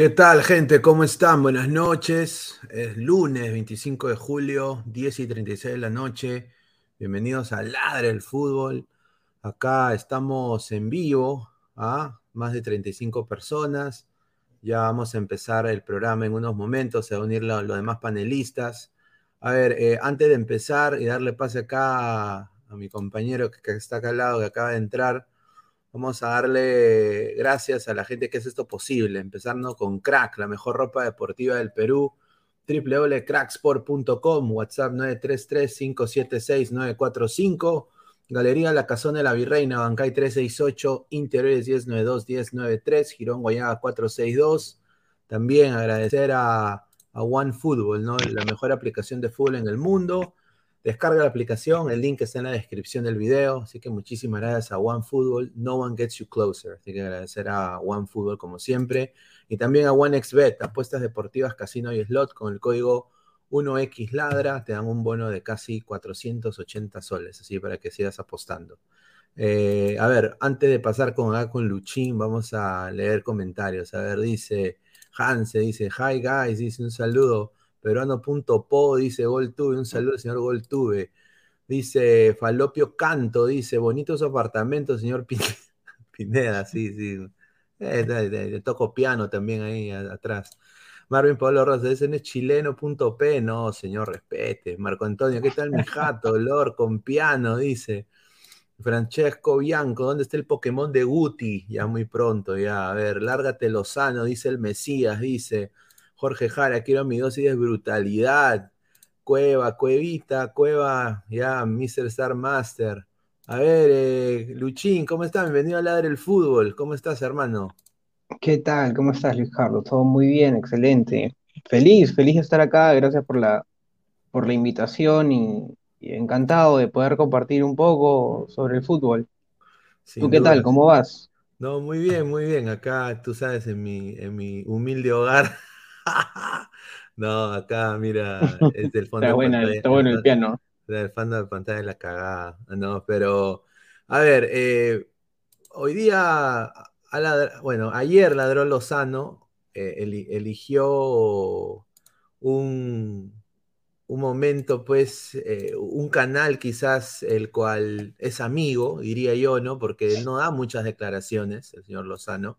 ¿Qué tal, gente? ¿Cómo están? Buenas noches. Es lunes 25 de julio, 10 y 36 de la noche. Bienvenidos a Ladre el Fútbol. Acá estamos en vivo, ¿ah? más de 35 personas. Ya vamos a empezar el programa en unos momentos, se van a unir los, demás panelistas. A ver, eh, antes de empezar y darle pase acá a, mi compañero que, que está acá al lado, que acaba de entrar, Vamos a darle gracias a la gente que hace esto posible, empezando con Crack, la mejor ropa deportiva del Perú, www.cracksport.com, WhatsApp 933-576-945, Galería La Casona de la Virreina, Bancay 368, Interiores 1092-1093, Girón Guayaga 462. También agradecer a, a OneFootball, ¿no? la mejor aplicación de fútbol en el mundo. Descarga la aplicación, el link está en la descripción del video. Así que muchísimas gracias a OneFootball. No one gets you closer. Así que agradecer a OneFootball como siempre. Y también a OneXBet, apuestas deportivas, casino y slot con el código 1XLadra. Te dan un bono de casi 480 soles. Así para que sigas apostando. Eh, a ver, antes de pasar con, con Luchín, vamos a leer comentarios. A ver, dice Hanse, dice, hi guys, dice un saludo. Peruano.po dice Goltube, un saludo señor Goltube. Dice Falopio Canto, dice, bonitos apartamentos, señor Pineda, sí, sí. Eh, toco piano también ahí atrás. Marvin Pablo Rosa, dice, es chileno.p, no, señor, respete. Marco Antonio, ¿qué tal mi jato? Lord con piano, dice. Francesco Bianco, ¿dónde está el Pokémon de Guti? Ya muy pronto, ya. A ver, lárgate Lozano, dice el Mesías, dice. Jorge Jara, quiero mi dosis de brutalidad. Cueva, Cuevita, Cueva, ya, Mr. Star Master. A ver, eh, Luchín, ¿cómo estás? Bienvenido a Ladre el Fútbol. ¿Cómo estás, hermano? ¿Qué tal? ¿Cómo estás, Luis Carlos? Todo muy bien, excelente. Feliz, feliz de estar acá. Gracias por la, por la invitación y, encantado de poder compartir un poco sobre el fútbol. ¿Tú qué tal? ¿Cómo vas? No, muy bien, muy bien. Acá, tú sabes, en mi, en mi humilde hogar no, acá, mira, es el fondo está, de pantalla, está bueno el piano. El fondo de pantalla de la cagada. No, pero, a ver, eh, hoy día, a bueno, ayer ladró Lozano, eh, eli- eligió un, un momento, pues, eh, un canal quizás el cual es amigo, diría yo, ¿no? Porque él no da muchas declaraciones, el señor Lozano.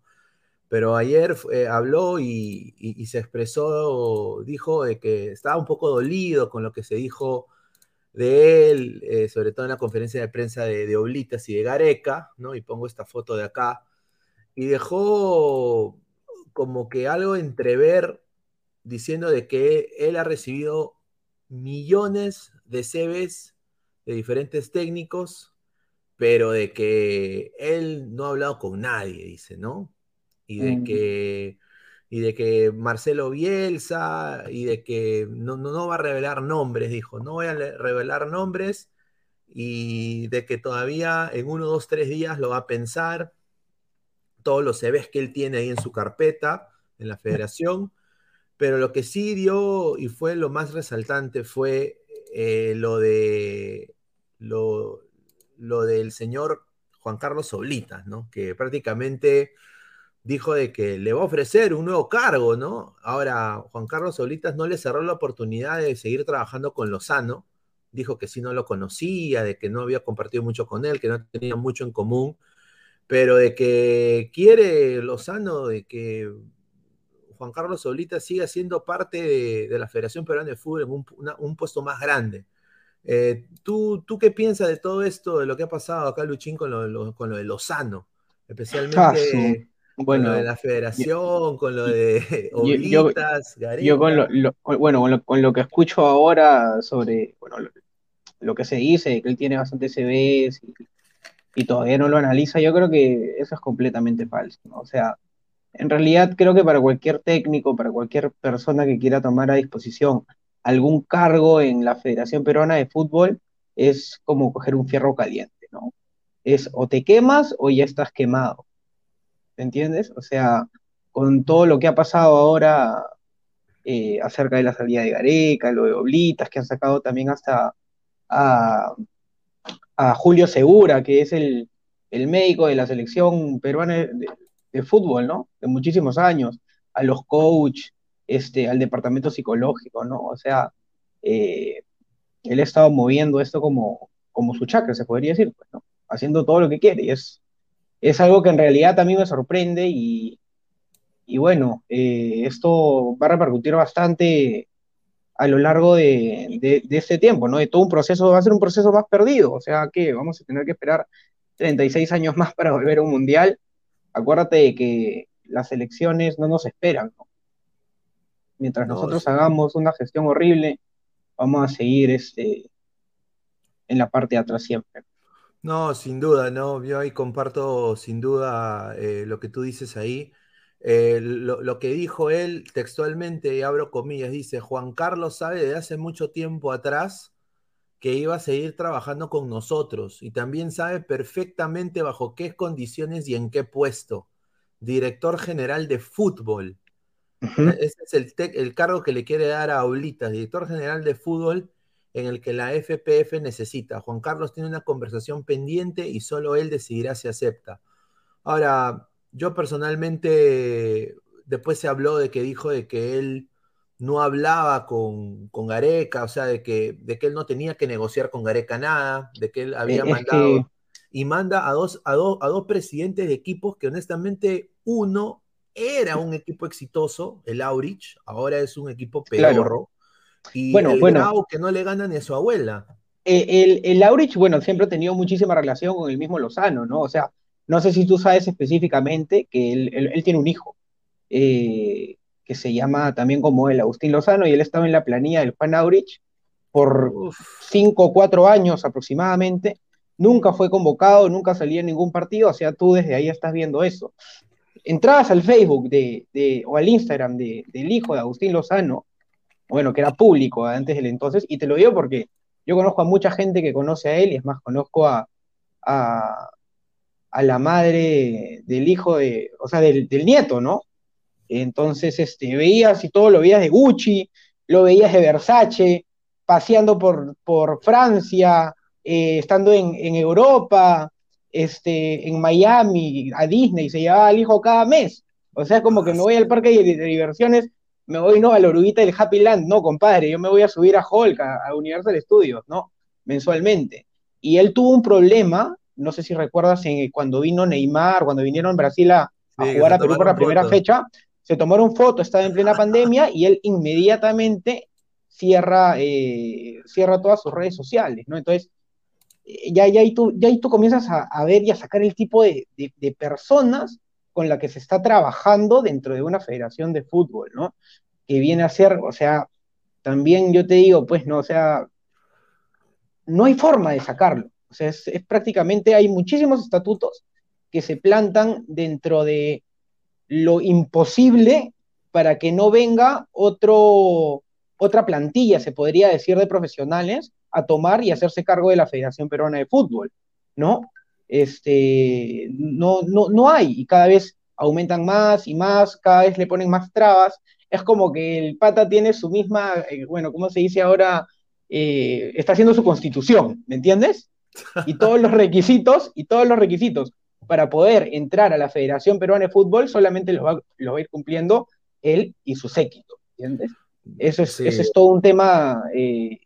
Pero ayer eh, habló y, se expresó, dijo que estaba un poco dolido con lo que se dijo de él, eh, sobre todo en la conferencia de prensa de, de Oblitas y de Gareca, ¿no? Y pongo esta foto de acá, y dejó como que algo entrever diciendo de que él ha recibido millones de CVs de diferentes técnicos, pero de que él no ha hablado con nadie, dice, ¿no? Y de Mm. que, y de que Marcelo Bielsa, y de que no, no, va a revelar nombres, dijo, no voy a revelar nombres, y de que todavía en uno, dos, tres días lo va a pensar, todos los CVs que él tiene ahí en su carpeta, en la federación, pero lo que sí dio y fue lo más resaltante fue eh, lo de lo, lo del señor Juan Carlos Oblitas, ¿no? Que prácticamente dijo de que le va a ofrecer un nuevo cargo, ¿no? Ahora, Juan Carlos Oblitas no le cerró la oportunidad de seguir trabajando con Lozano, dijo que sí no lo conocía, de que no había compartido mucho con él, que no tenía mucho en común, pero de que quiere Lozano, de que Juan Carlos Oblita siga siendo parte de, de la Federación Peruana de Fútbol en un, una- un puesto más grande. Eh, ¿tú, ¿Tú qué piensas de todo esto, de lo que ha pasado acá, Luchín, con lo, lo- con lo de Lozano? Especialmente Ah, su- con Bueno, lo de la Federación, con lo de yo- yo- Oblitas, Yo con lo, Gareca. lo- con- bueno, con lo, con lo que escucho ahora sobre, bueno, lo, que se dice, que él tiene bastantes CVs y, y todavía no lo analiza, yo creo que eso es completamente falso, ¿no? O sea, en realidad creo que para cualquier técnico, para cualquier persona que quiera tomar a disposición algún cargo en la Federación Peruana de Fútbol, es como coger un fierro caliente, ¿no? Es o te quemas o ya estás quemado, ¿me entiendes? O sea, con todo lo que ha pasado ahora eh, acerca de la salida de Gareca, lo de Oblitas, que han sacado también hasta a, Julio Segura, que es el, médico de la selección peruana de fútbol, ¿no? De muchísimos años, a los coach, este, al departamento psicológico, ¿no? O sea, eh, él ha estado moviendo esto como, como su chakra, se podría decir, pues, ¿no? Haciendo todo lo que quiere, y es, es algo que en realidad también me sorprende y, y bueno, eh, esto va a repercutir bastante a lo largo de, de, de este tiempo, ¿no? De todo un proceso, va a ser un proceso más perdido, o sea que vamos a tener que esperar 36 años más para volver a un mundial. Acuérdate de que las elecciones no nos esperan, ¿no? Mientras No, nosotros sí. hagamos una gestión horrible, vamos a seguir este, en la parte de atrás siempre. No, sin duda, no. Yo ahí comparto sin duda eh, lo que tú dices ahí. Eh, lo, lo que dijo él textualmente, y abro comillas, dice, Juan Carlos sabe desde hace mucho tiempo atrás que iba a seguir trabajando con nosotros y también sabe perfectamente bajo qué condiciones y en qué puesto. Director general de fútbol. Ujú. Ese es el, el cargo que le quiere dar a Oblitas, director general de fútbol, en el que la FPF necesita. Juan Carlos tiene una conversación pendiente y solo él decidirá si acepta. Ahora, yo personalmente, después se habló de que dijo de que él no hablaba con, con Gareca, o sea, de que, de que él no tenía que negociar con Gareca nada, de que él había Eh, es mandado que- y manda a dos, a, dos, a dos presidentes de equipos que honestamente uno era un equipo exitoso, el Aurich, ahora es un equipo Claro. Y Bueno, el bueno. Grau que no le gana ni a su abuela. Eh, el, el Aurich, bueno, siempre ha tenido muchísima relación con el mismo Lozano, ¿no? O sea, no sé si tú sabes específicamente que él, él- él tiene un hijo, eh, que se llama también como él, Agustín Lozano, y él estaba en la planilla del Juan Aurich por Uf, cinco o cuatro años aproximadamente. Nunca fue convocado, nunca salía en ningún partido, o sea, tú desde ahí estás viendo eso. Entrabas al Facebook de, de- o al Instagram de- del hijo de Agustín Lozano, bueno, que era público antes del entonces, y te lo digo porque yo conozco a mucha gente que conoce a él, y es más, conozco a, a, a la madre del hijo de, o sea, del, del nieto, ¿no? Entonces, este, veías y todo lo veías de Gucci, lo veías de Versace, paseando por, por Francia, eh, estando en, en Europa, este, en Miami, a Disney, se llevaba al hijo cada mes. O sea, es como que me voy al parque de, de diversiones, me voy no a la oruguita del Happy Land, no, compadre, yo me voy a subir a Hulk, a, a Universal Studios, ¿no? Mensualmente. Y él tuvo un problema, no sé si recuerdas, en, cuando vino Neymar, cuando vinieron Brasil a, a Sí, jugar a Perú por la tomaron primera fecha, se tomaron fotos, estaba en plena pandemia y él inmediatamente cierra, eh, cierra todas sus redes sociales, ¿no? Entonces, eh, ya, ya, ahí tú, ya ahí tú comienzas a, a ver y a sacar el tipo de, de- de personas con la que se está trabajando dentro de una federación de fútbol, ¿no? Que viene a ser, o sea, también yo te digo, pues, no, o sea, no hay forma de sacarlo. O sea, es, es prácticamente, hay muchísimos estatutos que se plantan dentro de lo imposible para que no venga otro, otra plantilla, se podría decir, de profesionales a tomar y hacerse cargo de la Federación Peruana de Fútbol, ¿no? Este, no, no, no hay, y cada vez aumentan más y más, cada vez le ponen más trabas. Es como que el pata tiene su misma, eh, bueno, ¿cómo se dice ahora? Eh, está haciendo su constitución, ¿me entiendes? Y todos los requisitos, y todos los requisitos para poder entrar a la Federación Peruana de Fútbol solamente los va, los va a ir cumpliendo él y su séquito, ¿entiendes? Eso es, Sí. es todo un tema eh,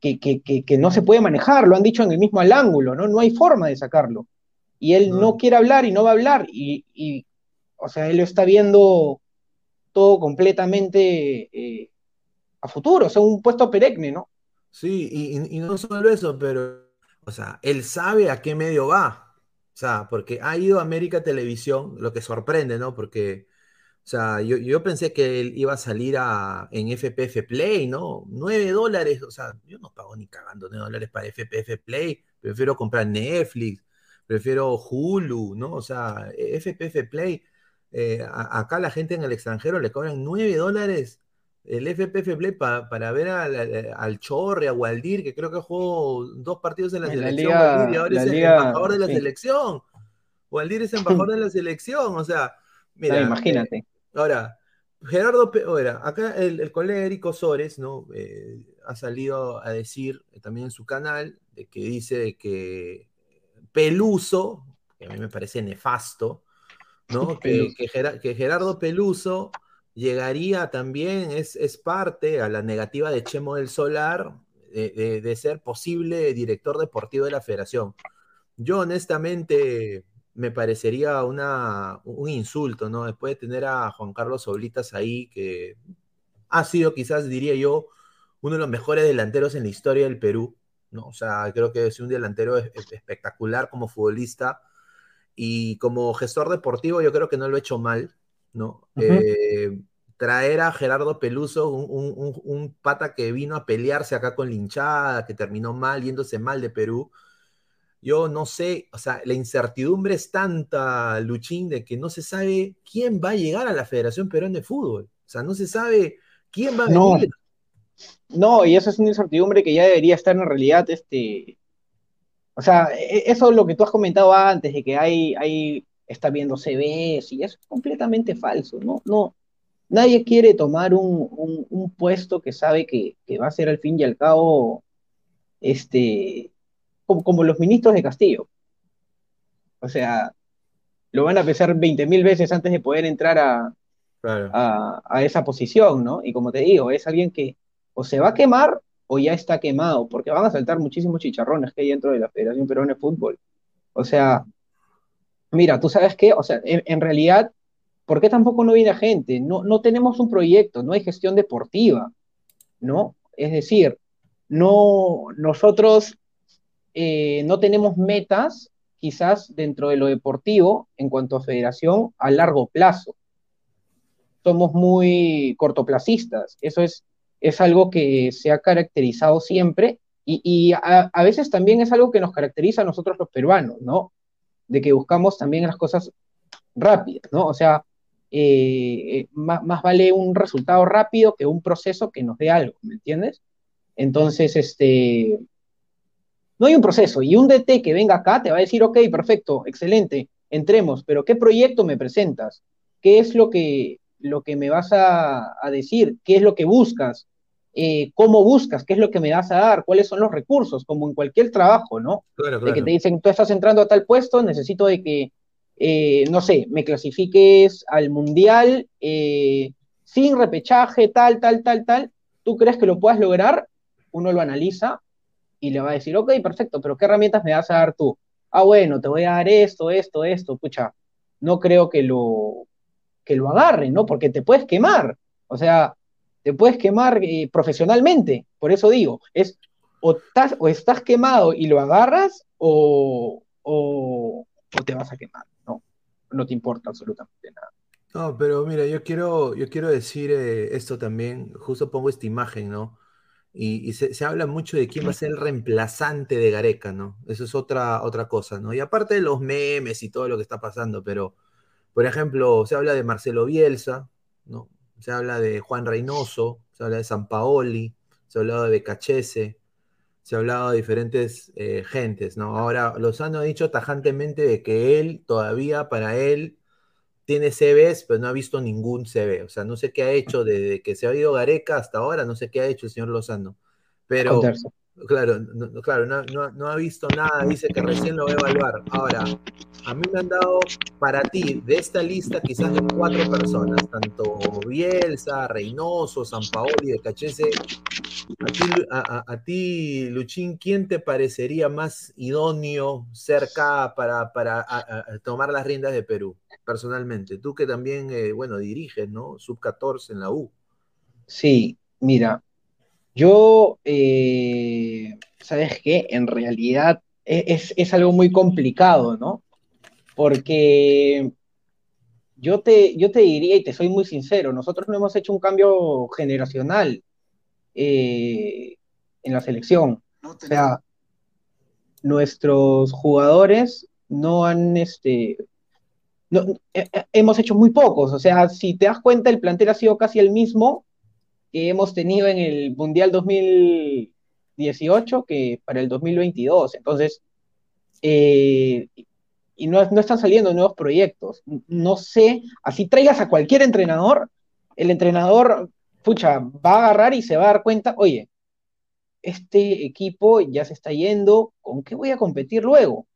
que, que, que, que no se puede manejar, lo han dicho en el mismo al ángulo, ¿no? No hay forma de sacarlo. Y él No. no quiere hablar y no va a hablar, y, y, o sea, él lo está viendo todo completamente eh, a futuro, o sea, un puesto perenne, ¿no? Sí, y, y- no solo eso, pero, o sea, él sabe a qué medio va. O sea, porque ha ido a América Televisión, lo que sorprende, ¿no? Porque, sea, yo, yo pensé que él iba a salir a, en FPF Play, ¿no? 9 dólares, o sea, yo no pago ni cagando 9 dólares para FPF Play, prefiero comprar Netflix, prefiero Hulu, ¿no? O sea, FPF Play, eh, a- acá la gente en el extranjero le cobran 9 dólares el FPF Play pa- para ver al, al- al Chorre, a Waldir, que creo que jugó dos partidos en la En la selección, liga- Waldir, y ahora la es el embajador de la sí. selección. Waldir es embajador de la selección, o sea, mira, No, imagínate. eh, ahora, Gerardo, Pe- ahora, acá el, el colega Erico Sores, ¿no? Eh, ha salido a decir eh, también en su canal, de que dice que Peluso, que a mí me parece nefasto, ¿no? Que, Gerardo Peluso llegaría también, es, es parte a la negativa de Chemo del Solar de, de- de ser posible director deportivo de la federación. Yo honestamente me parecería una, un insulto, ¿no? Después de tener a Juan Carlos Oblitas ahí, que ha sido quizás, diría yo, uno de los mejores delanteros en la historia del Perú, ¿no? O sea, creo que es un delantero es- es- espectacular como futbolista y como gestor deportivo yo creo que no lo he hecho mal, ¿no? Eh, traer a Gerardo Peluso, un, un- un- pata que vino a pelearse acá con la hinchada, que terminó mal, yéndose mal de Perú. Yo no sé, o sea, la incertidumbre es tanta, Luchín, de que no se sabe quién va a llegar a la Federación Peruana de Fútbol. O sea, no se sabe quién va a No. venir. No, y eso es una incertidumbre que ya debería estar en realidad, este, o sea, e- eso es lo que tú has comentado antes, de que hay, hay, está viendo CVs, y eso es completamente falso, ¿no? No, nadie quiere tomar un, un- un puesto que sabe que, que va a ser al fin y al cabo, este, como, como los ministros de Castillo. O sea, lo van a pesar 20 mil veces antes de poder entrar a, Claro. a, a esa posición, ¿no? Y como te digo, es alguien que o se va a quemar o ya está quemado, porque van a saltar muchísimos chicharrones que hay dentro de la Federación Peruana de Fútbol. O sea, mira, tú sabes qué, o sea, en, en realidad, ¿por qué tampoco no viene gente? No, no tenemos un proyecto, no hay gestión deportiva, ¿no? Es decir, no, nosotros eh, no tenemos metas quizás dentro de lo deportivo en cuanto a federación a largo plazo somos muy cortoplacistas. Eso es, es algo que se ha caracterizado siempre y, a, veces también es algo que nos caracteriza a nosotros los peruanos, ¿no? De que buscamos también las cosas rápidas, ¿no? O sea, eh, más, más, vale un resultado rápido que un proceso que nos dé algo, ¿me entiendes? Entonces, este, no hay un proceso y un DT que venga acá te va a decir, ok, perfecto, excelente, entremos, pero ¿qué proyecto me presentas? ¿Qué es lo que, lo que me vas a, a, decir, qué es lo que buscas, eh, cómo buscas, qué es lo que me vas a dar, cuáles son los recursos, como en cualquier trabajo, ¿no? Claro, De claro. que te dicen, tú estás entrando a tal puesto, necesito de que, eh, no sé, me clasifiques al mundial eh, sin repechaje, tal, tal, tal, tal. ¿Tú crees que lo puedas lograr? Uno lo analiza y le va a decir, ok, perfecto, pero ¿qué herramientas me vas a dar tú? Ah, bueno, te voy a dar esto, esto, esto, pucha, no creo que lo, que lo agarren, ¿no? Porque te puedes quemar, o sea, te puedes quemar eh, profesionalmente, por eso digo, es o estás, o estás quemado y lo agarras o, o, te vas a quemar, ¿no? No te importa absolutamente nada. No, pero mira, yo quiero, yo quiero decir eh, esto también, justo pongo esta imagen, ¿no? Y, se, habla mucho de quién va a ser el reemplazante de Gareca, ¿no? Eso es otra, otra cosa, ¿no? Y aparte de los memes y todo lo que está pasando, pero, por ejemplo, se habla de Marcelo Bielsa, ¿no? Se habla de Juan Reynoso, se habla de Sampaoli, se ha hablado de Becachese, se ha hablado de diferentes eh, gentes, ¿no? Ahora, Lozano ha dicho tajantemente de que él, todavía para él, tiene CVs, pero no ha visto ningún CV. O sea, no sé qué ha hecho desde que se ha ido Gareca hasta ahora, no sé qué ha hecho el señor Lozano. Pero. Claro, no, claro, no, no- no ha visto nada, dice que recién lo va a evaluar. Ahora, a mí me han dado para ti, de esta lista, quizás de cuatro personas, tanto Bielsa, Reynoso, Sampaoli, Becachese. A ti, Lu- a, ti, Luchín, ¿quién te parecería más idóneo cerca para, tomar las riendas de Perú, personalmente? Tú que también, eh, bueno, diriges, ¿no? Sub-14 en la U. Sí, mira, yo, eh, ¿sabes qué? En realidad e- es, es algo muy complicado, ¿no? Porque yo te, yo te diría, y te soy muy sincero, nosotros no hemos hecho un cambio generacional eh, en la selección. O sea, nuestros jugadores no han, este, no, eh, eh, hemos hecho muy pocos. O sea, si te das cuenta, el plantel ha sido casi el mismo que hemos tenido en el Mundial 2018 que para el 2022. Entonces, eh, y no, no están saliendo nuevos proyectos. No sé, así traigas a cualquier entrenador, el entrenador, pucha, va a agarrar y se va a dar cuenta, oye, este equipo ya se está yendo, ¿con qué voy a competir luego?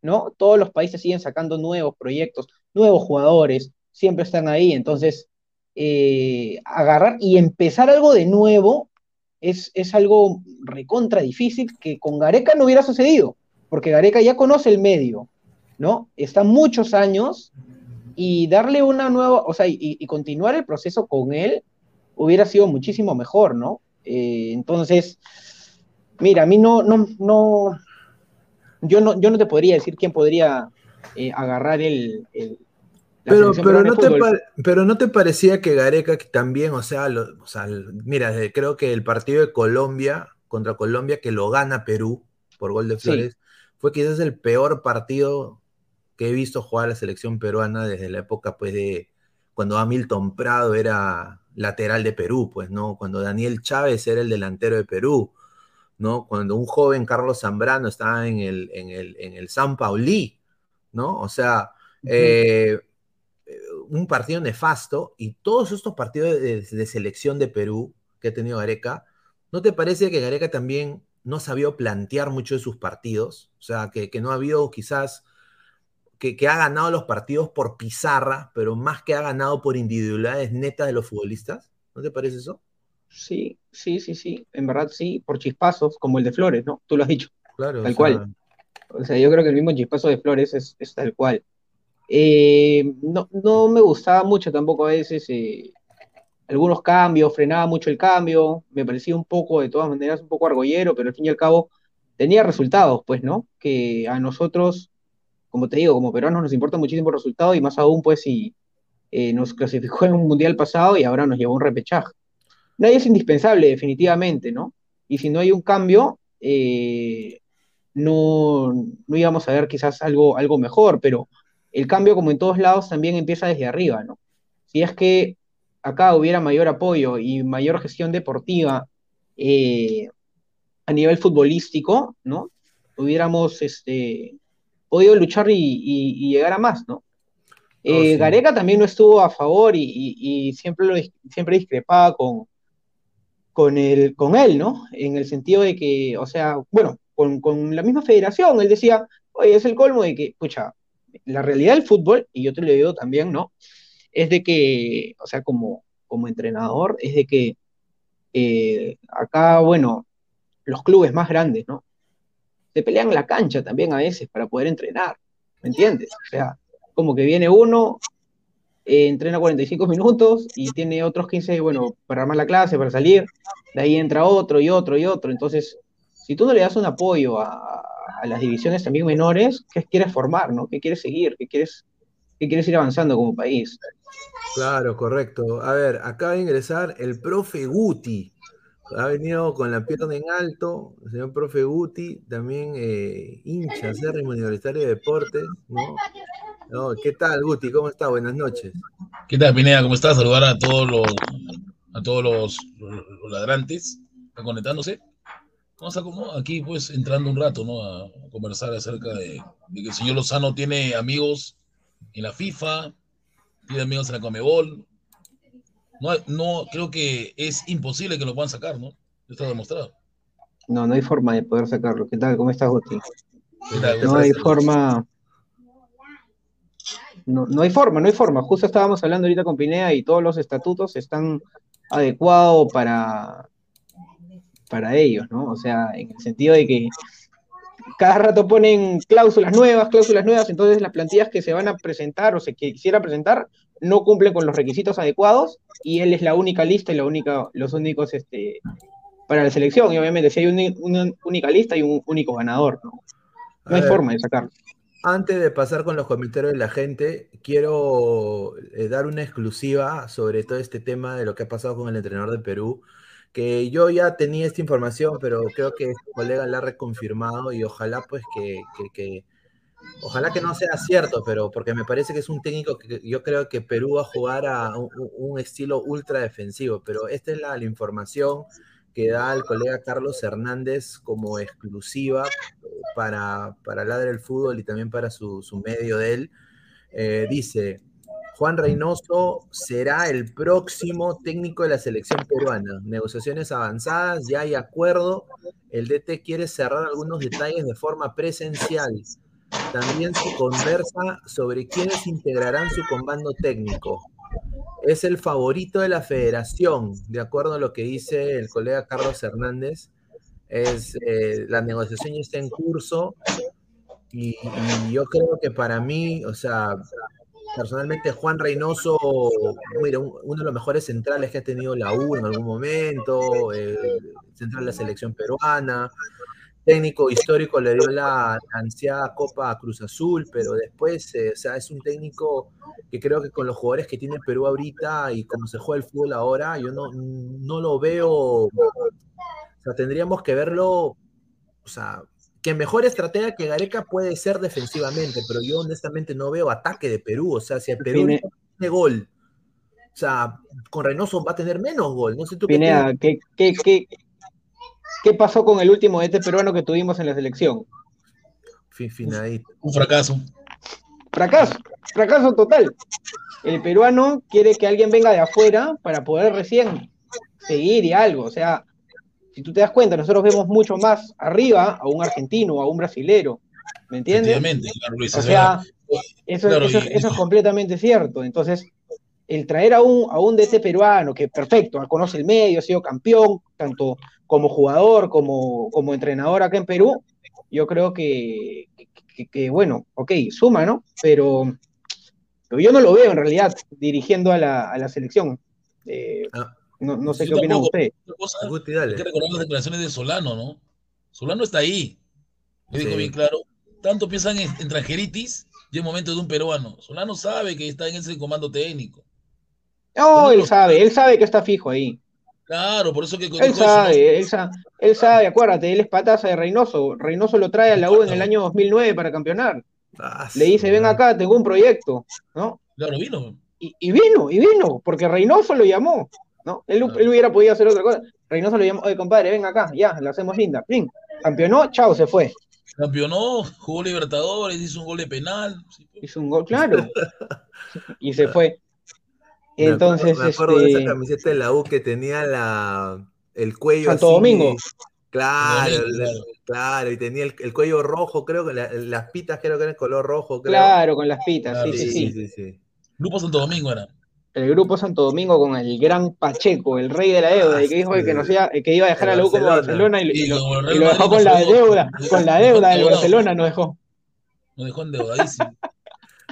¿No? Todos los países siguen sacando nuevos proyectos, nuevos jugadores, siempre están ahí, entonces eh, agarrar y empezar algo de nuevo es, es algo recontra difícil que con Gareca no hubiera sucedido, porque Gareca ya conoce el medio, ¿no? Está muchos años y darle una nueva, o sea, y, continuar el proceso con él hubiera sido muchísimo mejor, ¿no? Eh, entonces, mira, a mí no, no, no, yo no, yo no te podría decir quién podría eh, agarrar el, Pero, pero, no te pero no te parecía que Gareca también, o sea, lo- o sea, el- mira, creo que el partido de Colombia contra Colombia que lo gana Perú por gol de Sí. Flores fue quizás el peor partido que he visto jugar la selección peruana desde la época pues de cuando Hamilton Prado era lateral de Perú, pues, ¿no? Cuando Daniel Chávez era el delantero de Perú, ¿no? Cuando un joven Carlos Zambrano estaba en el, en el, en el San Paulí, ¿no? O sea, eh, un partido nefasto y todos estos partidos de, de selección de Perú que ha tenido Gareca, ¿no te parece que Gareca también no sabía plantear mucho de sus partidos? O sea, que, que no ha habido quizás, que, que ha ganado los partidos por pizarra, pero más que ha ganado por individualidades netas de los futbolistas. ¿No te parece eso? Sí, sí, sí, sí, en verdad sí, por chispazos, como el de Flores, ¿no? Tú lo has dicho, Claro. o tal sea, cual. O sea, yo creo que el mismo chispazo de Flores es, es tal cual. Eh, no, no me gustaba mucho tampoco a veces eh, algunos cambios, frenaba mucho el cambio, me parecía un poco, de todas maneras, un poco argollero, pero al fin y al cabo tenía resultados, pues, ¿no? Que a nosotros, como te digo, como peruanos nos importa muchísimo el resultado y más aún, pues, si eh, nos clasificó en un mundial pasado y ahora nos llevó un repechaje. Nadie es indispensable, definitivamente, ¿no? Y si no hay un cambio, no, no íbamos a ver quizás algo, algo mejor, pero el cambio, como en todos lados, también empieza desde arriba, ¿no? Si es que acá hubiera mayor apoyo y mayor gestión deportiva eh, a nivel futbolístico, ¿no? Hubiéramos este, podido luchar y, y- y llegar a más, ¿no? Eh, sí. Gareca también no estuvo a favor y, siempre, lo, siempre discrepaba con, con, el, con él, ¿no? En el sentido de que, o sea, bueno, con, con la misma federación, él decía, oye, es el colmo de que, pucha, la realidad del fútbol, y yo te lo digo también, ¿no? Es de que, o sea, como, como entrenador, es de que eh, acá, bueno, los clubes más grandes, ¿no? Se pelean la cancha también a veces para poder entrenar, ¿me entiendes? O sea, como que viene uno, eh, entrena 45 minutos y tiene otros 15, bueno, para armar la clase, para salir, de ahí entra otro y otro y otro. Entonces, si tú no le das un apoyo a, a las divisiones también menores, ¿qué quieres formar, no? ¿Qué quieres seguir? ¿Qué quieres, qué quieres ir avanzando como país? Claro, correcto. A ver, acaba de ingresar el profe Guti. Ha venido con la pierna en alto, el señor profe Guti, también eh, hincha acérrimo universitario de deportes, ¿no? ¿no? ¿Qué tal, Guti? ¿Cómo está? Buenas noches. ¿Qué tal, Pineda? ¿Cómo estás? Saludar a todos los a todos los, los ladrantes están conectándose. Vamos a como aquí pues entrando un rato, ¿no? A conversar acerca de, de que el señor Lozano tiene amigos en la FIFA, tiene amigos en la Comebol. No, no, creo que es imposible que lo puedan sacar, ¿no? Está demostrado. No, no hay forma de poder sacarlo. ¿Qué tal? ¿Cómo estás, Guti? No hay forma. No, no hay forma, no hay forma. Justo estábamos hablando ahorita con Pinea y todos los estatutos están adecuados para, para ellos, ¿no? O sea, en el sentido de que cada rato ponen cláusulas nuevas, cláusulas nuevas, entonces las plantillas que se van a presentar o se quisiera presentar no cumplen con los requisitos adecuados y él es la única lista y la única, los únicos este, para la selección. Y obviamente, si hay un- una única lista y un único ganador, ¿no? No A hay ver. forma de sacarlo. Antes de pasar con los comentarios de la gente, quiero eh, dar una exclusiva sobre todo este tema de lo que ha pasado con el entrenador de Perú, que yo ya tenía esta información, pero creo que este colega la ha reconfirmado y ojalá pues que, que- que- ojalá que no sea cierto, pero porque me parece que es un técnico que yo creo que Perú va a jugar a un, un- estilo ultra defensivo, pero esta es la, la información que da el colega Carlos Hernández como exclusiva para, para Ladre el Fútbol y también para su, su medio de él. Eh, dice, Juan Reynoso será el próximo técnico de la selección peruana. Negociaciones avanzadas, ya hay acuerdo. El DT quiere cerrar algunos detalles de forma presencial. También se conversa sobre quiénes integrarán su comando técnico. Es el favorito de la federación, de acuerdo a lo que dice el colega Carlos Hernández. Es, eh, la negociación ya está en curso y, y yo creo que para mí, o sea, personalmente Juan Reynoso, uno de los mejores centrales que ha tenido la U en algún momento, eh, central de la selección peruana, técnico histórico, le dio la ansiada Copa a Cruz Azul, pero después, eh, o sea, es un técnico que creo que con los jugadores que tiene Perú ahorita y como se juega el fútbol ahora, yo no, no lo veo, o sea, tendríamos que verlo, o sea, que mejor estratega que Gareca puede ser defensivamente, pero yo honestamente no veo ataque de Perú, o sea, si el Perú Pine- no tiene gol, o sea, con Reynoso va a tener menos gol, no sé tú qué Pinea, ¿qué, qué, qué, qué pasó con el último DT peruano que tuvimos en la selección? Fin- finadito. Un fracaso. Fracaso, fracaso total. El peruano quiere que alguien venga de afuera para poder recién seguir y algo. O sea, si tú te das cuenta, nosotros vemos mucho más arriba a un argentino o a un brasilero. ¿Me entiendes? Claro, Luis, O sea, eso, Claro, eso- y- eso es completamente cierto. Entonces, el traer a un, a un DT peruano que perfecto, conoce el medio, ha sido campeón, tanto como jugador como, como entrenador acá en Perú, yo creo que, que- que- que, bueno, ok, suma, ¿no? Pero, pero yo no lo veo en realidad dirigiendo a la, a la selección. Eh, Ah, no, no sé Yo qué cosa, Guti, hay que recordar las declaraciones de Solano, ¿no? Solano está ahí. Le dijo bien claro. Tanto piensan en, en transgeritis y el momento de un peruano. Solano sabe que está en ese comando técnico. No, él sabe, él sabe que está fijo ahí. Claro, por eso que Él dijo eso, ¿no? sabe, él sabe, él sabe, acuérdate, él es pataza de Reynoso. Reynoso lo trae a la U en el año 2009 para campeonar. Ah, Le dice, ven acá, tengo un proyecto, ¿no? Claro, vino. Y, y vino, y vino, porque Reynoso lo llamó, ¿no? Él, Claro. él hubiera podido hacer otra cosa. Reynoso lo llamó, oye, compadre, ven acá, ya, la hacemos linda. Plim, campeonó, chao, se fue. Campeonó, jugó Libertadores, hizo un gol de penal. Pues. Hizo un gol, claro. Y se fue. Me acuerdo- Entonces, me acuerdo de este, esa camiseta de la U que tenía la, el cuello Santo así, Domingo. Claro, Domingo, claro. y tenía el, el cuello rojo, creo que la- las pitas creo que eran color rojo, creo. Claro, con las pitas, Claro, sí, sí, sí, sí. sí, sí. Grupo Santo Domingo era. El grupo Santo Domingo con el gran Pacheco, el rey de la deuda, el que dijo que, nos iba, el que iba a dejar a la U como Barcelona. Y, y Y lo, y dejó con la deuda, con la deuda del. Barcelona nos dejó. Nos dejó endeudadísimo.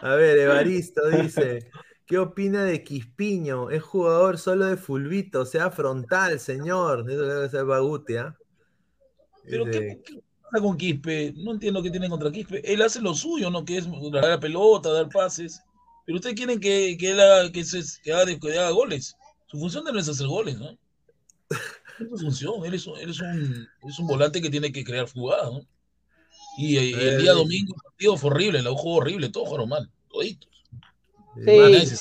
A ver, Evaristo dice, ¿qué opina de Quispiño? Es jugador solo de fulbito, sea frontal, señor. Eso debe ser Baguti, ¿ah? Pero Dice, ¿qué, qué pasa con Quispe? No entiendo qué tiene contra Quispe. Él hace lo suyo, ¿no? Que es dar la pelota, dar pases. Pero ustedes quieren que, que él haga, que, se, que haga, que haga goles. Su función no es hacer goles, ¿no? Es su función. Él es, un, él es, un, es un volante que tiene que crear jugadas, ¿no? Y, y el día Eh, domingo el partido fue horrible, la jugó horrible, todos jugaron mal, toditos. Sí.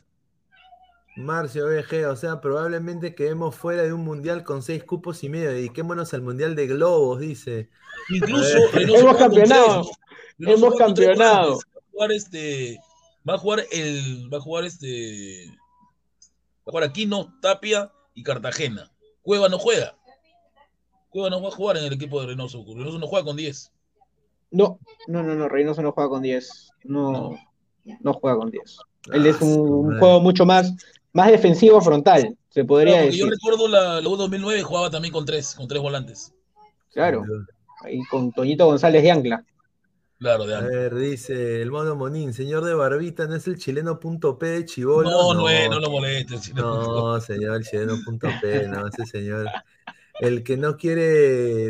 Marcio BG, o sea, probablemente quedemos fuera de un mundial con seis cupos y medio. Dediquémonos al mundial de globos, dice. Incluso Eh, Reynoso Hemos tres, campeonado. Hemos campeonado. jugar este. Va a jugar el. Va a jugar este. Va a jugar Aquino, Tapia y Cartagena. Cueva no juega. Cueva no va a jugar en el equipo de Reynoso. Reynoso no juega con 10. No, no, no, no, Reynoso no juega con 10. No, No. no juega con 10. Él es Ah, un, juego mucho más, más defensivo frontal, se podría Claro, porque yo decir. recuerdo la, la U 2009 jugaba también con tres, con tres volantes. Claro, ahí con Toñito González de Ancla. Claro, de A antes. ver, dice el mono Monín, señor de Barbita, ¿no es el chileno punto P de Chivolo? No, no, es, no lo molestes. si no- No, señor, el chileno punto P, no, ese señor. El que no quiere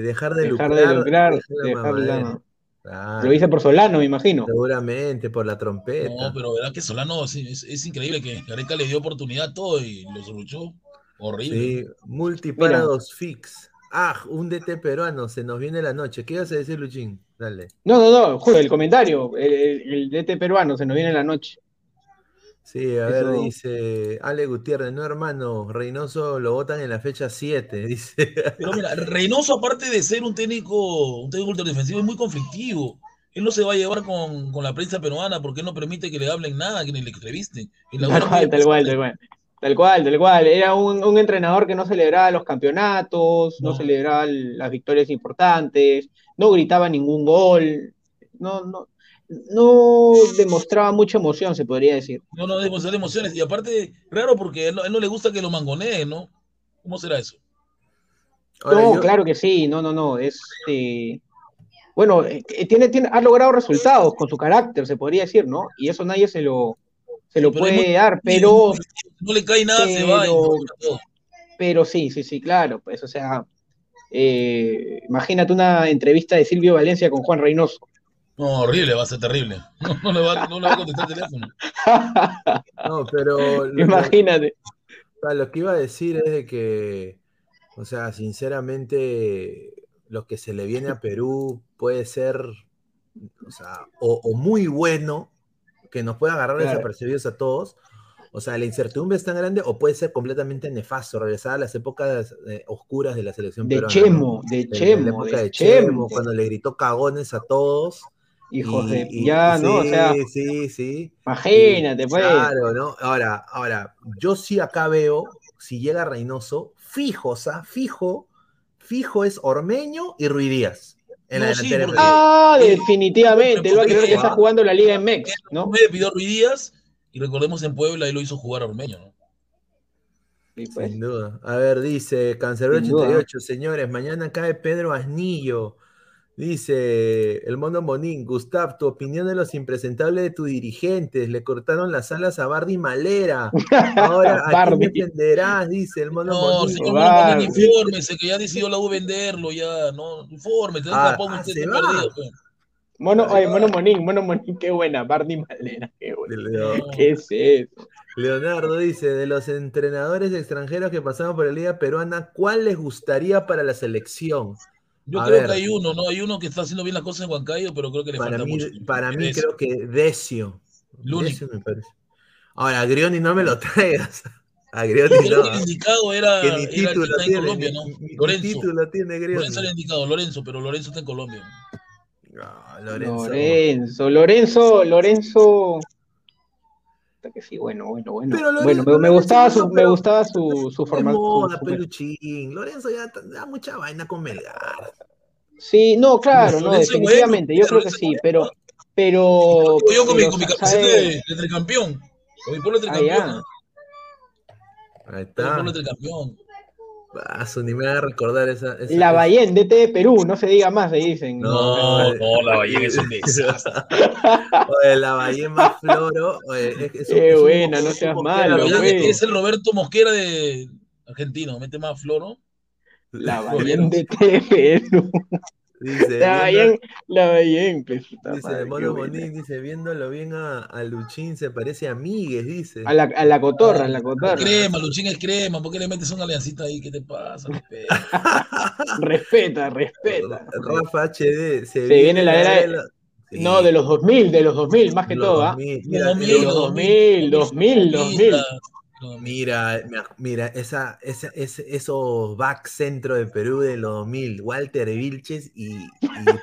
dejar de Dejar lucrar. de dejar mamadera. la- Claro, Lo dice por Solano, me imagino. Seguramente, por la trompeta. No, pero verdad que Solano sí, es, es increíble que Gareca le dio oportunidad a todo y lo soluchó. Horrible. Sí, multiparados fix. Ah, un DT peruano, se nos viene la noche. ¿Qué ibas a decir, Luchín? Dale. No, no, no, juega el comentario. El, el, el DT peruano se nos viene en la noche. Sí, a ver, dice Ale Gutiérrez, no hermano, Reynoso lo votan en la fecha 7, dice. Pero mira, Reynoso, aparte de ser un técnico, un técnico ultradefensivo, es muy conflictivo. Él no se va a llevar con, con la prensa peruana porque él no permite que le hablen nada, que ni le entrevisten. En la Tal cual, tal cual, tal cual. Tal cual, tal cual. Era un, un entrenador que no celebraba los campeonatos, no, No. celebraba las victorias importantes, no gritaba ningún gol, no, no, no demostraba mucha emoción, se podría decir. No, no, demostrar emociones. Y aparte, raro porque a él, no- a él no le gusta que lo mangoneen, ¿no? ¿Cómo será eso? Ahora, no, yo- claro que sí, no, no, no, es eh, bueno, eh, tiene, tiene, ha logrado resultados con su carácter, se podría decir, ¿no? Y eso nadie se lo, se lo Pero puede muy- dar, pero, No le cae nada, se va y pero sí, sí, sí, claro, pues, o sea, eh, imagínate una entrevista de Silvio Valencia con Juan Reynoso. No, horrible, va a ser terrible. No, no le, va, no le va a contestar el teléfono. no, pero lo, Imagínate. lo que iba a decir es de que, o sea, sinceramente, lo que se le viene a Perú puede ser, o sea, o, o muy bueno, que nos pueda agarrar Claro. desapercibidos a todos. O sea, la incertidumbre es tan grande o puede ser completamente nefasto, regresar a las épocas eh, oscuras de la selección De peruana. ¿no? Chemo, de De- de la Chemo, época de de Chemo, Chemo. cuando le gritó cagones a todos. Hijos Y- de y- ya, ¿no? O sí, sea, sí, sí. imagínate, Y- pues. Claro, ¿no? Ahora, ahora, yo sí acá veo, si llega Reynoso, fijo, o sea, fijo, fijo es Ormeño y Ruidías. En la sí, porque-. Ah, definitivamente. Él va a creer que está jugando la Liga en Mex, ¿no? Me pidió Ruiz Díaz y recordemos en Puebla y lo hizo jugar a Ormeño, ¿no? Sí, pues. Sin duda. A ver, dice Sin duda. 88, señores, mañana cae Pedro Asnillo. Dice el mono Monín, Gustav, tu opinión de los impresentables de tus dirigentes. Le cortaron las alas a Bardi Malera. Ahora, ¿a quién defenderás? Dice el mono No, Monín. señor va. Mono, infórmese, que ya decidió la U venderlo, ya, no, infórmese, Ah, tampoco ah, usted se va. perdido. pues. Mono, va. Mono Monín, Mono Monín, qué buena. Barney Malena, qué buena. ¿Qué es eso? Leonardo dice, de los entrenadores extranjeros que pasaron por la Liga Peruana, ¿cuál les gustaría para la selección? Yo A creo ver. que hay uno, ¿no? Hay uno que está haciendo bien las cosas en Huancayo, pero creo que le Para falta mí, mucho. para mí Eso. creo que Decio. Único. Decio me parece. Ahora, a Grioni no me lo traigas. A Creo Grioni que no. el indicado era, Que era ni el que título está en tiene. Colombia, ni- ¿no? ni- ni Lorenzo. título tiene Grioni. Lorenzo era indicado, Lorenzo, pero Lorenzo está en Colombia. Lorenzo. Lorenzo, Lorenzo, Lorenzo. Que sí, bueno, bueno, bueno. Pero Lorenzo- bueno, me, gustaba su, me gustaba su, su formato. moda, peluchín. Lorenzo ya da mucha vaina con Melgar. Sí, no, claro, no, definitivamente, bueno, yo creo que sí, pero, pero, Yo con mi, pero, con mi ¿sabe? camiseta de, de tricampeón. Con mi polo de Ah, tricampeón. Ahí Con mi está. polo de tricampeón. Ah, su, ni me va a recordar esa. esa La Bayén, DT de Perú, no se diga más, se dicen. No, no, la Bahía es un desastre. Oye, la Bahía más floro. Oye, es, es un- Qué es un- buena, no seas malo, güey. es el Roberto Mosquera de argentino. Mete más floro. La Bayén DT de Perú. Dice, La viendo- Bayén, la Bayén, pues, dice Mono. Bonín, dice, viéndolo bien a, a Luchín se parece a Miguel, dice. A la, a la cotorra, a la cotorra. Crema, Luchín es crema. ¿Por qué le metes una aliancita ahí? ¿Qué te pasa? Respeta. Respeta. Rafa HD, se, Se viene la era de- la- Sí, No, de los 2000, de los 2000, más que los todo, ¿ah? 2000, Los Mira, 2000, los los 2000, 2000, 2000, 2000. Mira, mira, mira, esa, esa, ese- esos back centro de Perú de los 2000, Walter Vilches y, y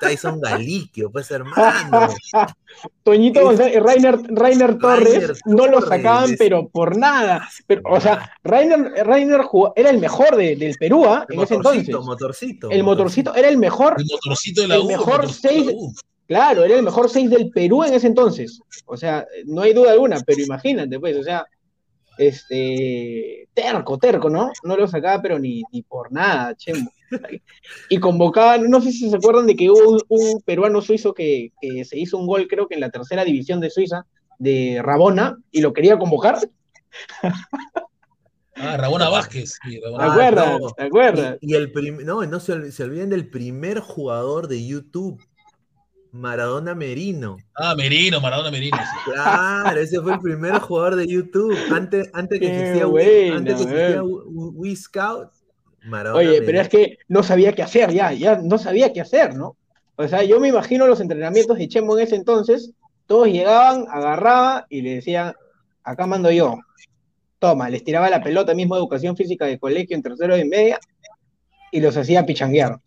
Tyson Galiquio, pues hermano. Toñito González, Rainer, Rainer Torres Rainer no lo sacaban, pero por nada. Pero, o sea, Rainer, Rainer jugó- era el mejor de- del Perú, ¿ah? El En ese entonces. motorcito, motorcito. El motorcito era el mejor, El motorcito de la El U. mejor motorcito de la seis- U. claro, era el mejor 6 del Perú en ese entonces. O sea, no hay duda alguna, pero imagínate, pues, o sea, este, terco, terco, ¿no? No lo sacaba, pero ni, ni por nada, chemo. Y convocaban, no sé si se acuerdan de que hubo un, un peruano suizo que, que se hizo un gol, creo que en la tercera división de Suiza, de Rabona, y lo quería convocar. Ah, Rabona Vázquez. Sí, Rabona ¿Te Ah, acuerdas? no. ¿Te acuerdas? Y, y el prim- no, no se, se olviden del primer jugador de YouTube, Maradona Merino. Ah, Merino, Maradona Merino. sí. Claro, ese fue el primer jugador de YouTube. Antes, antes que existía, buena, antes que existía. Wii- Scout, Maradona Oye, Merino. pero es que no sabía qué hacer, ya, ya no sabía qué hacer, ¿no? O sea, yo me imagino los entrenamientos de Chemo en ese entonces, todos llegaban, agarraba y le decían, acá mando yo. Toma, les tiraba la pelota mismo educación física de colegio en tercero y media y los hacía pichanguear.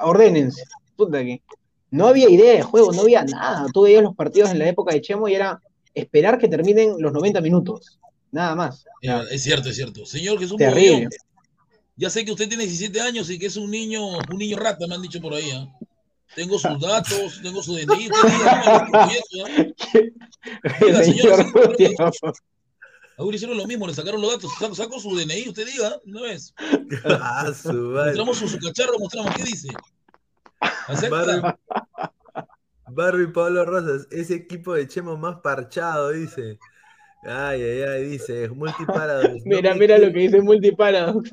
Ordénense. Puta que no había idea de juego, no había nada. Tú veías los partidos en la época de Chemo y era esperar que terminen los 90 minutos. Nada más. Eh, Es cierto, es cierto. Señor Jesús Terrible. Mogollón, ya sé que usted tiene 17 años y que es un niño, un niño rata, me han dicho por ahí. ¿ah? Tengo sus datos, tengo su DNI. Usted diga, no, no, eso, ¿ah? Oiga, señor, Señor sí, Rutia. A Uri hicieron lo mismo, le sacaron los datos. Saco, saco su DNI, usted diga, ¿no es? Ah, su. Mostramos su, su cacharro, mostramos qué dice. Barbie, ¿Acepta? Barbie Pablo Rosas, ese equipo de Chemo más parchado, dice. Ay, ay, ay, dice, multiparados. No Mira, mira quiero- lo que dice Multiparadox.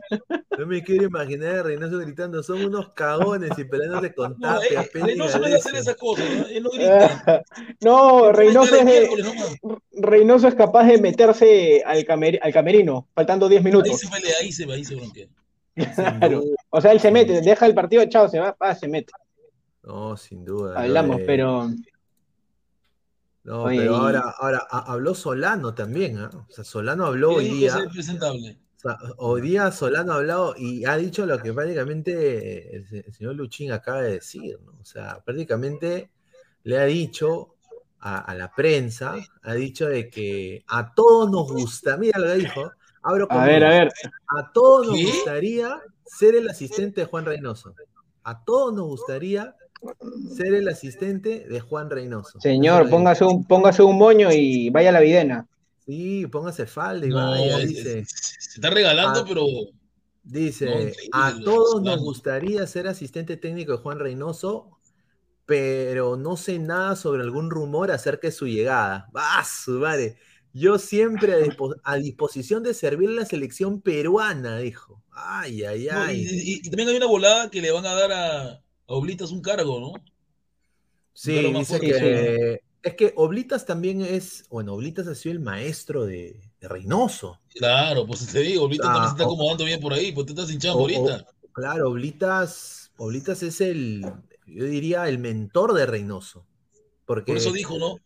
No me quiero imaginar a Reynoso gritando, son unos cagones y peleándose con No, Tapia, eh, y Reynoso no es hacer esas cosas, ¿no? Él no grita. No, Reynoso es, de. Reynoso es capaz de meterse al, camer- al camerino, faltando 10 Ahí minutos. se pelea, ahí se va, ahí se bronquea. Claro. O sea, él se mete, deja el partido, chao, se va, pa, se mete. No, sin duda. Hablamos, pero No, Oye, pero ahora, ahora ha- habló Solano también, ¿ah? O sea, Solano habló hoy día. presentable. O sea, hoy día Solano ha hablado y ha dicho lo que prácticamente el señor Luchín acaba de decir, ¿no? O sea, prácticamente le ha dicho a, a la prensa, ha dicho de que a todos nos gusta, mira lo que dijo, abro a ver, a ver. a todos nos ¿Qué? gustaría ser el asistente de Juan Reynoso. A todos nos gustaría ser el asistente de Juan Reynoso. Señor, póngase un, póngase un moño y vaya a la videna. Sí, póngase falda y No, vaya, es- dice. se está regalando, pero Dice, No, a todos nos gustaría ser asistente técnico de Juan Reynoso, pero no sé nada sobre algún rumor acerca de su llegada. ¡Ah, su madre! Yo siempre a, dispo- a disposición de servir la selección peruana, dijo. Ay, ay, no, y, ay. y- y también hay una volada que le van a dar a, a Oblitas un cargo, ¿no? Sí, dice que es que Oblitas también es, bueno, Oblitas ha sido el maestro de, de Reynoso. Claro, pues te digo, Oblitas Ah, también se está o- acomodando bien por ahí, pues te estás hinchando ahorita. claro, Oblitas, Oblitas es el, yo diría, el mentor de Reynoso. Porque Por eso dijo, ¿no?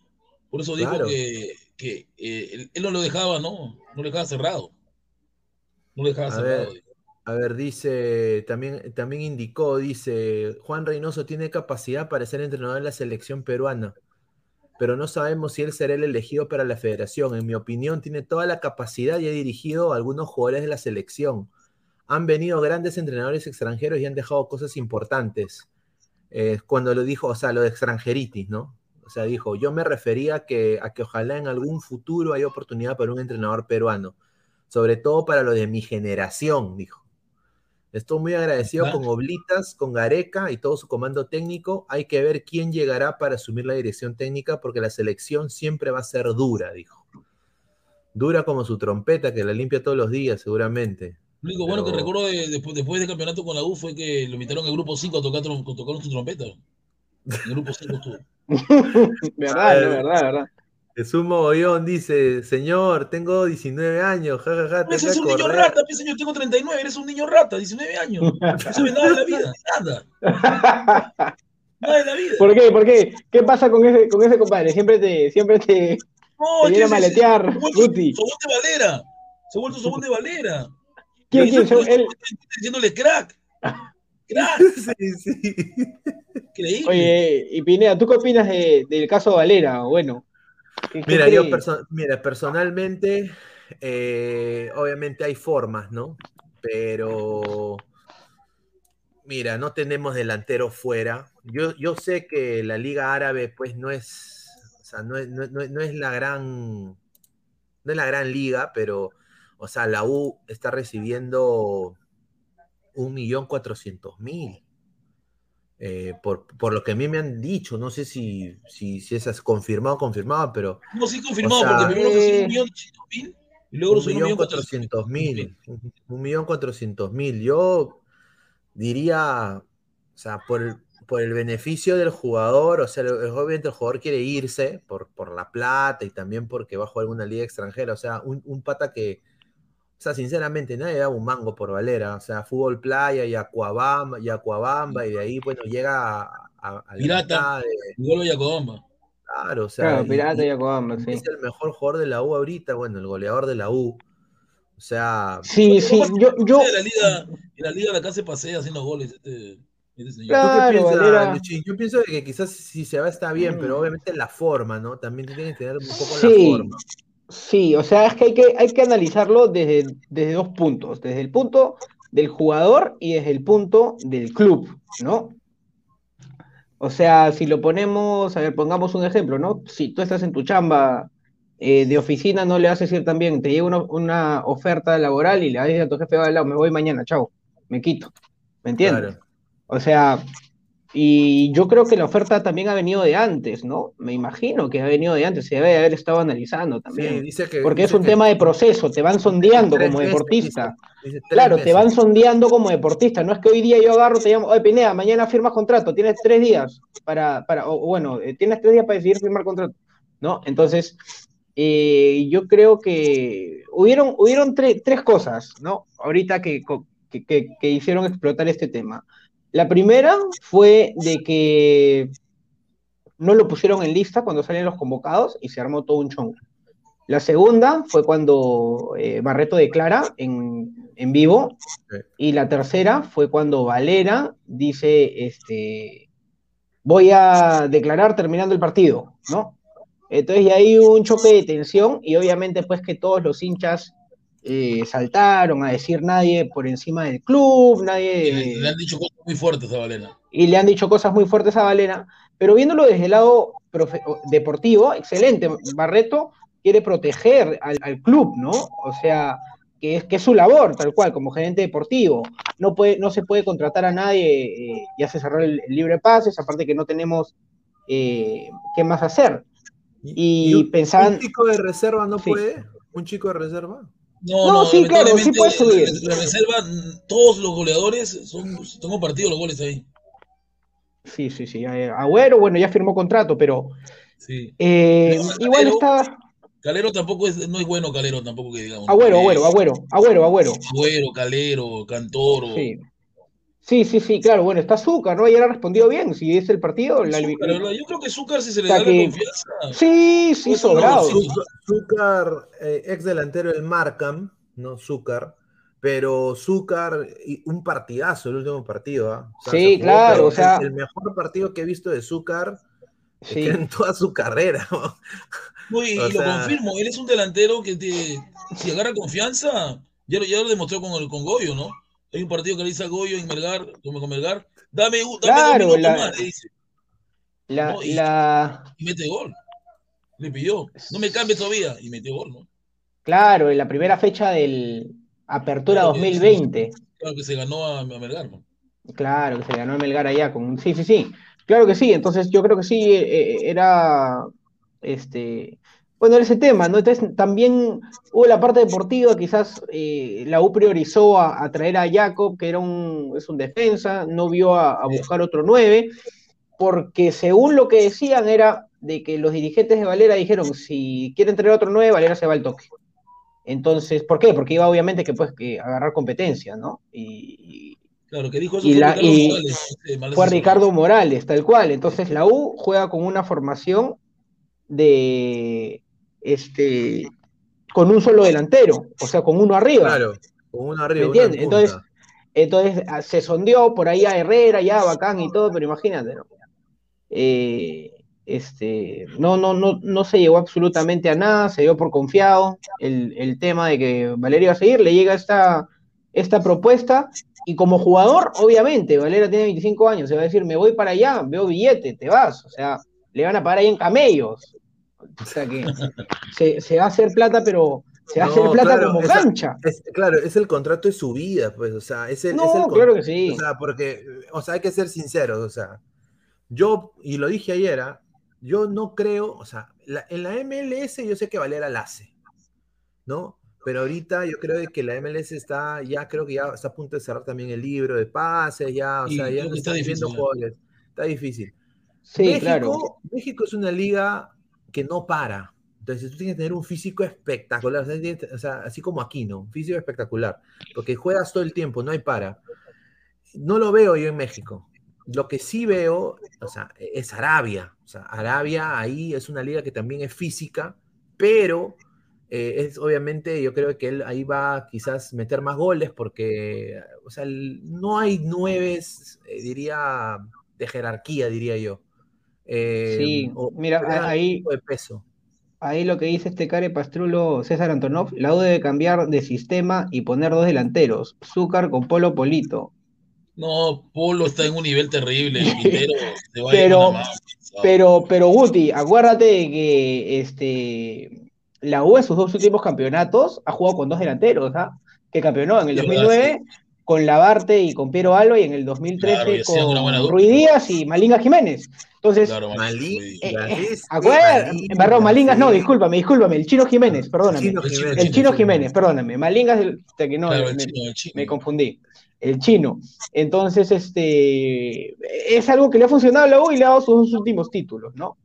Por eso dijo Claro. que, que eh, él, él no lo dejaba, ¿no? No lo dejaba cerrado. No lo dejaba A cerrado. ver, A ver, dice, también, también indicó, dice, Juan Reynoso tiene capacidad para ser entrenador de la selección peruana. pero no sabemos si él será el elegido para la federación. En mi opinión, tiene toda la capacidad y ha dirigido a algunos jugadores de la selección. Han venido grandes entrenadores extranjeros y han dejado cosas importantes. Eh, cuando lo dijo, o sea, lo de extranjeritis, ¿no? O sea, dijo, yo me refería a que, a que ojalá en algún futuro haya oportunidad para un entrenador peruano, sobre todo para lo de mi generación, dijo. Estoy muy agradecido con Oblitas, con Gareca y todo su comando técnico. Hay que ver quién llegará para asumir la dirección técnica porque la selección siempre va a ser dura, dijo. Dura como su trompeta, que la limpia todos los días, seguramente. Lo único bueno que recuerdo después, después del campeonato con la U fue que lo invitaron al grupo 5 a tocar, tocar su trompeta. El grupo 5 estuvo. verdad, no, verdad, verdad. Jesús Mogollón dice, señor, tengo 19 años, jajaja. Ja, ja, es un niño rata, mi señor, tengo 39, eres un niño rata, 19 años. No sabes nada de la vida, nada. Nada de la vida. ¿Por qué? ¿Por qué? ¿Qué pasa con ese, con ese compadre? Siempre te, siempre te, no, te viene a maletear, Guti. Sobón de Valera, se ha vuelto Sobón de Valera. ¿Quién, quién? Él... Diciéndole crack. Crack. Sí, sí. Increíble. Oye, y Pineda, ¿tú qué opinas de, del caso Valera? Bueno. ¿qué, Mira, qué yo crees? perso mira, personalmente, eh, obviamente hay formas, ¿no? Pero, mira, no tenemos delantero fuera. Yo, yo sé que la Liga Árabe, pues, no es, o sea, no es, no, no- no es la gran, no es la gran liga, pero, o sea, la U está recibiendo un millón cuatrocientos mil. Eh, por, por lo que a mí me han dicho, no sé si, si, si es confirmado o confirmado, pero No, sí confirmado, O sea, porque primero eh, un millón ochocientos mil y luego un lo subió un millón millón cuatrocientos mil. Un millón cuatrocientos mil. Yo diría, o sea, por el, por el beneficio del jugador, o sea, el- obviamente el jugador quiere irse por, por la plata y también porque va a jugar alguna liga extranjera. O sea, un, un pata que, o sea, sinceramente, nadie da un mango por Valera. O sea, fútbol playa y Acuabamba, y Acuabamba, y de ahí, bueno, llega a, a- a la Pirata. de- Igual Yacobamba. Claro, o sea, Claro, y- Pirata y- y Acobamba, sí. es el mejor jugador de la U ahorita, bueno, el goleador de la U. O sea, Sí, sí, yo, yo, En la liga, en la liga de acá se pasea haciendo goles este, este señor. Claro. ¿tú qué piensas? Yo pienso que quizás si se va está bien, pero obviamente la forma, ¿no? También tiene que tener un poco la Sí, forma. Sí, o sea, es que hay que, hay que analizarlo desde, desde dos puntos, desde el punto del jugador y desde el punto del club, ¿no? O sea, si lo ponemos, a ver, pongamos un ejemplo, ¿no? Si tú estás en tu chamba eh, de oficina, no le haces ir tan bien, te llega una, una oferta laboral y le dices a tu jefe, "Va, me voy mañana, chao, me quito, ¿me entiendes? Claro. O sea, y yo creo que la oferta también ha venido de antes, ¿no? Me imagino que ha venido de antes, se debe haber estado analizando Sí, también. dice que. Porque es dice un que tema de proceso, te van sondeando como deportista. dice, Claro, te van sondeando como deportista. No es que hoy día yo agarro, te llamo, oye Pineda, mañana firmas contrato, tienes tres días para, para o, bueno, eh, tienes tres días para decidir firmar contrato, ¿no? Entonces, eh, yo creo que hubieron, hubieron tre- tres cosas, ¿no? Ahorita que, que- que hicieron explotar este tema. La primera fue de que no lo pusieron en lista cuando salen los convocados y se armó todo un chongo. La segunda fue cuando eh, Barreto declara en, en vivo. Y la tercera fue cuando Valera dice, este, voy a declarar terminando el partido, ¿no? Entonces ya hay un choque de tensión y obviamente pues que todos los hinchas eh, saltaron a decir nadie por encima del club, Y nadie... le, le han dicho cosas muy fuertes a Valera. y le han dicho cosas muy fuertes a Valera, pero viéndolo desde el lado profe- deportivo, excelente. Barreto quiere proteger al, al club, ¿no? O sea, que es, que es su labor, tal cual, como gerente deportivo. No, puede, no se puede contratar a nadie, eh, ya se cerró el, el libre pases, aparte que no tenemos eh, qué más hacer. Y un, pensaban- ¿Un chico de reserva no Sí. puede? ¿Un chico de reserva? No, No, no, sí, claro, sí puede subir. La, reserva, todos los goleadores son, son compartidos los goles ahí. Sí, sí, sí. eh, Agüero, bueno, ya firmó contrato, pero Sí. eh, Pero, igual está. Calero tampoco es, no es bueno Calero tampoco que digamos. Agüero, Agüero, Agüero, Agüero, Agüero. Agüero, Calero, Cantoro. Sí. Sí, sí, sí, claro, bueno, está Azúcar, ¿no? Ayer ha respondido bien, si es el partido, la- Zúcar, ¿verdad? Yo creo que Zúcar si se le O sea da que- la confianza. Sí, sí, Pues, no, sobrado. Zúcar, eh, ex delantero del Markham, ¿no? Zúcar. Pero Zúcar, y un partidazo el último partido, ¿ah? O sea, Sí, se jugó, claro, o sea- el, el mejor partido que he visto de Zúcar Sí. En toda su carrera. No, y, y lo confirmo, él es un delantero que te, si agarra confianza, ya, ya lo demostró con, con Goyo, ¿no? Hay un partido que le dice a Goyo en Melgar, como con Melgar, dame, dame claro, dos la, más, le dice. La, ¿no? y, la... y mete gol. Le pidió, no me cambie todavía, y metió gol, ¿no? Claro, en la primera fecha del Apertura Claro, 2020. Claro que se ganó a, a Melgar, ¿no? Claro, que se ganó el Melgar allá con sí, sí, sí. Claro que sí, entonces yo creo que sí eh, era este bueno, ese tema, ¿no? Entonces también hubo la parte deportiva, quizás eh, la U priorizó a, a, traer a Jacob, que era un, es un defensa, no vio a, a buscar otro 9, porque según lo que decían era de que los dirigentes de Valera dijeron, si quieren traer otro 9, Valera se va al toque. Entonces, ¿por qué? Porque iba obviamente que pues que agarrar competencia, ¿no? Y, Claro, que dijo eso y fue la- Ricardo y Morales, eh, mal fue. Ricardo Morales, tal cual. Entonces la U juega con una formación de este con un solo delantero, o sea, con uno arriba. Claro, con uno ¿Me arriba, en entiendes? Entonces, entonces ah, se sondeó por ahí a Herrera, ya bacán y todo, pero imagínate, ¿no? Eh, este, no, no, no, no se llegó absolutamente a nada, se dio por confiado el, el tema de que Valeria iba a seguir, le llega esta, esta propuesta, y como jugador, obviamente, Valera tiene 25 años, se va a decir, me voy para allá, veo billete, te vas, o sea, le van a pagar ahí en camellos, o sea que se, se va a hacer plata, pero se va a hacer No, plata claro, como esa- cancha. es- claro, es el contrato de su vida, pues, o sea, es el, No, es el claro que sí. O sea, porque, o sea, hay que ser sinceros, o sea, yo, y lo dije ayer, ¿ah? yo no creo, o sea, la- en la MLS yo sé que Valera la hace, ¿no? Pero ahorita yo creo que la MLS está, ya creo que ya está a punto de cerrar también el libro de pases, ya, o Y sea, ya no está viendo difícil, ¿eh? jugadores, está difícil. Sí, México, claro. México es una liga que no para. Entonces tú tienes que tener un físico espectacular, o sea, así como aquí, ¿no? Un físico espectacular, porque juegas todo el tiempo, no hay para. No lo veo yo en México. Lo que sí veo, o sea, es Arabia. O sea, Arabia ahí es una liga que también es física, pero eh, es obviamente, yo creo que él ahí va quizás meter más goles porque, o sea, no hay nueves, eh, diría, de jerarquía, diría yo. Eh, Sí, o- mira, ahí- equipo de peso. Ahí lo que dice este care pastrulo César Antonov, la U debe cambiar de sistema y poner dos delanteros, Zúcar con Polo Polito. No, Polo está en un nivel terrible. Quintero se va a ir Pero, a Panamá. pero, pero Guti, acuérdate de que este, la U en sus dos últimos campeonatos ha jugado con dos delanteros, ¿ah? Que campeonó en el Sí, 2009 con Labarte y con Piero Alba y en el 2013 Claro, con. Ruiz Díaz y Malinga Jiménez. Entonces, Claro, Malí- eh, perdón, Malingas no, discúlpame, discúlpame, el Chino Jiménez, perdóname. Chino El chino, Jiménez. El Chino Jiménez, perdóname. Malingas, el- que no, Claro, el me, chino, el chino. me confundí. El chino. Entonces, este es algo que le ha funcionado a la U y le ha dado sus últimos títulos, ¿no?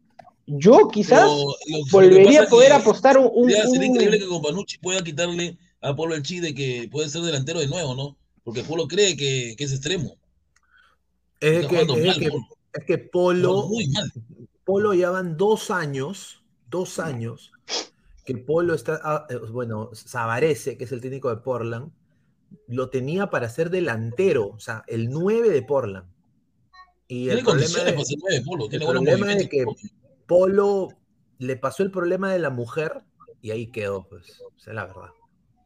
Yo quizás lo- lo volvería a poder apostar un, un- sería, un- increíble que con Panucci pueda quitarle a Polo el chi de que puede ser delantero de nuevo, ¿no? Porque Polo cree que, que es extremo. Es Está que, jugando es mal, que. Es que Polo. Polo ya van dos años, dos años, que Polo está, ah, eh, bueno, Savarese, que es el técnico de Portland, lo tenía para ser delantero, o sea, el 9 de Portland. Y el problema, de, Polo. el problema de que Polo le pasó el problema de la mujer y ahí quedó, pues, o sea, la verdad.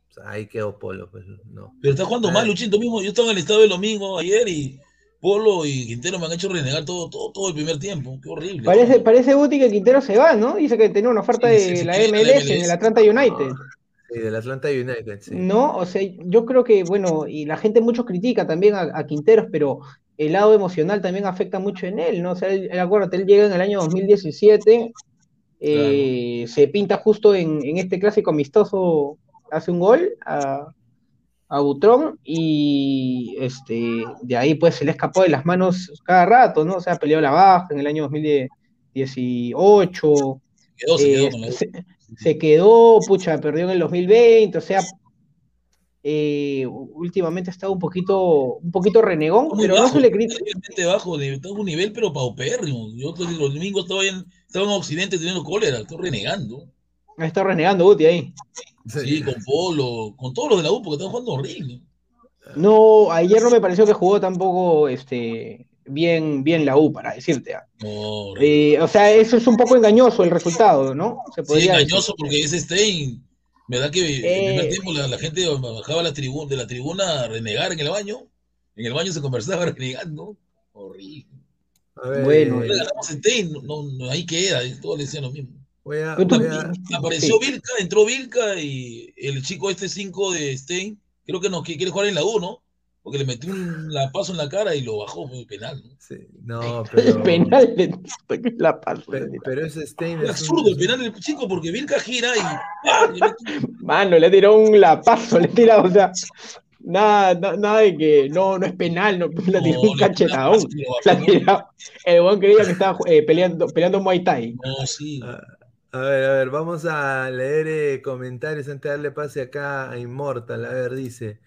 O sea, ahí quedó Polo, pues, no. Pero está jugando mal, Luchín. Tú mismo, yo estaba en el estado del domingo ayer y Polo y Quintero me han hecho renegar todo, todo, todo el primer tiempo. Qué horrible. Parece, parece Guti que Quintero se va, ¿no? Dice que tenía una oferta Sí, de sí, la MLS en el Atlanta United. Sí, del Atlanta United, sí. No, o sea, yo creo que, bueno, y la gente mucho critica también a, a Quinteros, pero el lado emocional también afecta mucho en él, ¿no? O sea, él, acuérdate, él llega en el año 2017, eh, se pinta justo en, en este clásico amistoso, hace un gol a, a Butrón y este, de ahí pues se le escapó de las manos cada rato, ¿no? O sea, peleó la baja en el año 2018, Quedó, se quedó eh, con la se, se quedó, pucha, perdió en el 2020, o sea, eh, últimamente ha estado un poquito, un poquito renegón, Está pero no bajo, se le critica. bajo, de, está en un nivel pero paupérrimo. Yo los domingos estaba en, estaba en Occidente teniendo cólera, estoy renegando. Estado renegando Guti ahí. Sí, con Polo, con todos los de la U, porque están jugando horrible. No, ayer no me pareció que jugó tampoco este bien, bien la U, para decirte. ¿ah? No, Eh, o sea, eso es un poco engañoso el resultado, ¿no? Se Sí, decir. engañoso porque ese Stein, ¿verdad que en el primer Eh. tiempo la, la gente bajaba la de la tribuna a renegar en el baño? En el baño se conversaba renegando. Horrible. A ver, Bueno, eh, Le ganamos Stein, no, no, no, ahí queda, todos le decían lo mismo. Voy a, Pero tú- voy a- Apareció Sí. Vilca, entró Vilca y el chico este 5 de Stein, creo que no que quiere jugar en la U, ¿no? Porque le metió un lapazo en la cara y lo bajó, fue penal. ¿no? sí, no, El pero, penal de la paso. pe- pero ese Stein es un- absurdo el penal del chico porque Vilca gira y ¡ah! le Mano, le tiró un lapazo, le tiró, o sea, nada, na- nada de que no, no es penal, no, le tiró No, un le- cachetadón. le La. El buen creía que estaba eh, peleando, peleando Muay Thai. No, sí. Ah, A ver, a ver, vamos a leer eh, comentarios antes de darle pase acá a Immortal. A ver, dice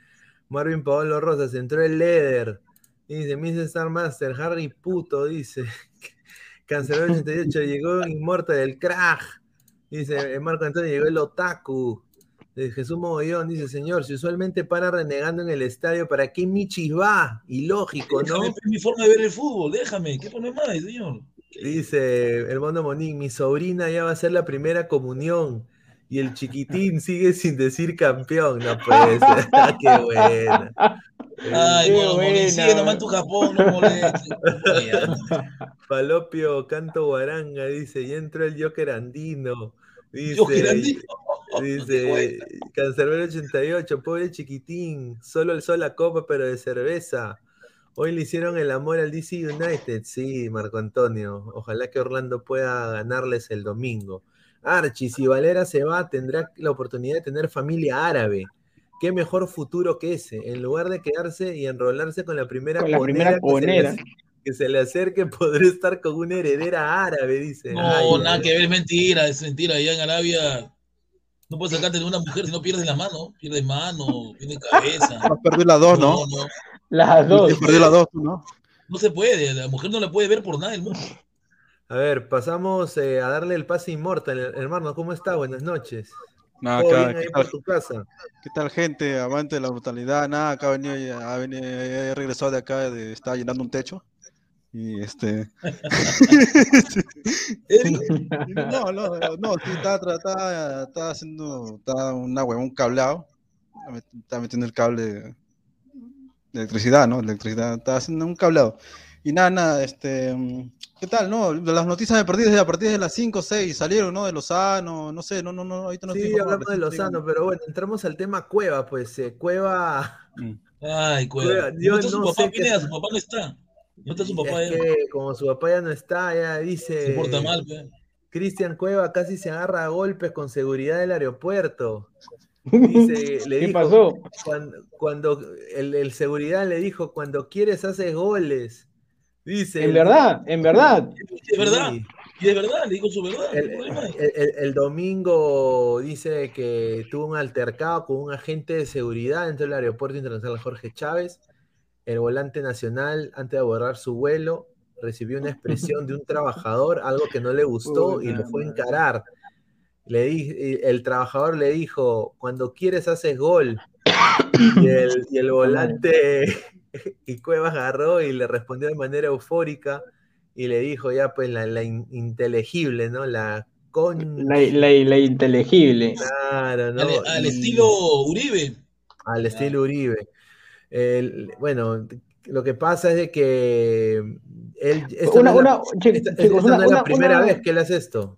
Marvin Paolo Rosas, entró el Leder. Dice, Miss Star Master, Harry Puto, dice. Canceló el 88, llegó Immortal, el crack. Dice eh, Marco Antonio, llegó el Otaku. Eh, Jesús Mogollón dice, señor, si usualmente para renegando en el estadio, ¿para qué Michis va? Ilógico, ¿no? Déjame, es mi forma de ver el fútbol, déjame. ¿Qué pone más, señor? Dice el Mondo Monín, mi sobrina ya va a ser la primera comunión y el chiquitín sigue sin decir campeón. No puede ser. Qué buena. Ay, Qué bueno, buena. sigue nomás tu Japón, no molestes. Oye, Palopio Canto Guaranga dice, y entró el Joker Andino. Dice, Joker Andino. dice Cancerbero 88, pobre chiquitín, solo alzó la copa pero de cerveza. Hoy le hicieron el amor al DC United. Sí, Marco Antonio. Ojalá que Orlando pueda ganarles el domingo. Archie, si Valera se va, tendrá la oportunidad de tener familia árabe. Qué mejor futuro que ese. En lugar de quedarse y enrolarse con la primera Con la primera que se le- conera. que se le acerque, podría estar con una heredera árabe, dice. No, Ay, nada que ver, es mentira, es mentira. Allá en Arabia no puedes sacarte de una mujer si no pierdes la mano. Pierdes mano, pierdes cabeza. Has perdido las dos, ¿no? no, Las dos. Has perdido las dos, ¿no? no se puede. La mujer no la puede ver por nada del mundo. A ver, pasamos eh, a darle el pase inmortal. Hermano, ¿cómo está? Buenas noches. Nada, ¿Todo acá, ¿qué, por tal, tu casa? qué tal, gente? Amante de la brutalidad. Nada, acá ha venido, ha venido, he regresado de acá, de, estaba llenando un techo. Y este. no, no, no, sí, estaba, tra- estaba, estaba haciendo estaba una hueva, un cableado. Estaba metiendo el cable electricidad, ¿no? Electricidad, estaba haciendo un cableado. Y nada, nada, este. ¿Qué tal, no? Las noticias de partidos a partir de las 5 o 6 salieron, ¿no? De Lozano, no sé, no, no, no, ahorita no estoy Sí, informado, hablamos de estoy- Lozano, pero bueno, entramos al tema Cueva, pues eh, Cueva, Mm. Ay, Cueva, cueva. yo No está su papá, sé qué- su papá no está. No está su papá es ya. que como su papá ya no está, ya dice, Se porta mal, pe. Cristian Cueva casi se agarra a golpes con seguridad del aeropuerto. Dice, le ¿Qué dijo, pasó? Cuando, cuando el, el seguridad le dijo, cuando quieres haces goles. Dice, En verdad, en verdad. Es verdad. Sí. Y es verdad, le digo su verdad. El- el- el domingo dice que tuvo un altercado con un agente de seguridad dentro del aeropuerto internacional Jorge Chávez. El volante nacional, antes de abordar su vuelo, recibió una expresión de un trabajador, algo que no le gustó y lo fue a encarar. Le di- y el trabajador le dijo, cuando quieres haces gol. Y el, y el volante y Cuevas agarró y le respondió de manera eufórica y le dijo ya pues la, la in- inteligible, ¿no? La con... La, la, la inteligible. Claro, ¿no? Al, estilo Uribe. al estilo Uribe. El- bueno, lo que pasa es de que él... esta Una, no es la- una, chi- esta- chicos, esta una, no es la una- primera una- vez que él hace esto.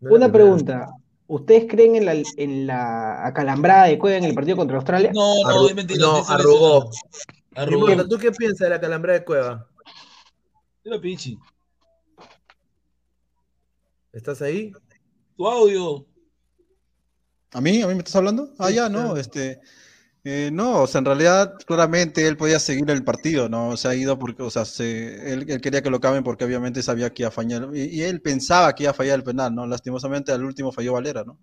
No una pregunta. ¿Ustedes creen en la, en la acalambrada de Cueva en el partido contra Australia? No, no, Arru- mentira. no, se arrugó. Arrugó. Inmortal, ¿tú qué piensas de la calambrada de Cueva? Era Pichi. ¿Estás ahí? Tu audio. ¿A mí? ¿A mí me estás hablando? Ah, Sí, ya, no, claro. este, eh, no, o sea, en realidad, claramente él podía seguir el partido, ¿no? Se ha ido porque, o sea, se- él, él quería que lo cambien porque obviamente sabía que iba a fallar, y, y él pensaba que iba a fallar el penal, ¿no? Lastimosamente al último falló Valera, ¿no?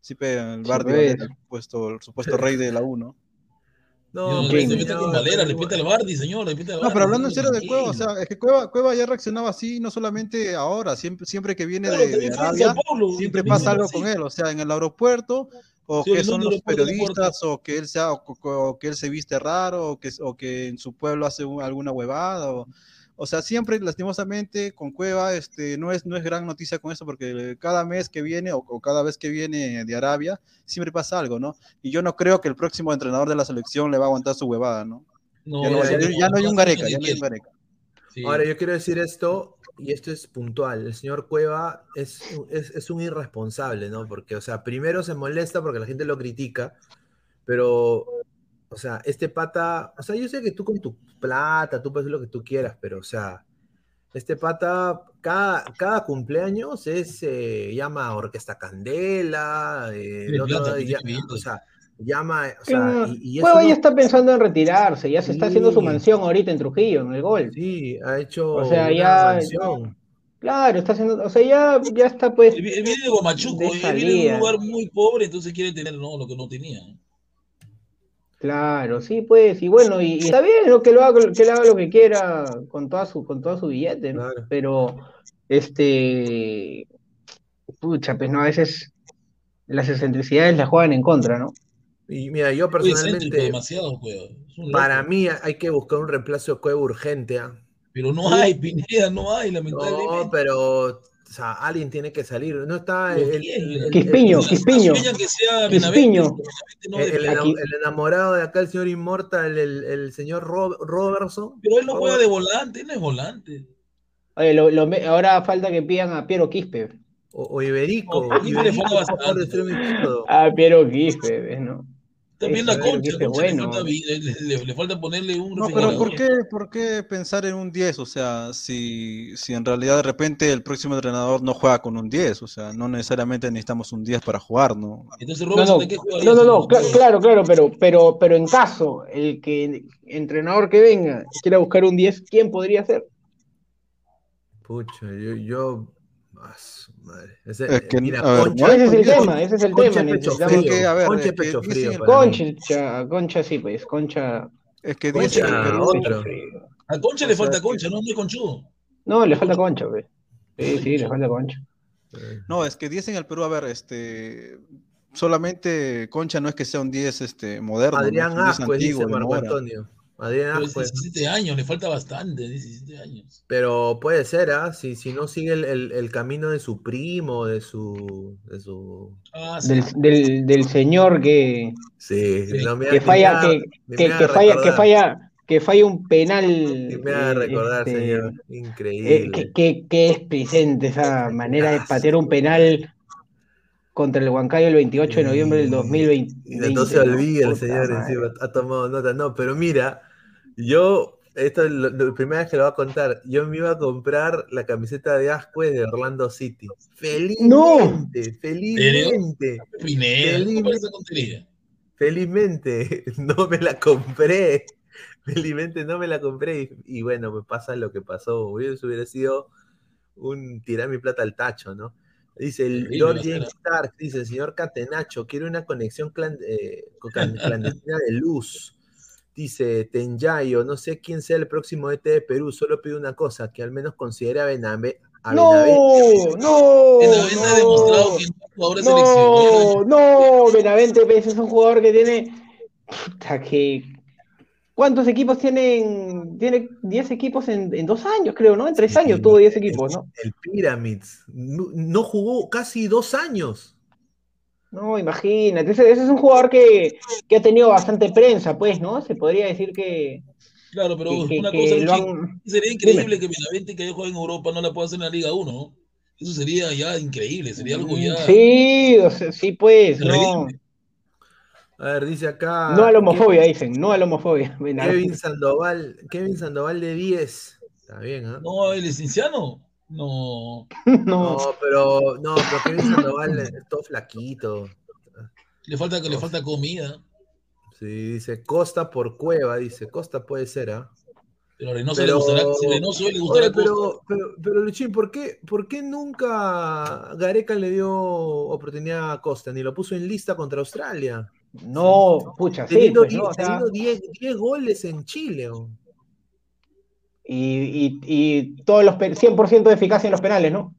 Sí, el Bardi. Valera, el supuesto, el supuesto rey de la U, ¿no? No, mete con Valera, al Bardi, señor, al No, pero hablando en serio de. Cueva, o sea, es que Cueva, Cueva ya reaccionaba así, no solamente ahora, siempre, siempre que viene Claro, de, Arabia, siempre pasa algo así. con él, o sea, en el aeropuerto, o Sí, que son los periodistas, o que él sea, o, o que él se viste raro, o que, o que en su pueblo hace un- alguna huevada, o, O sea, siempre, lastimosamente, con Cueva, este, no es, no es gran noticia con eso, porque cada mes que viene o, o cada vez que viene de Arabia, siempre pasa algo, ¿no? Y yo no creo que el próximo entrenador de la selección le va a aguantar su huevada, ¿no? No, ya, no, ya, ya no hay un Gareca, ya no hay un Gareca. Sí. Ahora, yo quiero decir esto, y esto es puntual. El señor Cueva es, un- es, es un irresponsable, ¿no? Porque, o sea, primero se molesta porque la gente lo critica, pero, o sea, este pata, o sea, yo sé que tú con tu plata, tú puedes hacer lo que tú quieras, pero, o sea, este pata, cada, cada cumpleaños es, se llama Orquesta Candela, eh, otro plata, tiene billete. o sea, llama, o sea, Claro. y, y eso Cueva no- ya está pensando en retirarse, ya se está haciendo su mansión ahorita en Trujillo, en el gol. sí, ha hecho O sea, una ya- mansión. Claro, está haciendo, o sea, ya, ya está pues. Él viene de Guamachuco, él viene de un lugar muy pobre, entonces quiere tener no, lo que no tenía. Claro, sí, pues, y bueno, y, y está bien ¿no? que lo haga, que él haga lo que quiera con toda su, con todo su billete, ¿no? Claro. Pero, este, pucha, pues no, a veces las excentricidades las juegan en contra, ¿no? Y mira, yo personalmente, demasiado, Cueva. Es un para mí hay que buscar un reemplazo de Cueva urgente. ¿ah? Pero no hay, Pineda, no hay, lamentablemente. No, pero, o sea, alguien tiene que salir. No está ¿Pero el, quién? el- el- Quispiño, el- Quispiño. Sueñan que sea Quispiño. El- enamorado de acá, el señor Inmortal, el, el señor Rob- Robertson. Pero él no juega de volante, él no es volante. Oye, lo- lo me- ahora falta que pidan a Piero Quispe. O, o Iberico. No, Iberico. A Piero Quispe, ¿ves, ¿no? También Eso, la concha, le, falta, vi- le, le- le falta ponerle un No, pero ¿por qué, ¿por qué pensar en un 10? O sea, si, si en realidad de repente el próximo entrenador no juega con un 10, o sea, no necesariamente necesitamos un 10 para jugar, ¿no? Entonces No, Robertson, no, ¿de qué juega? no, no, no, cla- claro, claro, pero, pero, pero en caso el que entrenador que venga quiera buscar un 10, ¿quién podría ser? Pucha, yo. yo... madre. Ese- Es que, mira, ver, Concha, Ese es el Concha- tema, ese es el Concha tema. pecho frío, que, a ver, Concha es que pecho dicen frío. Concha, Concha sí, pues, Concha. Es que Perú, otro. A Concha O le falta concha, no, no es conchudo. No, le falta Concha, pues. Sí, sí, le falta Concha. no, es que 10 en el Perú, a ver, este, solamente Concha no es que sea un 10 este, moderno, ¿no? Adrián Es un 10 Ascuez, dice antiguo, de Marco. Antonio. Adrián Pero es Ascuez. 17 años, le falta bastante, 17 años. Pero puede ser, ¿ah? Si, si no sigue el, el- el camino de su primo, de su. De su... Ah, sí. Del, del, del señor que, Sí, Sí. no me que falla, que, me que, haga que falla, que falla, que falla un penal. que me haga eh, recordar, este, señor. eh, Increíble. que, que, que es presente esa manera de patear un penal contra el Huancayo el 28 de noviembre del 2020. Y no se olvida el señor encima, ha tomado nota. No, pero mira, yo, esto es lo- lo- la primera vez que lo voy a contar, yo me iba a comprar la camiseta de Ascuez de Orlando City. Felizmente, felizmente, Pineda, Feliz- ¿cómo es esa tontería? felizmente no me la compré. Felizmente no me la compré y, y bueno, me pasa lo que pasó. Hubiera sido un tirar mi plata al tacho, ¿no? Dice el Lord James. Stark, dice el señor Catenacho, quiere una conexión clan- eh, clan- clandestina de luz. Dice Tenyayo, no sé quién sea el próximo ET de Perú, solo pido una cosa, que al menos considere a Benavente. A No, Benavente. no, Benavente ha demostrado que no es jugador de selección. no, no, Benavente pues, es un jugador que tiene, puta, que, ¿cuántos equipos tienen? Tiene 10 equipos en, en dos años, creo, ¿no? En tres Sí, años tuvo 10 equipos, ¿no? El Pyramids no, no jugó casi dos años. No, imagínate, ese, ese es un jugador que, que ha tenido bastante prensa, pues, ¿no? Se podría decir que, Claro, pero que, una que cosa, han... sería increíble que Benavente, que haya jugado en Europa, no la pueda hacer en la Liga 1, ¿no? Eso sería ya increíble, sería algo ya. Sí, o sea, sí, pues, no. A ver, dice acá. no a la homofobia, dicen, no a la homofobia. Kevin Sandoval, Kevin Sandoval de 10. Está bien, ¿ah? No, el licenciano. No. No, No, pero no, pero Kevin Sandoval es todo flaquito. Le falta, le falta comida. Sí, dice Costa por Cueva, dice Costa puede ser, ¿ah? Pero a Reynoso Pero- le gustará, si a Reynoso le gustará Oye, Costa. pero, pero, pero Luchín, ¿por qué, ¿por qué nunca Gareca le dio oportunidad a Costa? Ni lo puso en lista contra Australia. No, pucha, sí, Teniendo pues, 10 ¿no? O sea, teniendo 10 10 goles en Chile. y, y, y todos los pe- 100% de eficacia en los penales, ¿no?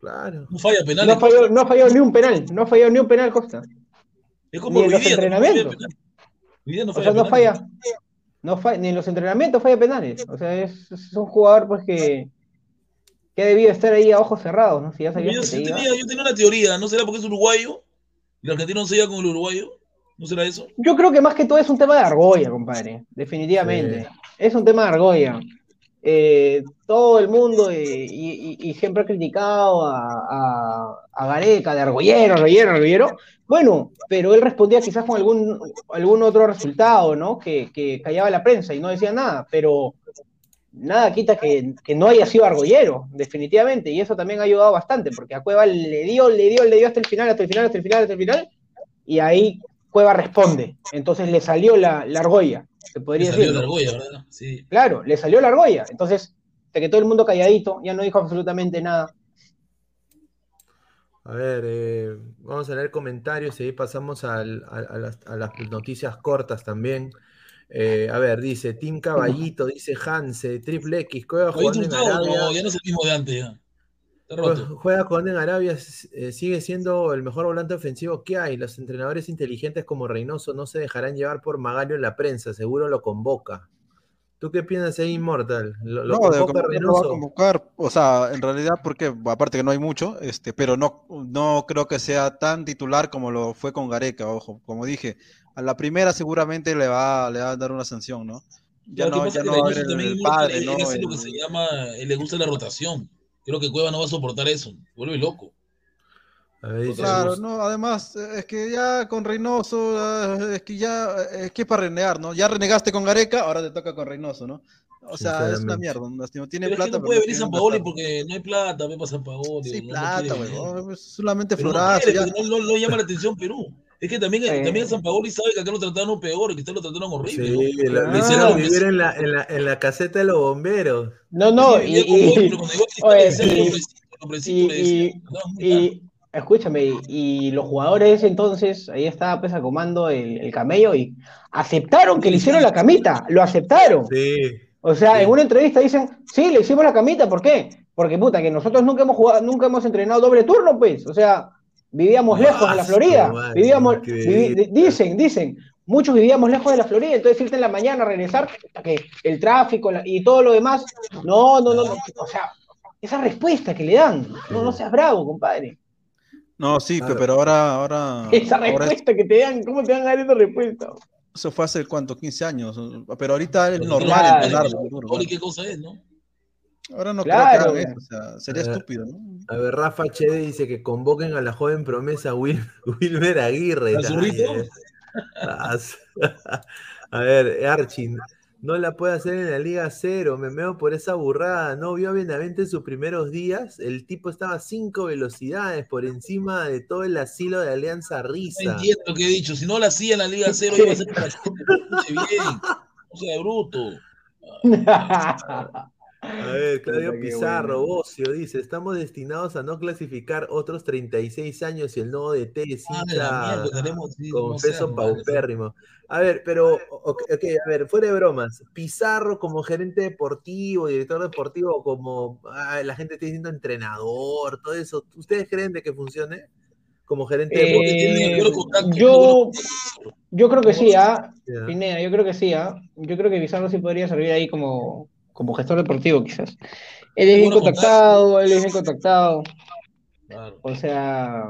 Claro. No falla penal. No falló, no falló ni un penal, no falló ni un penal Costa. Es como ni en los no falla entrenamientos. O falla sea, no falla. No fa- ni en los entrenamientos falla penales. O sea, es, es un jugador pues que, que ha debido estar ahí a ojos cerrados, ¿no? Si ya Yo, que sí te iba. tenía, yo tenía una teoría, ¿no será porque es uruguayo? ¿Y el argentino no se lleva con el uruguayo? ¿No será eso? Yo creo que más que todo es un tema de argolla, compadre. Definitivamente. Es un tema de argolla. Eh, todo el mundo eh, y, y- y siempre ha criticado a, a, a Gareca de argollero, argollero, argollero. Bueno, pero él respondía quizás con algún, algún otro resultado, ¿no? Que, que callaba la prensa y no decía nada, pero nada quita que, que no haya sido argollero, definitivamente, y eso también ha ayudado bastante, porque a Cueva le dio, le dio, le dio hasta el final, hasta el final, hasta el final, hasta el final, y ahí Cueva responde. Entonces le salió la, la argolla, se Le podría salió decir. la argolla, ¿verdad? Sí. Claro, le salió la argolla. Entonces, se quedó todo el mundo calladito, ya no dijo absolutamente nada. A ver, eh, vamos a leer comentarios y ahí pasamos al- a, a las, a las noticias cortas también. Eh, a ver, dice Tim Caballito, dice Hanse, Triple X, ¿Lo jugando en Hurtado? Arabia. No, ya no es el mismo de antes, ya. Roto. Juega jugando en Arabia, eh, sigue siendo el mejor volante ofensivo que hay. Los entrenadores inteligentes como Reynoso no se dejarán llevar por Magalio en la prensa, seguro lo convoca. ¿Tú qué piensas ahí, Immortal? ¿Lo, lo No, de convoca convocar lo va a convocar, o sea, en realidad porque aparte que no hay mucho, este, pero no, no creo que sea tan titular como lo fue con Gareca, ojo, como dije, a la primera seguramente le va, le va a dar una sanción, ¿no? Ya no, ya es que no va a Reynoso haber también el padre, él ¿no? lo que El- se llama, él le gusta la rotación. Creo que Cueva no va a soportar eso. Vuelve loco. A ver, dice Claro, no, además, es que ya con Reynoso, ah, es que ya, es que es para renegar, ¿no? Ya renegaste con Gareca, ahora te toca con Reynoso, ¿no? O sea, es una mierda, un lastimo. Tiene Pero es que plata, no puede no venir San Paoli porque no hay plata, ve para San Paoli. Sí, no- no plata, huevón, es solamente no florazo, quiere, ya. porque no, no- no llama la atención Perú. Es que también, Eh. también San Paoli sabe que acá lo trataron peor y que ustedes lo trataron horrible. Sí, ¿no? lo hicieron vivir en la, en, la, en la caseta de los bomberos. No, no, y, escúchame, y los jugadores entonces, ahí estaba pues a comando el, el camello y aceptaron que le hicieron la camita, lo aceptaron. Sí. O sea, Sí. en una entrevista dicen, sí, le hicimos la camita, ¿por qué? Porque puta, que nosotros nunca hemos jugado, nunca hemos entrenado doble turno, pues. O sea, vivíamos lejos de la Florida. Vivíamos, vivi- dicen, dicen, muchos vivíamos lejos de la Florida, entonces irte en la mañana a regresar, que el tráfico y todo lo demás. No, no, no, no. O sea, esa respuesta que le dan, no, no seas bravo, compadre. No, sí, Claro. pero ahora, ahora, Esa ahora es- respuesta que te dan, ¿cómo te van a dar esa respuesta? eso fue hace cuánto, 15 años, pero ahorita es normal claro. ¿qué cosa es, no? Ahora no Claro. creo que hagan eso, o sea, sería estúpido, ¿no? A ver, Rafa HD dice que convoquen a la joven promesa Wil- Wilmer Aguirre. A ver, Archie, no la puede hacer en la Liga Cero, me meo por esa burrada. No vio a Benavente en sus primeros días. El tipo estaba a cinco velocidades por encima de todo el asilo de Alianza No Risa. entiendo lo que he dicho. Si no la hacía en la Liga Cero, iba a ser para la gente. Escuche bien. No sea bruto. A ver, Claudio Pizarro, bueno. Bocio dice, estamos destinados a no clasificar otros 36 años y el nuevo DT es Ah, tenemos. sí, con peso mal, paupérrimo. A ver, pero, ok, ok, a ver, fuera de bromas, Pizarro como gerente deportivo, director deportivo, como ah, la gente está diciendo entrenador, todo eso, ¿ustedes creen de que funcione como gerente Eh, contacto, yo, yo creo que sí, ¿ah? deportivo? Pineda, yo creo que sí, ¿ah? Yo creo que Pizarro sí podría servir ahí como, como gestor deportivo, quizás. Él es bien contactado, él es bien contactado. Claro. O sea,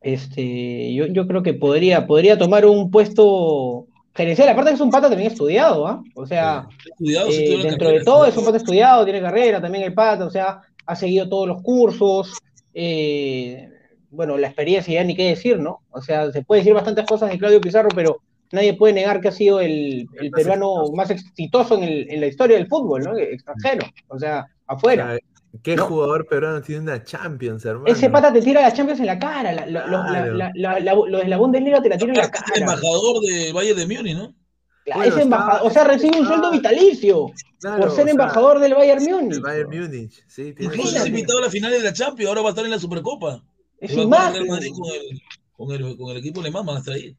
este, yo, yo creo que podría, podría tomar un puesto gerencial. Aparte que es un pata también estudiado, ¿ah? O sea, si eh, dentro carrera, de todo es un pata estudiado, tiene carrera, también el pata, o sea, ha seguido todos los cursos. eh, bueno, la experiencia ya ni qué decir, ¿no? O sea, se puede decir bastantes cosas de Claudio Pizarro, pero nadie puede negar que ha sido el, el peruano más exitoso en, el- en la historia del fútbol, ¿no? Extranjero, o sea, O afuera. sea, ¿Qué No. jugador peruano tiene una Champions, hermano? Ese pata te tira la Champions en la cara, la, la, la- Claro. la, la, la- lo de la Bundesliga te la tira en la es cara. embajador del Valle de Múnich, ¿no? Bueno, es embajador, está- o sea, recibe un sueldo está- vitalicio Claro, por o ser sea, embajador del Bayern Múnich. Bayern Múnich, sí, tiene Incluso es invitado a la final de la Champions, ahora va a estar en la Supercopa. Es imagen. Madrid con el, con el, con el equipo alemán, van a estar ahí.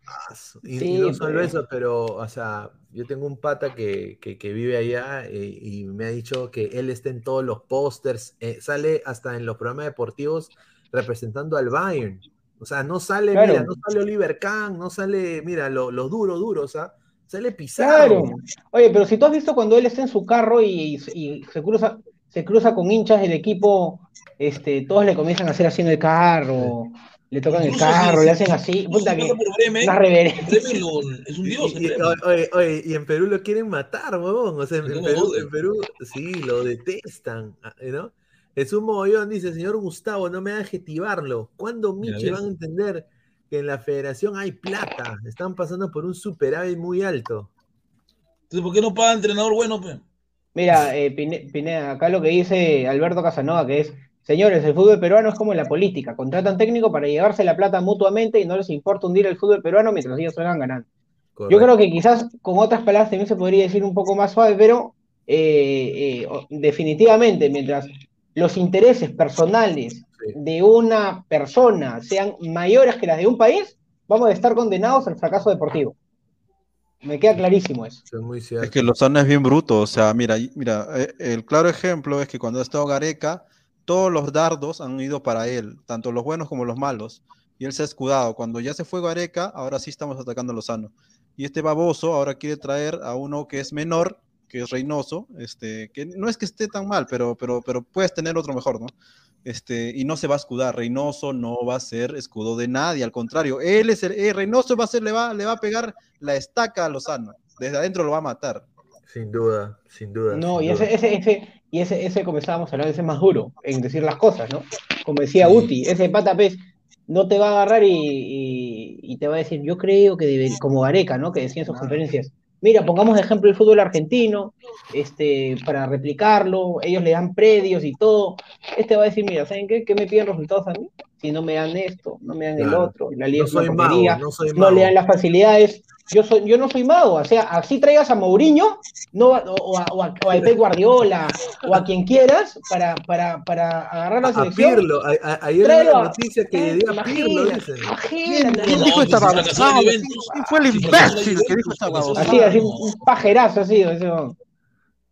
Y, Sí, y no solo pues. eso, pero, o sea, yo tengo un pata que, que, que vive allá eh, y me ha dicho que él está en todos los pósters, eh, sale hasta en los programas deportivos representando al Bayern. O sea, no sale, Claro. mira, no sale Oliver Kahn, no sale, mira, lo- los duros, duros, ¿ah? Sale pisado. Claro. Oye, pero si tú has visto cuando él está en su carro y, y se cruza, se cruza con hinchas del equipo, este, todos le comienzan a hacer así en el carro, le tocan el carro, le hacen así, puta que Bremen, una reverencia. Es un dios. Y, en y- Bremen. oye, oye, y en Perú lo quieren matar, huevón. O sea, en, en Perú, en sí, lo detestan, ¿no? Es un mogollón, dice, señor Gustavo, no me haga adjetivarlo. ¿Cuándo Michi van a entender que en la federación hay plata? Están pasando por un superávit muy alto. Entonces, ¿por qué no paga entrenador bueno, pe? Mira, eh, Pine- Pineda, acá lo que dice Alberto Casanova, que es, señores, el fútbol peruano es como la política, contratan técnico para llevarse la plata mutuamente y no les importa hundir el fútbol peruano mientras ellos salgan ganando. Yo creo que quizás con otras palabras también se podría decir un poco más suave, pero eh, eh, definitivamente, mientras los intereses personales de una persona sean mayores que las de un país, vamos a estar condenados al fracaso deportivo. Me queda clarísimo eso. Es muy Es que Lozano es bien bruto, o sea, mira, mira, eh, el claro ejemplo es que cuando ha estado Gareca, todos los dardos han ido para él, tanto los buenos como los malos, y él se ha escudado. Cuando ya se fue Gareca, ahora sí estamos atacando a Lozano. Y este baboso ahora quiere traer a uno que es menor, que es Reynoso, este, que no es que esté tan mal, pero, pero, pero puedes tener otro mejor, ¿no? Este, y no se va a escudar. Reynoso no va a ser escudo de nadie, al contrario, él es el, eh, Reynoso va a ser, le va, le va a pegar la estaca a Lozano. Desde adentro lo va a matar. Sin duda, sin duda. No, sin y ese, duda. ese, ese, y ese, ese, como estábamos hablando, ese es más duro en decir las cosas, ¿no? Como decía Uti, ese pata pez no te va a agarrar y, y- y te va a decir, yo creo que debe, como Gareca, ¿no? Que decía en sus conferencias, mira, pongamos de ejemplo el fútbol argentino, este, para replicarlo, ellos le dan predios y todo. Este va a decir, mira, ¿saben qué? ¿Qué me piden resultados a mí? Si no me dan esto, no me dan el otro, la liga No soy mago, no soy no mago. le dan las facilidades. Yo, soy, yo no soy mago, o sea, así traigas a Mourinho no, o, o a, o a- o al Pep Guardiola o a quien quieras para, para, para agarrar la A selección. Pirlo, a- a- ayer Tráelo a- la noticia que dio a Pirlo. ¿Quién No, dijo esta babosada? ¿Quién fue el imbécil que dijo esta babosada? Así, así, un pajerazo así, eso.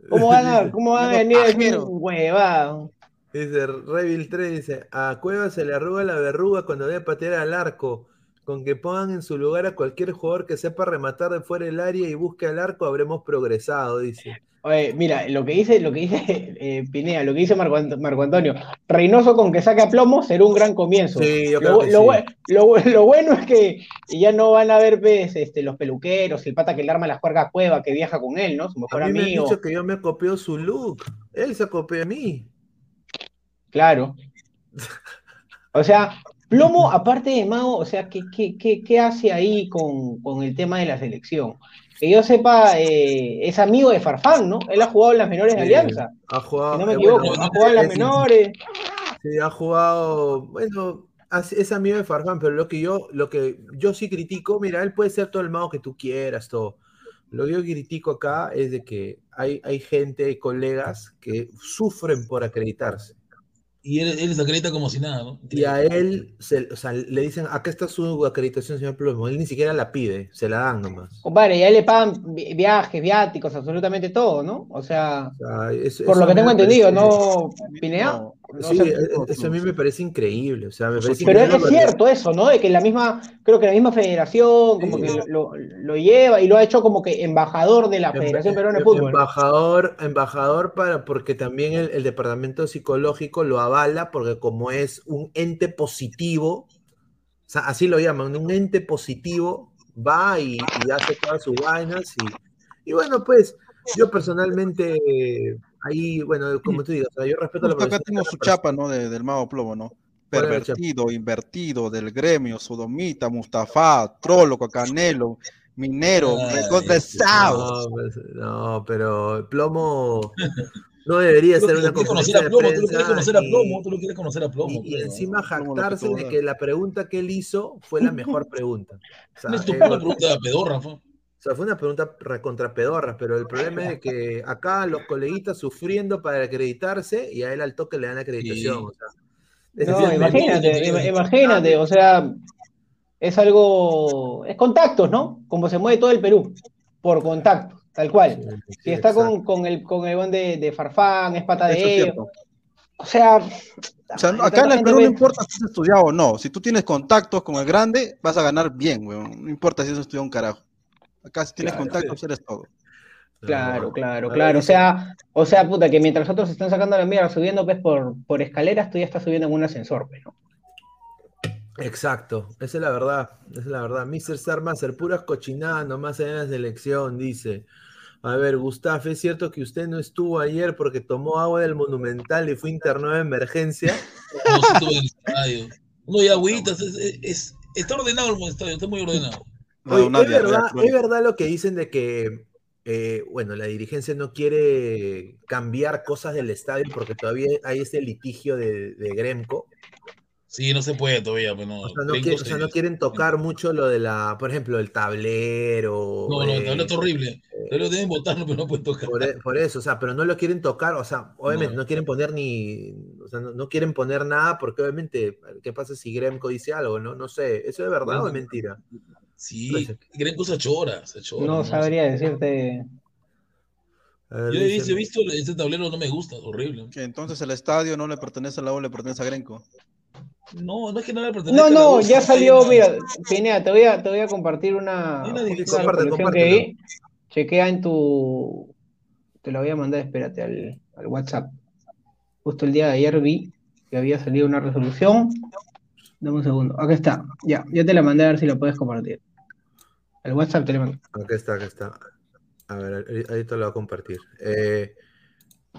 ¿Cómo van a, cómo van a venir a decir huevada? Dice Revil 3, dice, a Cueva se le arruga la verruga cuando debe patear al arco. Con que pongan en su lugar a cualquier jugador que sepa rematar de fuera del área y busque al arco, habremos progresado, dice. Oye, mira, lo que dice, lo que dice eh, Pinea, lo que dice Marco, Ant- Marco Antonio, Reynoso con que saque a plomo será un gran comienzo. Sí, yo lo, que lo sí. lo lo bueno es que ya no van a ver pues, este, los peluqueros, el pata que le arma las cuerdas a Cueva, que viaja con él, ¿no? Su A mejor mí me han amigo. dicho que yo me copió su look. Él se copió de mí. Claro. O sea, Plomo, aparte de Mago, o sea, ¿qué, qué, qué, qué hace ahí con, con el tema de la selección? Que yo sepa, eh, es amigo de Farfán, ¿no? Él ha jugado en las menores de Sí, Alianza, Ha jugado, si no me equivoco, bueno, ha jugado en las es- menores. Sí, ha jugado, bueno, es amigo de Farfán, pero lo que yo, lo que yo sí critico, mira, él puede ser todo el mago que tú quieras, todo. Lo que yo critico acá es de que hay, hay gente, hay colegas que sufren por acreditarse. Y él, él se acredita como si nada, ¿no? Y a él se- o sea, le dicen, acá está su acreditación, señor Plomo. Él ni siquiera la pide, se la dan nomás. Compadre, y a él le pagan vi- viajes, viáticos, absolutamente todo, ¿no? O sea, O sea, eso- por lo que tengo entendido, ¿no, Pinea? No, No Sí, sé. eh, eso a mí me parece increíble. O sea, me parece Pero es, increíble es porque- cierto eso, ¿no? De que la misma, creo que la misma federación como Sí. que lo, lleva y lo ha hecho como que embajador de la Federación Peruana de Fútbol. Embajador, embajador para, porque también el, el departamento psicológico lo avala, porque como es un ente positivo, o sea, así lo llaman, un ente positivo, va y, y hace todas sus vainas. Y, y bueno, pues, yo personalmente, eh, ahí, bueno, como tú digas, o sea, yo respeto la Justo acá profesión tengo de su chapa, ¿no? De- del mago plomo, ¿no? ¿Cuál es la? Pervertido, invertido, del gremio, sodomita, Mustafa, trolo, canelo, minero, Ay, recontra. No, pues, no, pero Plomo no debería ser una quieres conocer a conferencia de Plomo, tú lo quieres conocer a y- Plomo, tú lo quieres conocer a Plomo. Y, y encima jactarse te de que la pregunta que él hizo fue la mejor pregunta. O sea, Una eh, estúpida pregunta de pedorra, fue. O sea, fue una pregunta recontrapedorra, pero el problema es de que acá los coleguitas sufriendo para acreditarse y a él al toque le dan acreditación. Sí. O sea, es No, imagínate, imagínate, o sea, es algo, es contactos, ¿no? Como se mueve todo el Perú, por contactos, tal cual. Sí, Si está con, con el con el buen de, de Farfán, es pata de ellos. O sea, O sea, acá en el Perú no importa si has estudiado o no. Si tú tienes contactos con el grande, vas a ganar bien, weón. No importa si has estudiado un carajo. Acá si tienes Claro. contactos eres todo. Claro, claro, claro. O sea, o sea, puta, que mientras otros están sacando la mierda subiendo pues por, por escaleras, tú ya estás subiendo en un ascensor, pues, ¿no? Exacto, esa es la verdad, esa es la verdad. Mr. Starmaster, puras cochinadas nomás en la selección, dice. A ver, Gustavo, ¿es cierto que usted no estuvo ayer porque tomó agua del Monumental y fue internado de emergencia? No, sí estuve en el estadio. No hay agüitas, es, es- es- está ordenado el estadio, está muy ordenado. No, Oye, una es, verdad, es verdad lo que dicen de que, eh, bueno, la dirigencia no quiere cambiar cosas del estadio porque todavía hay ese litigio de, de Gremco. Sí, no se puede todavía, pero no. O sea, no, Grenco quiere- o sea, se- no quieren tocar mucho lo de la, por ejemplo, el tablero. No, no, el eh, tablero está horrible. El tablero deben botarlo, pero no pueden tocar. Por, e- por eso, o sea, pero no lo quieren tocar, o sea, obviamente No. no, quieren poner ni, o sea, no, no quieren poner nada porque obviamente, ¿qué pasa si Gremco dice algo, no? No sé, ¿eso es verdad o es mentira? Sí, Grenco se achora, se achora. No sabría decirte. Ver, Yo he dice- visto, he visto ese tablero, no me gusta, horrible. Que entonces el estadio no le pertenece a la U, le pertenece a Grenco. No, no es que no le pertenezca No, a la no, U, ya que salió, mira, Pineda, te voy a, te voy a compartir una, una. Comparte, que vi. Chequea en tu. Te la voy a mandar, espérate, al, al WhatsApp. Justo el día de ayer vi que había salido una resolución. Dame un segundo. Acá está. Ya, ya te la mandé a ver si la puedes compartir. El WhatsApp te la mandé. Acá está, acá está. A ver, ahí- ahorita lo voy a compartir. Eh,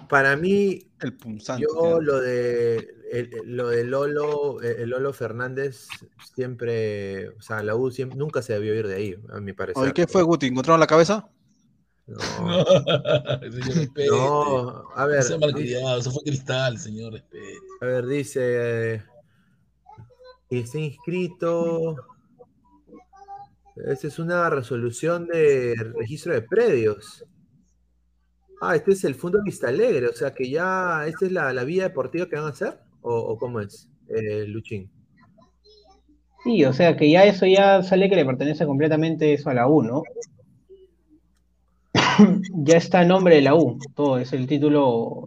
para mí, El punzante. yo lo de el- lo de Lolo, eh, el Lolo Fernández siempre, o sea, la U siempre, nunca se debió ir de ahí, a mi parecer. Oye, ¿qué fue, Guti? ¿Encontraron la cabeza? No, no, a ver, malcriado, eso fue cristal, señor, respete. a ver, dice, eh, está inscrito. Esta es una resolución de registro de predios. Ah, este es el Fondo Vista Alegre, o sea que ya, ¿esta es la, la vía deportiva que van a hacer? ¿O, o cómo es, eh, Luchín? Sí, o sea que ya eso ya sale que le pertenece completamente eso a la U, ¿no? ya está a nombre de la U, todo es el título,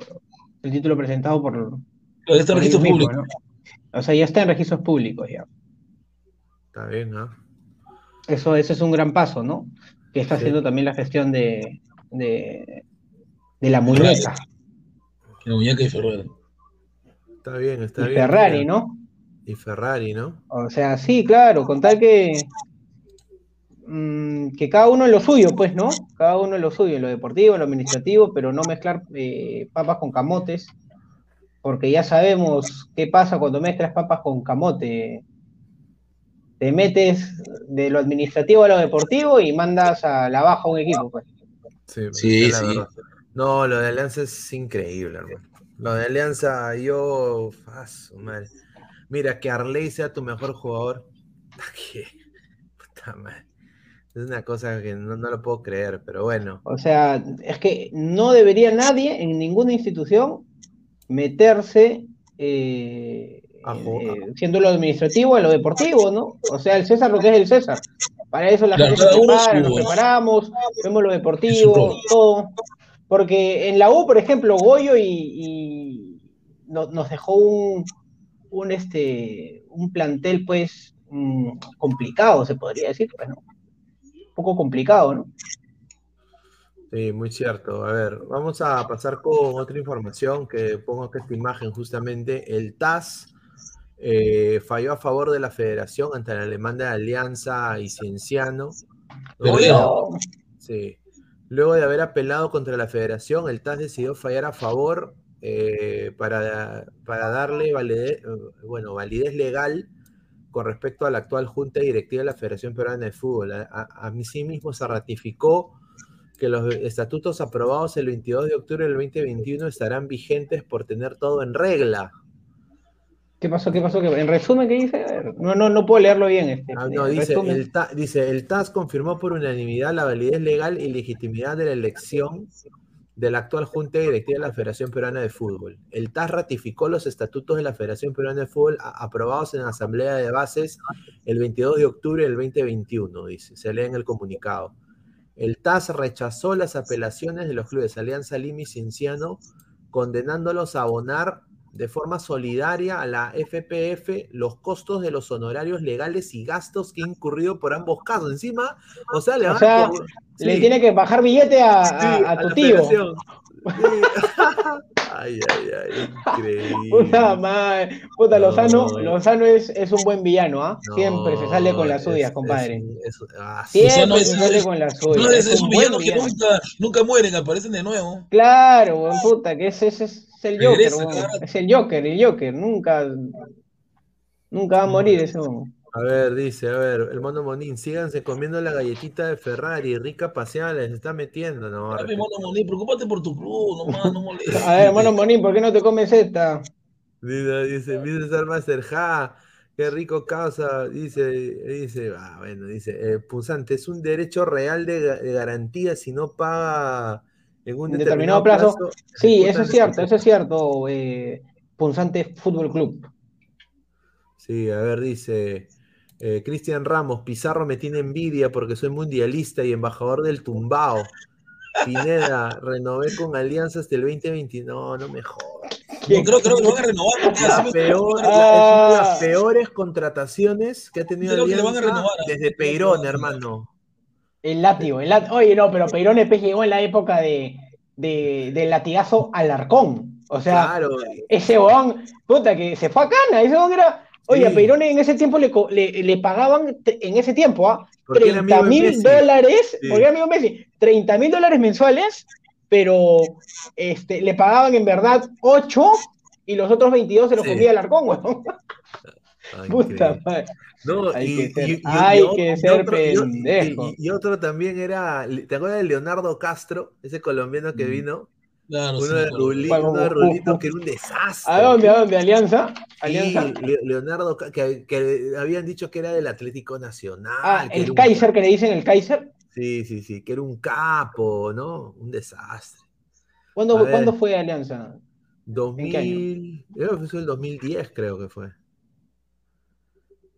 el título presentado por, Pero está en registro ellos mismos, público. ¿no? O sea, ya está en registros públicos ya. Está bien, ¿no? Eso, eso es un gran paso, ¿no? Que está Sí. haciendo también la gestión de, de, de la muñeca La muñeca y Ferrer. Está bien, está y bien. Ferrari. ¿no? Y Ferrari, ¿no? O sea, sí, claro, con tal que, mm, que cada uno en lo suyo, pues, ¿no? Cada uno en lo suyo, en lo deportivo, en lo administrativo, pero no mezclar eh, papas con camotes, porque ya sabemos qué pasa cuando mezclas papas con camote. Te metes de lo administrativo a lo deportivo y mandas a la baja a un equipo, pues. Sí, Sí, sí. verdad. No, lo de Alianza es increíble, hermano. Lo de Alianza, yo. ah, madre. Mira, que Arley sea tu mejor jugador. ¿Qué? Puta madre. Es una cosa que no, no lo puedo creer, pero bueno. O sea, es que no debería nadie en ninguna institución meterse eh. Eh, siendo lo administrativo a lo deportivo, ¿no? O sea, el César lo que es el César. Para eso la Claro, gente se prepara, nos preparamos, vemos lo deportivo, todo. Porque en la U, por ejemplo, Goyo y, y no- nos dejó un, un, este, un plantel, pues, mm, complicado, se podría decir, pues, ¿no? Un poco complicado, ¿no? Sí, muy cierto. A ver, vamos a pasar con otra información que pongo acá esta imagen justamente. El TAS eh, falló a favor de la federación ante la demanda de Alianza y Cienciano. Sí. Luego de haber apelado contra la federación, el TAS decidió fallar a favor eh, para, para darle validez, bueno, validez legal con respecto a la actual junta directiva de la Federación Peruana de Fútbol. A, a, a mí sí mismo se ratificó que los estatutos aprobados el 22 de octubre del 2021 estarán vigentes por tener todo en regla. ¿Qué pasó? ¿Qué pasó? ¿Qué- En resumen, ¿qué dice? A ver, No, no, no puedo leerlo bien. Este, no, dice resumen. el, Ta- dice, el TAS confirmó por unanimidad la validez legal y legitimidad de la elección de la actual Junta Directiva de la Federación Peruana de Fútbol. El TAS ratificó los estatutos de la Federación Peruana de Fútbol a- aprobados en la Asamblea de Bases el 22 de octubre del 2021, dice, se lee en el comunicado. El TAS rechazó las apelaciones de los clubes Alianza Lima y Cienciano, condenándolos a abonar de forma solidaria a la FPF los costos de los honorarios legales y gastos que ha incurrido por ambos casos. Encima, o sea, le, O sea, le sí, tiene que bajar billete a, a- sí, a a tu tío. federación. Ay, ay, ay, increíble. Puta madre. Puta, No. Lozano, Lozano es, es un buen villano, ¿ah? Siempre se sale con las suyas, es- compadre. es- es- ah, Siempre Lozano es- se sale es- con las No, suyas. es, es un villano que nunca, nunca mueren, aparecen de nuevo. Claro, buen puta, que ese, ese es el Joker, Regresa, weón. claro. es el Joker, el Joker, nunca, nunca va a morir eso. A ver, dice, a ver, el mono Monín, síganse comiendo la galletita de Ferrari, rica paseada, les está metiendo, no, Dame, respeto. mono Moní, preocúpate por tu club, no más, no molestes. A ver, hermano Monín, ¿por qué no te comes esta? Dice, dice, Mr. Star Master, ja, qué rico causa, dice, dice, ah, bueno, dice, eh, Punzante, es un derecho real de, ga- de garantía si no paga en un determinado, determinado plazo. plazo. Sí, eso es cierto, eso es cierto, eh, Punzante Fútbol Club. Sí, a ver, dice eh, Cristian Ramos, Pizarro me tiene envidia porque soy mundialista y embajador del Tumbao. Pineda, renové con Alianza hasta el 2020. No, no me jodas. No, creo, creo que lo van a renovar. La la- es una de las peores contrataciones que ha tenido Creo que le van a Alianza renovar, desde Peirón, hermano. El látigo, el látigo. Oye, no, pero Peirón después llegó en la época de, de- del latigazo al arcón. O sea, Claro, ese huevón, puta, que se fue a cana. Ese huevón era. Oye, a Sí. Peirón en ese tiempo le, le, le pagaban, en ese tiempo, ¿ah? Porque era amigo 30 de mil dólares, Sí. porque era amigo Messi, 30 mil dólares mensuales, pero este, le pagaban en verdad 8 y los otros 22 se los Sí. comía el arcón. Ay, Puta madre. No, Hay y, que ser- y- y- hay que ser otro- pendejo. y- y otro también era, ¿te acuerdas de Leonardo Castro? Ese colombiano que Mm. vino. Claro, sí, Uno de. Rulito, Bueno, uno de Rulito uh, que era un desastre. ¿A dónde? ¿A dónde? ¿Alianza? Sí, ¿Alianza? Le- Leonardo, que, que habían dicho que era del Atlético Nacional. Ah, el un- Kaiser, que le dicen el Kaiser. Sí, sí, sí, que era un capo, ¿no? Un desastre. ¿Cuándo, A ver. ¿cuándo fue Alianza? qué 2000, creo que fue el 2010, creo que fue.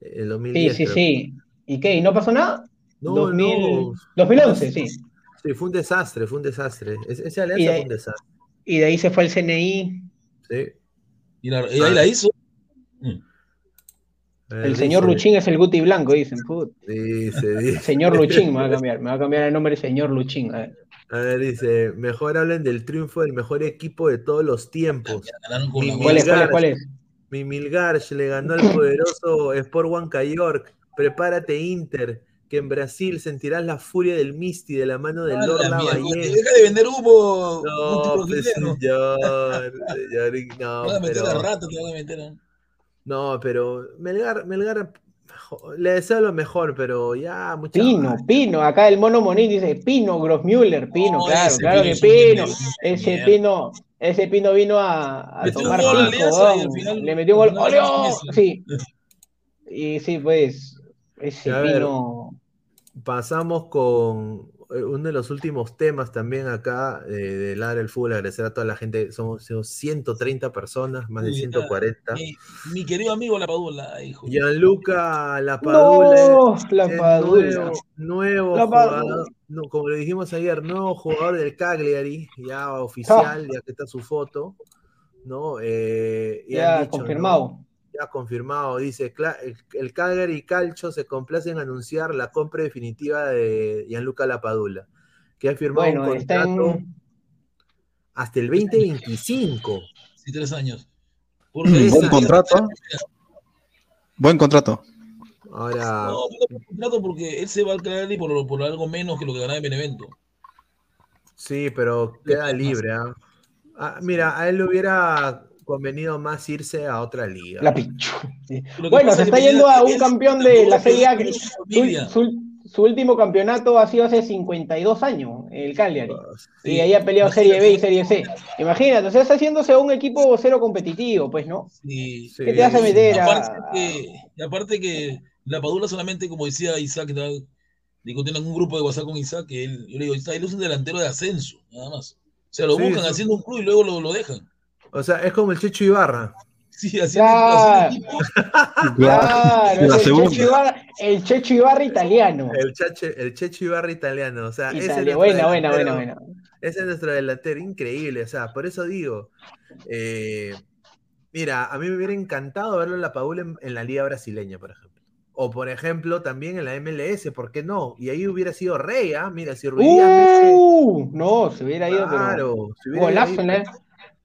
El Sí, 2010. sí, creo. sí. ¿Y qué? ¿Y no pasó nada? No, 2000 no. 2011, sí. Sí, fue un desastre, fue un desastre. Es- esa alianza de- fue un desastre. Y de ahí se fue el CNI. Sí. Y, la- y ahí la hizo. Mm. El señor Luchín es el Guti Blanco, dicen. Put. Dice, dice. Señor Luchín me va a cambiar. Me va a cambiar el nombre de señor Luchín. A ver. A ver, dice, mejor hablen del triunfo del mejor equipo de todos los tiempos. Mi ¿Cuál es? ¿Cuál es? Milgar- ¿Cuál es? Mi Milgarch le ganó al poderoso Sport Huanca York. Prepárate Inter, que en Brasil sentirás la furia del Misti de la mano del Ah, Lord la mierda, Lavallén. Deja de vender humo. No, pues multiprofilero. señor, señor, no, Te van a meter pero, a rato, te van a meter. ¿no? no, pero Melgar, Melgar, le deseo lo mejor, pero ya mucha Pino, Pino. Acá el mono Monín dice Pino, Grossmüller. Pino, No, claro, ese claro Pino que Pino. Ese. Pino. Ese Pino vino a, a Metió un tomar gol final- Le metió un gol. ¡Oleo! Sí. Y sí, pues. Ese. Pino. Pasamos con eh, uno de los últimos temas también acá eh, de Ladra el Fútbol. Agradecer a toda la gente. Somos, somos 130 personas, más de Uy, 140. Mi, mi querido amigo La Padula, hijo. Gianluca Lapadula. No, la Padula. Nuevo, nuevo La jugador, Padula. no, como le dijimos ayer, nuevo jugador del Cagliari, ya oficial, ya que está su foto. ¿no? Eh, Ya ¿no? Confirmado. Ya confirmado, dice, "Cla- el, el Cagliari y Calcio se complace en anunciar la compra definitiva de Gianluca Lapadula, que ha firmado Bueno, un contrato en. hasta el 2025. Sí, tres años. Mm, Buen esa- contrato. Buen contrato. Ahora, No, buen contrato porque él se va al Cagliari por, por algo menos que lo que ganaba en Benevento. sí, pero queda libre. ¿ah? Ah, mira, a él le hubiera convenido más irse a otra liga. La pichu. Sí. Bueno, se es está yendo a un campeón de la Serie A. su último campeonato ha sido hace 52 años, el Cagliari. Sí. Y ahí ha peleado Serie B y Serie C. Imagínate, o sea, está haciéndose un equipo cero competitivo, pues, ¿no? Sí. Sí. ¿Qué te hace meter a.? Aparte que, y aparte que la Padula solamente, como decía Isaac, estaba discutiendo en un grupo de WhatsApp con Isaac, que él, yo le digo, Isaac, él es un delantero de ascenso, nada más. O sea, lo Sí, buscan sí. haciendo un club y luego lo, lo dejan. O sea, es como el Checho Ibarra. Sí, haciendo, Claro. Claro, La es el. Checho, Ibarra, el Checho Ibarra italiano. El, chache, el Checho Ibarra italiano. O sea, ese es Italia- nuestro Buena, buena, delantero. buena, buena. Ese es nuestro delantero, increíble. O sea, por eso digo, eh, Mira, a mí me hubiera encantado verlo en la Padula en, en la Liga Brasileña, por ejemplo. O por ejemplo, también en la MLS, ¿por qué no? Y ahí hubiera sido rey, ¿ah? Mira, si Ruiz Uh, no, se hubiera ido, pero Claro, se hubiera golazo, ido. ¿no?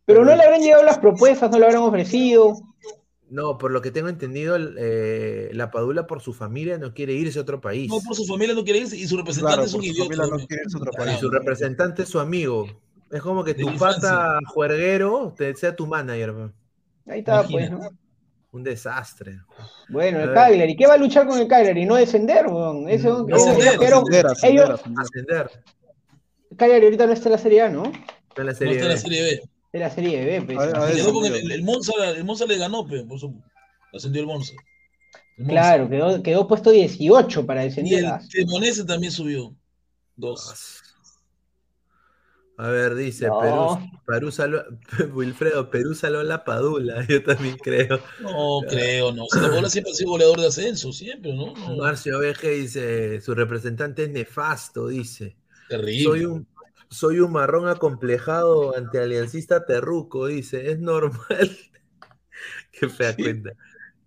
Pero no le habrán llegado las propuestas, no le habrán ofrecido. No, por lo que tengo entendido, eh, la Padula por su familia no quiere irse a otro país. No, por su familia no quiere irse y su representante Claro, es un por su idiota. familia no quiere irse a otro Claro. Y su representante es su amigo. Es como que De tu pata juerguero te, sea tu manager. man. Ahí está, pues. ¿no? Un desastre. Bueno, A el ver. Cagliari. ¿Qué va a luchar con el Cagliari? No descender, weón. Ese, No ascender, Ascender, ascender, ellos, ascender. Ascender. Cagliari ahorita no está en la Serie A, ¿no? Está en la No está en la. Serie B. De la Serie B, pues. A ver, a Se ver, quedó con el, el, el Monza, el Monza le ganó, pe, por eso ascendió el Monza. El Monza. Claro, quedó, quedó puesto 18 para Y descender. el ah. Cremonese también subió. Dos. A ver, dice No. Perú, Perú saló- Wilfredo, Perú saló a la Padula, yo también creo. No creo, no. Si la bola siempre ha sido goleador de ascenso, siempre, ¿no? No, Marcio Veje dice, su representante es nefasto, dice. terrible. Soy un, soy un marrón acomplejado ante aliancista terruco, dice. Es normal. Qué fea cuenta.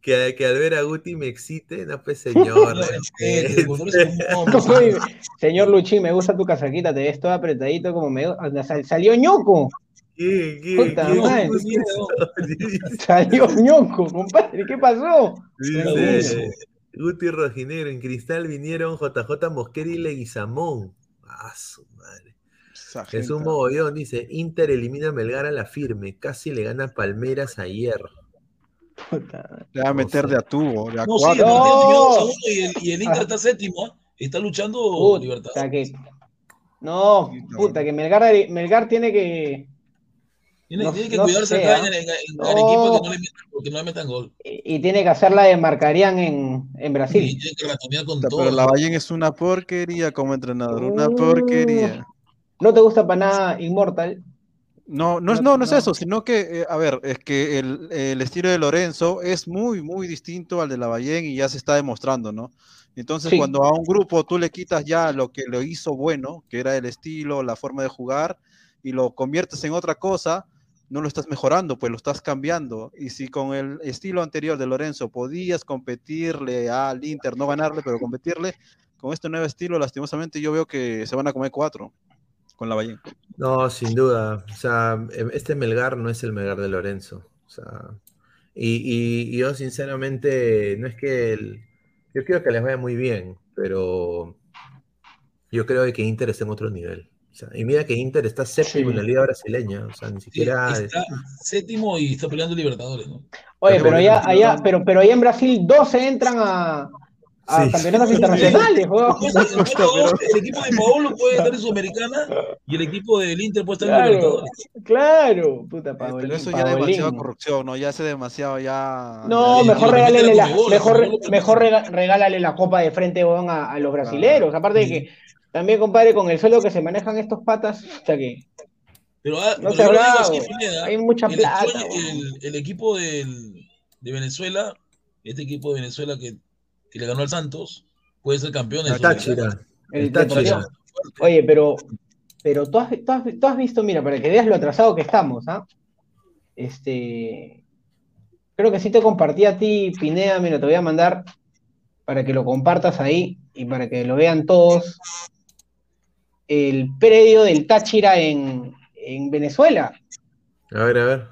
Que, que al ver a Guti me excite, no pues señor. Señor Luchín, me gusta tu casaquita, te ves todo apretadito como me sal- salió ñoco. ¿Qué, qué, Puta qué? Salió ñoco, compadre, ¿qué pasó? Dice Guti Rojinegro, en cristal vinieron JJ Mosquera y Leguizamón. Ah, su madre. Jesús gente. Mogollón dice, Inter elimina a Melgar a la firme, casi le gana Palmeras ayer. Puta. Le va a meter de a tubo, de a No, sí, cuatro. el No. partido terminó 2 a 1 y el, y el Inter está séptimo, ¿ah? está luchando Puta Libertad. que. No, puta, que Melgar, Melgar tiene que. Tiene, no- tiene que no cuidarse acá ¿ah? en, en- en No. Arequipa que no le metan, porque no le metan gol. Y y tiene que hacer la de Marcarían en, en Y Brasil. tiene que todo. Pero Lavallén es una porquería como entrenador, una Uh. porquería. ¿No te gusta para nada Inmortal? No, no es, No, no, es eso, sino que, eh, a ver, es que el, el estilo de Lorenzo es muy, muy distinto al de Lavallén y ya se está demostrando, ¿no? Entonces, Sí. cuando a un grupo tú le quitas ya lo que lo hizo bueno, que era el estilo, la forma de jugar, y lo conviertes en otra cosa, no lo estás mejorando, pues lo estás cambiando. Y si con el estilo anterior de Lorenzo podías competirle al Inter, no ganarle, pero competirle, con este nuevo estilo, lastimosamente yo veo que se van a comer cuatro con Lavallén. No, sin duda. O sea, em, este Melgar no es el Melgar de Lorenzo. O sea, y, y- y yo sinceramente, no es que el- yo quiero que les vaya muy bien, pero yo creo que Inter está en otro nivel. O sea, y mira que Inter está séptimo Sí. en la liga brasileña. O sea, ni Sí, siquiera. está séptimo y está peleando Libertadores, ¿no? Oye, Pero pero allá, allá, pero, pero allá en Brasil 12 entran a, a Sí. campeonatos internacionales, el, equipo de Paolo puede estar en Sudamericana y el equipo del Inter puede estar en Claro, Libertadores. claro, puta Eh, Paolín, Pero eso ya Paolín. demasiada corrupción, ¿no? Ya hace demasiado, ya. No, Ya, mejor regálale la, mejor, mejor regálale la copa de frente a, a los brasileros. Aparte de que también, compadre, con el sueldo que se manejan estos patas, o sea que Pero, ah, no pero se ha yo lo digo hablado. así, Pineda, Hay mucha el, plata. el- el equipo del- de Venezuela, este equipo de Venezuela que, que le ganó al Santos, puede ser campeón de. Táchira. El Táchira. Oye, pero, pero tú has, tú has- tú has visto, mira, para que veas lo atrasado que estamos, ¿ah? Este, creo que sí te compartí a ti, Pineda, mira, te voy a mandar para que lo compartas ahí y para que lo vean todos. El predio del Táchira en, en Venezuela. A ver, a ver.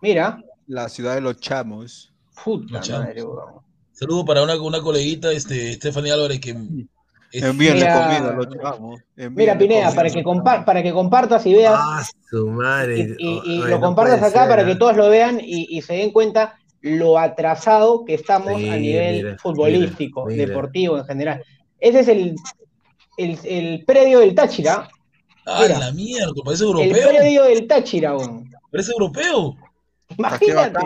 Mira, La ciudad de los chamos. puta Los chamos. madre, weón. Saludo para una, una coleguita, este, Stephanie Álvarez, que es- Envíenle Mira- comida a los chamos. Mira, Pineda, comida. para que, compa- para que compartas y veas. Ah, su madre. y, y- y Ay, lo no compartas acá ser, para que todos lo vean y, y se den cuenta lo atrasado que estamos Sí, a nivel mira, futbolístico, mira, mira. deportivo en general. Ese es el, el, el predio del Táchira, ¡Ah, la mierda! Parece el europeo. predio del Táchira, weón. Parece europeo. Imagínate,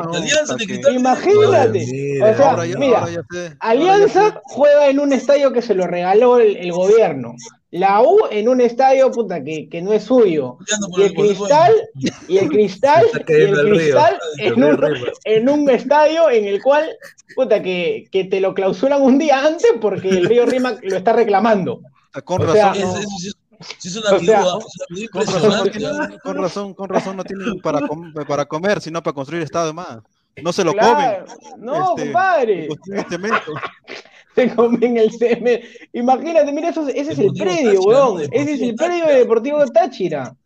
imagínate. Mira. O sea, Ahora ya- mira, ahora ya sé, ahora ya Alianza juega en un estadio que se lo regaló el, el gobierno. La U en un estadio puta, que, que no es suyo. Y el- cristal, y el cristal, y el cristal en un, en un estadio en el cual, puta, que, que te lo clausuran un día antes porque el río Rima lo está reclamando. Con O razón, sea, no- Eso, eso sí, sí es una O sea, con razón no con razón, con razón no tienen para, com- para comer, sino para construir estado más. No se lo Claro, comen. No, Este, compadre. Se comen el semen. Imagínate, mira, eso, ese es el predio, Táchira, weón. ¿no? Ese es el predio de Deportivo Táchira.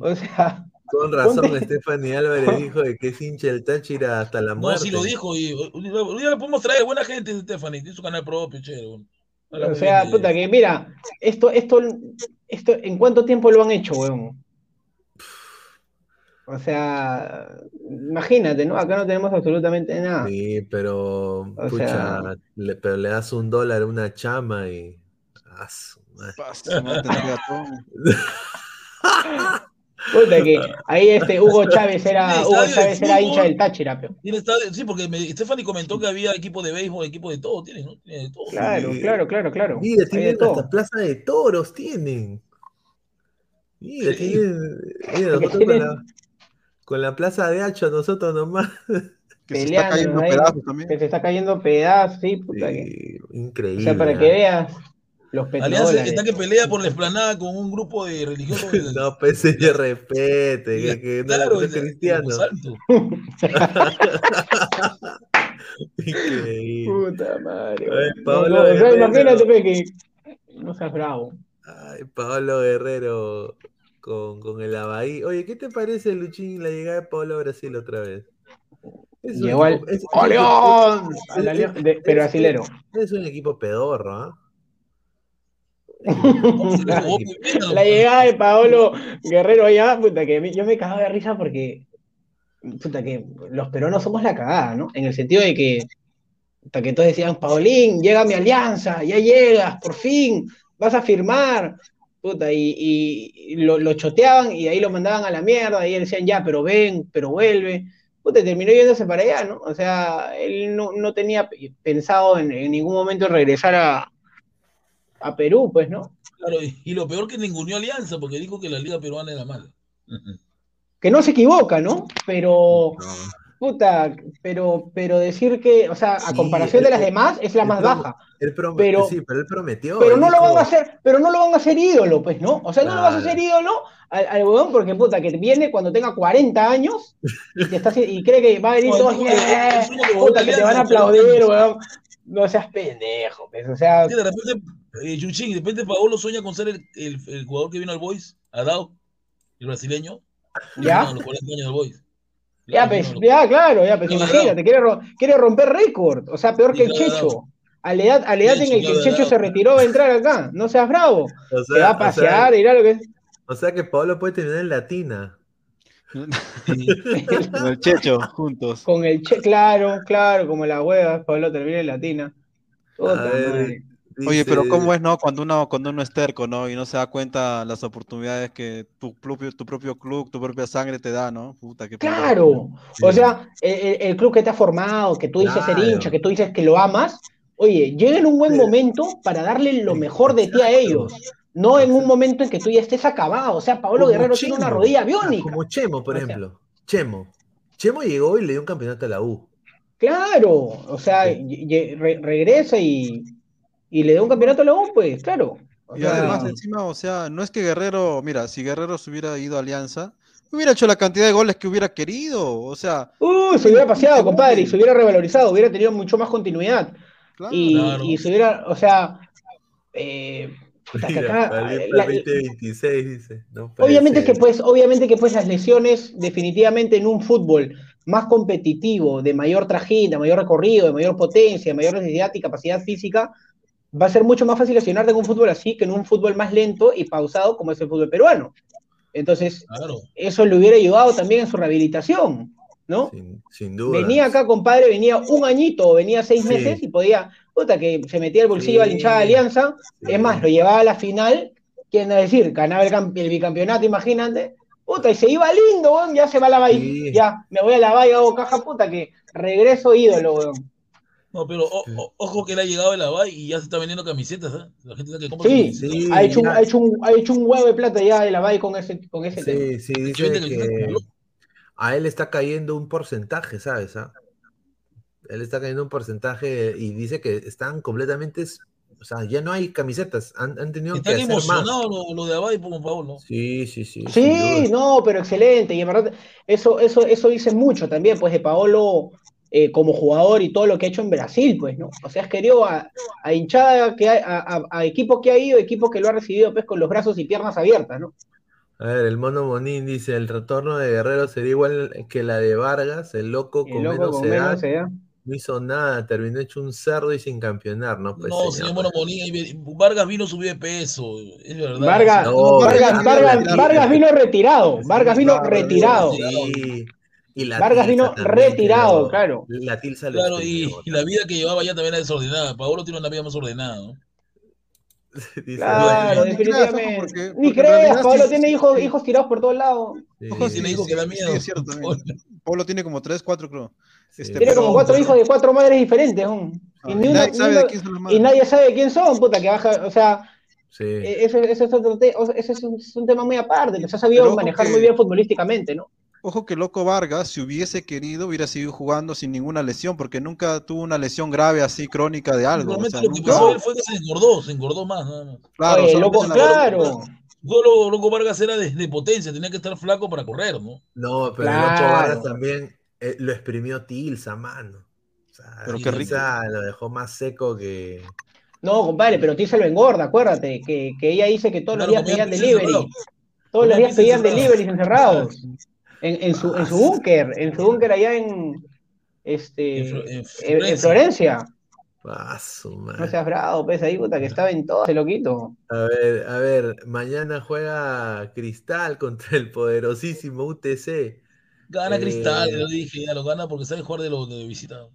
O sea, Con razón, Stephanie Álvarez dijo de que es hincha del Táchira hasta la No, muerte. sí lo dijo. Y un día un día le podemos traer buena gente, Stephanie. Tiene su canal propio, chévere. O sea, puta, que mira, esto, esto, esto, ¿en cuánto tiempo lo han hecho, weón? O sea, imagínate, ¿no? Acá no tenemos absolutamente nada. Sí, pero, O pucha, sea- le, pero le das un dólar a una chama y. Ah, su madre. Puta, que ahí este Hugo Chávez era, Sí, Hugo Chávez era hincha del Táchira, pero. Sí, porque me, Stephanie comentó que había equipo de béisbol, equipo de todo, tiene, ¿no? Tiene de todo. Claro, claro, claro, claro. Mira, Hay de tienen todo. hasta plaza de toros, tienen. Mira, Sí. tienen. Mira, nosotros con tienen- la, con la plaza de Hacho, nosotros nomás. Que se está cayendo ahí, pedazos también. Que se está cayendo pedazos, sí, puta que. Sí, O increíble. sea, para que veas los Alianza petrodólares. está que pelea por la esplanada con un grupo de religiosos. No, pues señor, respete, que, que no, claro, no es de- de cristiano. Increíble. Puta madre. Ay. No, Pablo no, o sea, Guerrero. imagínate que no seas bravo. Ay, Pablo Guerrero con, con el Abahí. Oye, ¿qué te parece, Luchín, la llegada de Pablo a Brasil otra vez? Es un Llegó al es- es- ¡Oh, León! es- es- pero es- brasilero. Es un equipo pedorro, ¿ah? La llegada de Paolo Guerrero allá, puta, que me- yo me cagaba de risa porque, puta, que los peruanos somos la cagada, ¿no? En el sentido de que, puta, que todos decían, Paulín, llega mi alianza, ya llegas, por fin, vas a firmar, puta, y, y- y lo, lo choteaban y ahí lo mandaban a la mierda, y él decían, ya, pero ven, pero vuelve. Puta, terminó yéndose para allá, ¿no? O sea, él no, no tenía pensado en, en ningún momento regresar a, a Perú, pues, ¿no? Claro, y, y lo peor que ninguneó Alianza, porque dijo que la liga peruana era mala. que no se equivoca, ¿no? Pero, puta, pero, pero decir que, o sea, a Sí, comparación de las demás, es la más prom- baja. Él prom- Pero- sí, pero él prometió. Pero él no lo van a hacer, pero no lo van a hacer ídolo, pues, ¿no? O sea, no lo vas a hacer ídolo al, al huevón porque, puta, que viene cuando tenga 40 años y, te está haci- y cree que va a venir No, todo, el sueño- "Yeah", el sueño de puta, que te van a aplaudir, weón. No seas pendejo, pues, o sea, Sí, de repente, eh, Yuchín, de repente Paolo sueña con ser el, el- el jugador que vino al Boys, Adao, el brasileño. ¿Ya? A los 40 años del Boys. ya, pues, ya, claro, ya, pues, Claro, imagínate, quiere, ro- quiere romper récord, o sea, peor que el claro. Checho. A la edad, a la edad en el que el claro, Checho se claro. retiró a entrar acá, no seas bravo. O Se sea, va a o pasear, sea, irá lo que es. o sea que Pablo puede terminar en Latina. Con el Checho, juntos. Con el che, claro, claro, como la hueva, Pablo termina en latina. Puta A ver, Oye, pero ¿cómo es, no? Cuando uno, cuando uno es terco, ¿no? Y no se da cuenta las oportunidades que tu propio, tu propio club, tu propia sangre te da, ¿no? Puta, qué. Claro. Sí. O sea, el, club que te ha formado, que tú dices ser Claro. hincha, que tú dices que lo amas, oye, llega en un buen Sí. momento para darle lo mejor de ti a ellos. No en un momento en que tú ya estés acabado. O sea, Pablo Como Guerrero tiene una rodilla Ah, biónica. Como Chemo, por O sea- ejemplo. Chemo. Chemo llegó y le dio un campeonato a la U. Claro. O sea, Sí. re- regresa y, y le da un campeonato a la U, pues, claro. O Y sea, además, encima, o sea, no es que Guerrero, mira, si Guerrero se hubiera ido a Alianza, hubiera hecho la cantidad de goles que hubiera querido. O sea, Uh, se hubiera paseado, compadre, y se hubiera revalorizado, hubiera tenido mucho más continuidad. claro. Y, Claro. y se hubiera, o sea, eh, Mira, acá, el la- 2026, dice. No obviamente que pues, obviamente que pues las lesiones definitivamente en un fútbol más competitivo, de mayor trajín, de mayor recorrido, de mayor potencia, de mayor necesidad y capacidad física, va a ser mucho más fácil lesionarte en un fútbol así que en un fútbol más lento y pausado como es el fútbol peruano. Entonces, Claro. eso le hubiera ayudado también en su rehabilitación, ¿no? Sin, sin duda. Venía acá, compadre, venía un añito o venía seis Sí. meses y podía, puta, que se metía el bolsillo a la hinchada de Alianza. Sí. Es más, lo llevaba a la final, quieren decir, ganaba el, el bicampeonato, imagínate. Puta, y se iba lindo, weón, ya se va a la valla. Ya, me voy a la valla, hago caja, puta, que regreso ídolo, weón. No, pero o- o- ojo que él ha llegado de la VAI y ya se está vendiendo camisetas, ¿eh? La gente que compra Sí, sí. ha, hecho un, ha, hecho un, ha hecho un huevo de plata ya de la valla con ese, con ese tema. Sí, sí, dice que a él está cayendo un porcentaje, ¿sabes? ah? Él está cayendo un porcentaje y dice que están completamente O sea, ya no hay camisetas, han, han tenido Están que hacer más. emocionados lo, lo de Abad y Pum Paolo. Sí, sí, sí. Sí, no, pero excelente. Y en verdad, eso, eso, eso dice mucho también, pues, de Paolo eh, como jugador y todo lo que ha hecho en Brasil, pues, ¿no? O sea, has querido a, a hinchada que ha- a, a, equipo que ha ido, equipo que lo ha recibido, pues, con los brazos y piernas abiertas, ¿no? A ver, el mono Monín dice, el retorno de Guerrero sería igual que la de Vargas, el loco El con loco menos con edad, menos edad. no hizo nada, terminó hecho un cerdo y sin campeonar, ¿no? Pues, No, señor Mono y Vargas vino subió de peso, es verdad. Vargas, No, Vargas, pero- Vargas, Vargas vino retirado, Vargas vino retirado. Sí. Y la Vargas vino retirado, claro. La Tilsa lo Claro, y, la vida que llevaba ya también era desordenada. Paolo tiene una vida más ordenada, ¿no? Dice, Claro, Ni creas, definitivamente. porque- Ni creas, Pablo sí- tiene hijos, hijos tirados por todos lados. Ojo, tiene hijos que da miedo. es cierto también. Pablo tiene como tres, cuatro, creo. Este, Tiene como pero- cuatro hijos de cuatro madres diferentes. Y, Ah, nadie sabe uno- de quién son las y madres. nadie sabe quién son, puta, que baja, o sea, eso, eso es otro te- o sea, ese es un, es un tema muy aparte, que se ha sabido Pero manejar que- muy bien futbolísticamente, ¿no? Ojo que Loco Vargas, si hubiese querido, hubiera seguido jugando sin ninguna lesión, porque nunca tuvo una lesión grave así, crónica de algo. o sea, lo que nunca- pasó a él fue que se engordó, se engordó más, nada más. Claro, Oye, loco, claro. Solo Loco Vargas era de, de potencia, tenía que estar flaco para correr, ¿no? No, pero Claro. Loco Vargas también eh, lo exprimió Tilsa, mano. O sea, Pero qué rico. Tilsa lo dejó más seco que... No, compadre, pero Tirsa lo engorda, acuérdate, que, que ella dice que todos los Claro, días comía pedían delivery. Todos los días pedían deliveries encerrados. En, en su, en su búnker, en su búnker allá en, este, En Flo- en en- en Florencia. Florencia. Ah, su madre. No seas bravo, pues ahí, puta, que estaba en todo ese loquito. A ver, a ver, mañana juega Cristal contra el poderosísimo UTC. Gana Eh, Cristal, lo dije, ya lo gana porque sabe jugar de los de visitado.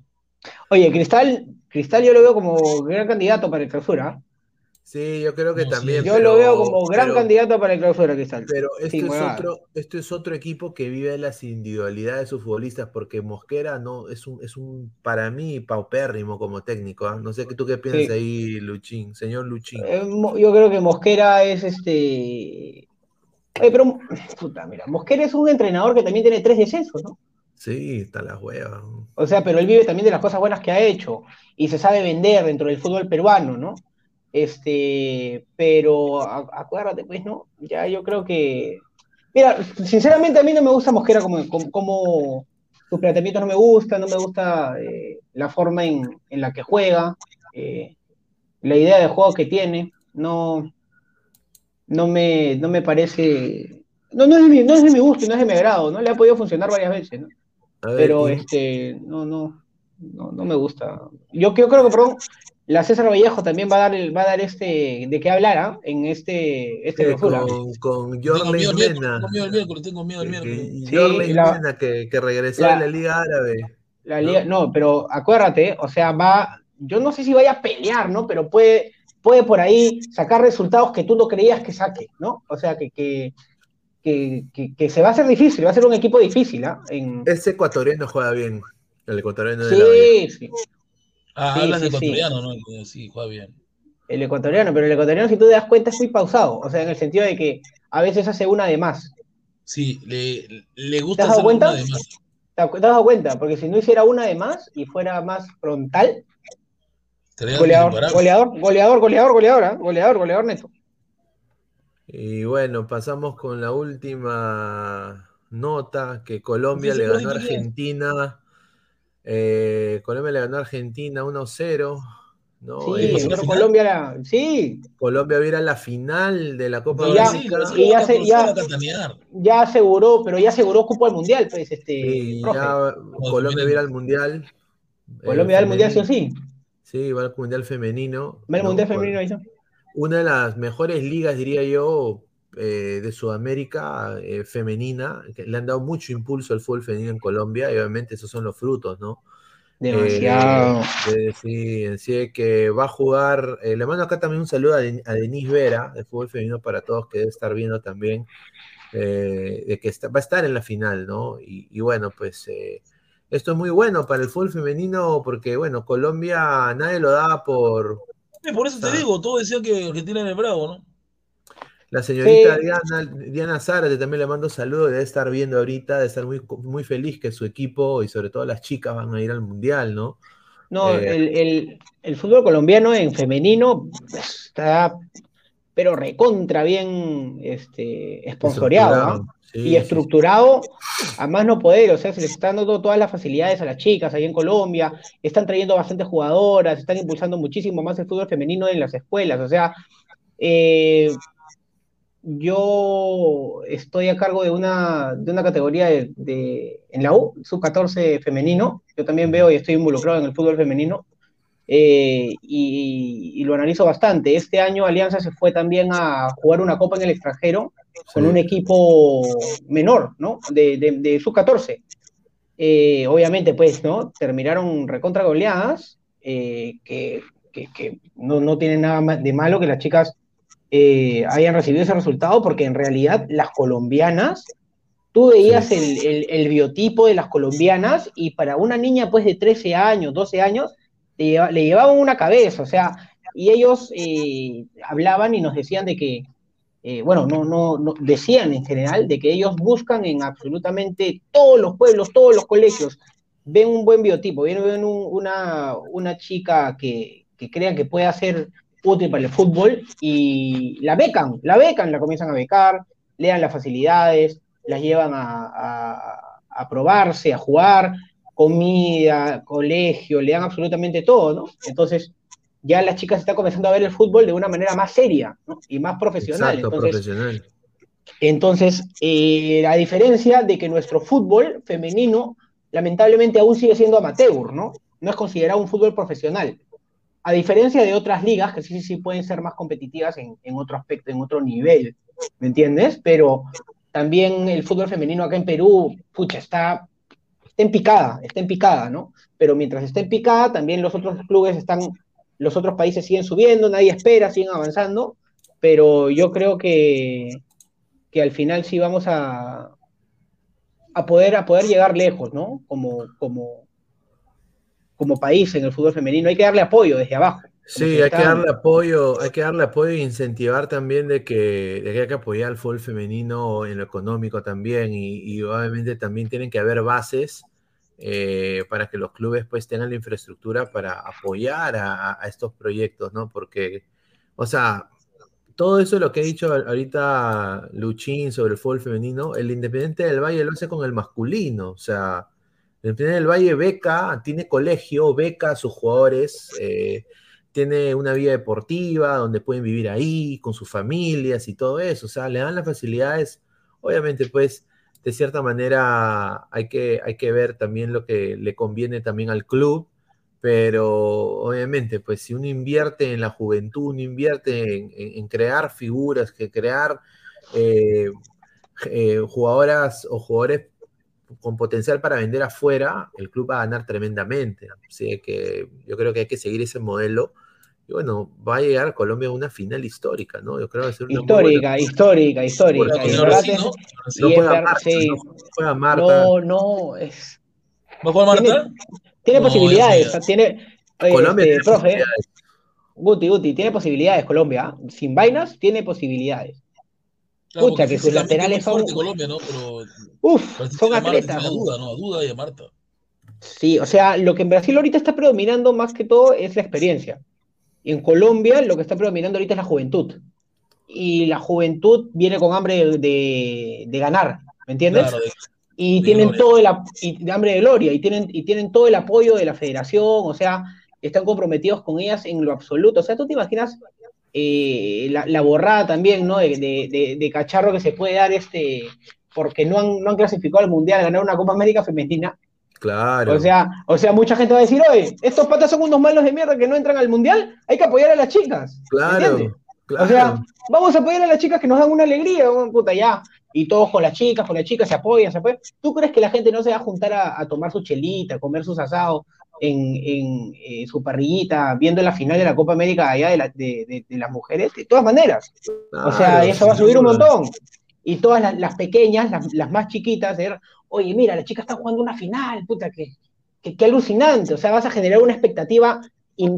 Oye, Cristal, Cristal yo lo veo como gran candidato para el clausura. Sí, yo creo que No, sí. también. Yo pero- lo veo como gran pero- candidato para el clausura, Cristal. Pero esto, Sin es otro, esto es otro equipo que vive las individualidades de sus futbolistas, porque Mosquera no es un, es un para mí, paupérrimo como técnico. ¿ah? No sé qué tú qué piensas Sí. ahí, Luchín, señor Luchín. Eh, yo creo que Mosquera es este. Pero, puta, mira, Mosquera es un entrenador que también tiene tres descensos, ¿no? Sí, está la hueva. O sea, pero él vive también de las cosas buenas que ha hecho y se sabe vender dentro del fútbol peruano, ¿no? Este, pero acuérdate, pues, ¿no? Ya yo creo que. Mira, sinceramente a mí no me gusta Mosquera como, como, como sus planteamientos no me gustan, no me gusta eh, la forma en, en la que juega, eh, la idea de juego que tiene, no, no me, no me parece. No, no es de mi, no es de mi gusto y no es de mi agrado, ¿no? Le ha podido funcionar varias veces, ¿no? Ver, pero y- este no, no, no, no me gusta. Yo, yo creo que, perdón, la César Vallejo también va a dar el, va a dar este de qué hablar ¿ah? en este, este eh, clausura. con, con Jorlen Mena. tengo miedo el miércoles, tengo miedo el miércoles. Sí, Jorlen la- Mena que, que regresó la- de la Liga Árabe. La liga, no, pero acuérdate, o sea, va, yo no sé si vaya a pelear, ¿no? Pero puede, puede por ahí sacar resultados que tú no creías que saque, ¿no? O sea, que, que, que, que- que se va a hacer difícil, va a ser un equipo difícil, ¿ah? En... Ese ecuatoriano juega bien. El ecuatoriano de la Vallejo. Sí, sí, Ah, Sí, hablas de sí, sí. ecuatoriano, ¿no? Sí, juega bien. el ecuatoriano, pero el ecuatoriano, si tú te das cuenta, es muy pausado, o sea, en el sentido de que a veces hace una de más. Sí, le, le ¿Te gusta has dado hacer cuenta? una de más. ¿Te has dado cuenta? Porque si no hiciera una de más y fuera más frontal, goleador, goleador, goleador, goleador, goleador, ¿ah? goleador, goleador neto. Y bueno, pasamos con la última nota, que Colombia Sí, le ganó a. Argentina. Eh, Colombia le ganó a Argentina 1-0. ¿no? Sí, Eh? Colombia, la- sí, Colombia va a ir a la final de la Copa ya- Brasil, y ya se- ya- a cantanear. ya aseguró, pero ya aseguró cupo al mundial, pues, este, ya Colombia va a ir al Mundial. eh, Colombia va al mundial sí o sí. Sí, va al Mundial femenino. Va al ¿no? mundial femenino. Una de las mejores ligas, diría yo, eh, de Sudamérica eh, femenina, que le han dado mucho impulso al fútbol femenino en Colombia, y obviamente esos son los frutos, ¿no? Demasiado. Eh, sí, así de que va a jugar. eh, le mando acá también un saludo a, Den- a Denise Vera, de fútbol femenino para todos, que debe estar viendo también, eh, de que está- va a estar en la final, ¿no? Y, y bueno, pues eh, esto es muy bueno para el fútbol femenino, porque bueno, Colombia nadie lo da por. Sí, por eso te Ah. digo, todos decían que Argentina era el bravo, ¿no? La señorita Sí. Diana, Diana Zárate también le mando saludos, debe estar viendo ahorita, debe estar muy, muy feliz que su equipo y sobre todo las chicas van a ir al mundial, ¿no? No, Eh, el, el- el fútbol colombiano en femenino está, pero recontra bien este, esponsoreado, sí, y sí, estructurado a más no poder, o sea, se les están dando todas las facilidades a las chicas ahí en Colombia, están trayendo bastantes jugadoras, están impulsando muchísimo más el fútbol femenino en las escuelas, o sea, eh, yo estoy a cargo de una, de una categoría de, de- en la U, sub-14 femenino, yo también veo y estoy involucrado en el fútbol femenino, eh, y, y lo analizo bastante. Este año Alianza se fue también a jugar una copa en el extranjero con un equipo menor, ¿no? De, de, de sub-14. Eh, obviamente, pues, ¿no? Terminaron recontra goleadas, eh, que, que, que no, no tiene nada de malo que las chicas eh, hayan recibido ese resultado, porque en realidad las colombianas, tú veías el, el- el biotipo de las colombianas y para una niña pues de 13 años, 12 años, le, lleva- le llevaban una cabeza, o sea, y ellos eh, hablaban y nos decían de que, eh, bueno, no, no, no, decían en general de que ellos buscan en absolutamente todos los pueblos, todos los colegios, ven un buen biotipo, ven, ven un- una, una chica que, que crean que pueda ser útil para el fútbol y la becan, la becan, la comienzan a becar, le dan las facilidades, las llevan a, a- a probarse, a jugar, comida, colegio, le dan absolutamente todo, ¿no? Entonces, ya las chicas están comenzando a ver el fútbol de una manera más seria ¿no? y más profesional. Exacto, Entonces, profesional. entonces, eh, a diferencia de que nuestro fútbol femenino, lamentablemente aún sigue siendo amateur, ¿no? No es considerado un fútbol profesional. A diferencia de otras ligas que sí, sí, pueden ser más competitivas en, en otro aspecto, en otro nivel, ¿me entiendes? Pero también el fútbol femenino acá en Perú, pucha, está, está en picada, está en picada, ¿no? Pero mientras está en picada, también los otros clubes están, los otros países siguen subiendo, nadie espera, siguen avanzando, pero yo creo que, que al final sí vamos a, a, poder, a poder llegar lejos, ¿no? Como, como, como país en el fútbol femenino. Hay que darle apoyo desde abajo. Sí, hay que darle apoyo, hay que darle apoyo e incentivar también de que, de que hay que apoyar al fútbol femenino en lo económico también y, y obviamente también tienen que haber bases eh, para que los clubes pues tengan la infraestructura para apoyar a, a estos proyectos, ¿no? Porque, o sea, todo eso lo que ha dicho ahorita Luchín sobre el fútbol femenino, el Independiente del Valle lo hace con el masculino, o sea, Independiente del Valle beca, tiene colegio, beca a sus jugadores, eh, tiene una vida deportiva donde pueden vivir ahí con sus familias y todo eso, o sea, le dan las facilidades, obviamente pues de cierta manera hay que, hay que ver también lo que le conviene también al club, pero obviamente pues si uno invierte en la juventud, uno invierte en, crear figuras, que crear eh, eh, jugadoras o jugadores con potencial para vender afuera, el club va a ganar tremendamente. Así que yo creo que hay que seguir ese modelo. Y bueno, va a llegar a Colombia a una final histórica, ¿no? Yo creo que va a ser una Histórica, buena- histórica, histórica. Y es- ¿no? No en juega ver- Marta, sí. no juega Marta. No, no, es. ¿Va a jugar Marta? Tiene, tiene No, posibilidades, tiene. oye, Colombia este, tiene profe, posibilidades. Guti, Guti, tiene posibilidades Colombia. ¿ah? Sin vainas, tiene posibilidades. Claro, Pucha, que sus laterales son. fuerte Colombia, ¿no? Pero Uf, son atletas. a. Duda, ¿no? A Duda y a Marta. Sí, o sea, lo que en Brasil ahorita está predominando más que todo es la experiencia. Y en Colombia lo que está predominando ahorita es la juventud. Y la juventud viene con hambre de, de- de ganar, ¿me entiendes? Claro, de- y tienen gloria. todo el y de hambre de gloria y tienen y tienen todo el apoyo de la federación, o sea, están comprometidos con ellas en lo absoluto. O sea, tú te imaginas eh, la, la borrada también, ¿no? De, de- de- de cacharro que se puede dar este porque no han, no han clasificado al mundial, ganar una Copa América femenina. Claro. O sea, o sea, mucha gente va a decir, oye, estos patas son unos malos de mierda que no entran al mundial, hay que apoyar a las chicas. ¿me claro, claro. O sea, vamos a apoyar a las chicas que nos dan una alegría, weón, puta, ya. Y todos con las chicas, con las chicas se apoyan, se apoyan. ¿Tú crees que la gente no se va a juntar a, a tomar su chelita, a comer sus asados en, en, eh, su parrillita, viendo la final de la Copa América allá de, la- de- de- de las mujeres? De todas maneras. O sea, eso va a subir un montón. Y todas las, las pequeñas, las, las más chiquitas, ver, oye, mira, la chica está jugando una final, puta, que, que, que alucinante. O sea, vas a generar una expectativa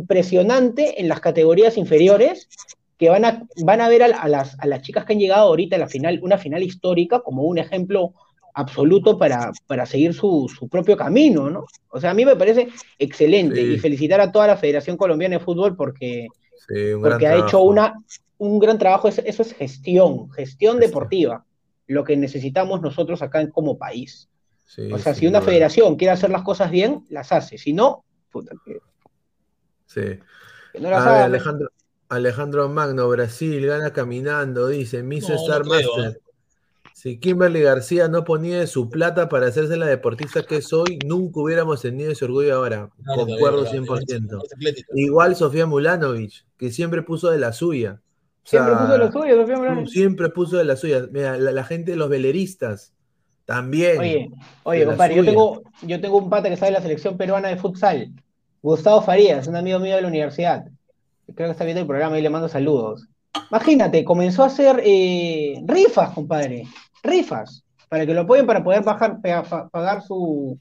impresionante en las categorías inferiores que van a, van a ver a, a las, a las chicas que han llegado ahorita a la final, una final histórica, como un ejemplo absoluto para, para seguir su, su propio camino, ¿no? O sea, a mí me parece excelente Sí. y felicitar a toda la Federación Colombiana de Fútbol porque, Sí, porque ha hecho una, un gran trabajo, eso, eso es gestión, gestión deportiva, lo que necesitamos nosotros acá en- como país. Sí, O sea, si una federación quiere hacer las cosas bien, las hace, si no, puta, que, Sí. que no las A ver, haga. Alejandro, Alejandro Magno, Brasil, gana caminando, dice Miss No, no Star creo, Master. Si Kimberly García no ponía de su plata para hacerse la deportista que es hoy, nunca hubiéramos tenido ese orgullo ahora. Claro, Concuerdo también, 100%. es atlética. Igual Sofía Mulanovic, que siempre puso de la suya. O Siempre puso lo suyo, Sofía Morales. Siempre puso de la suya. Mira, la, la gente de los veleristas también. Oye, oye, de la compadre, yo suya. tengo, yo tengo un pata que está en la selección peruana de futsal, Gustavo Farías, un amigo mío de la universidad. Creo que está viendo el programa y le mando saludos. Imagínate, comenzó a hacer eh, rifas, compadre, rifas, para que lo apoyen para poder bajar, pa- pa- pagar su,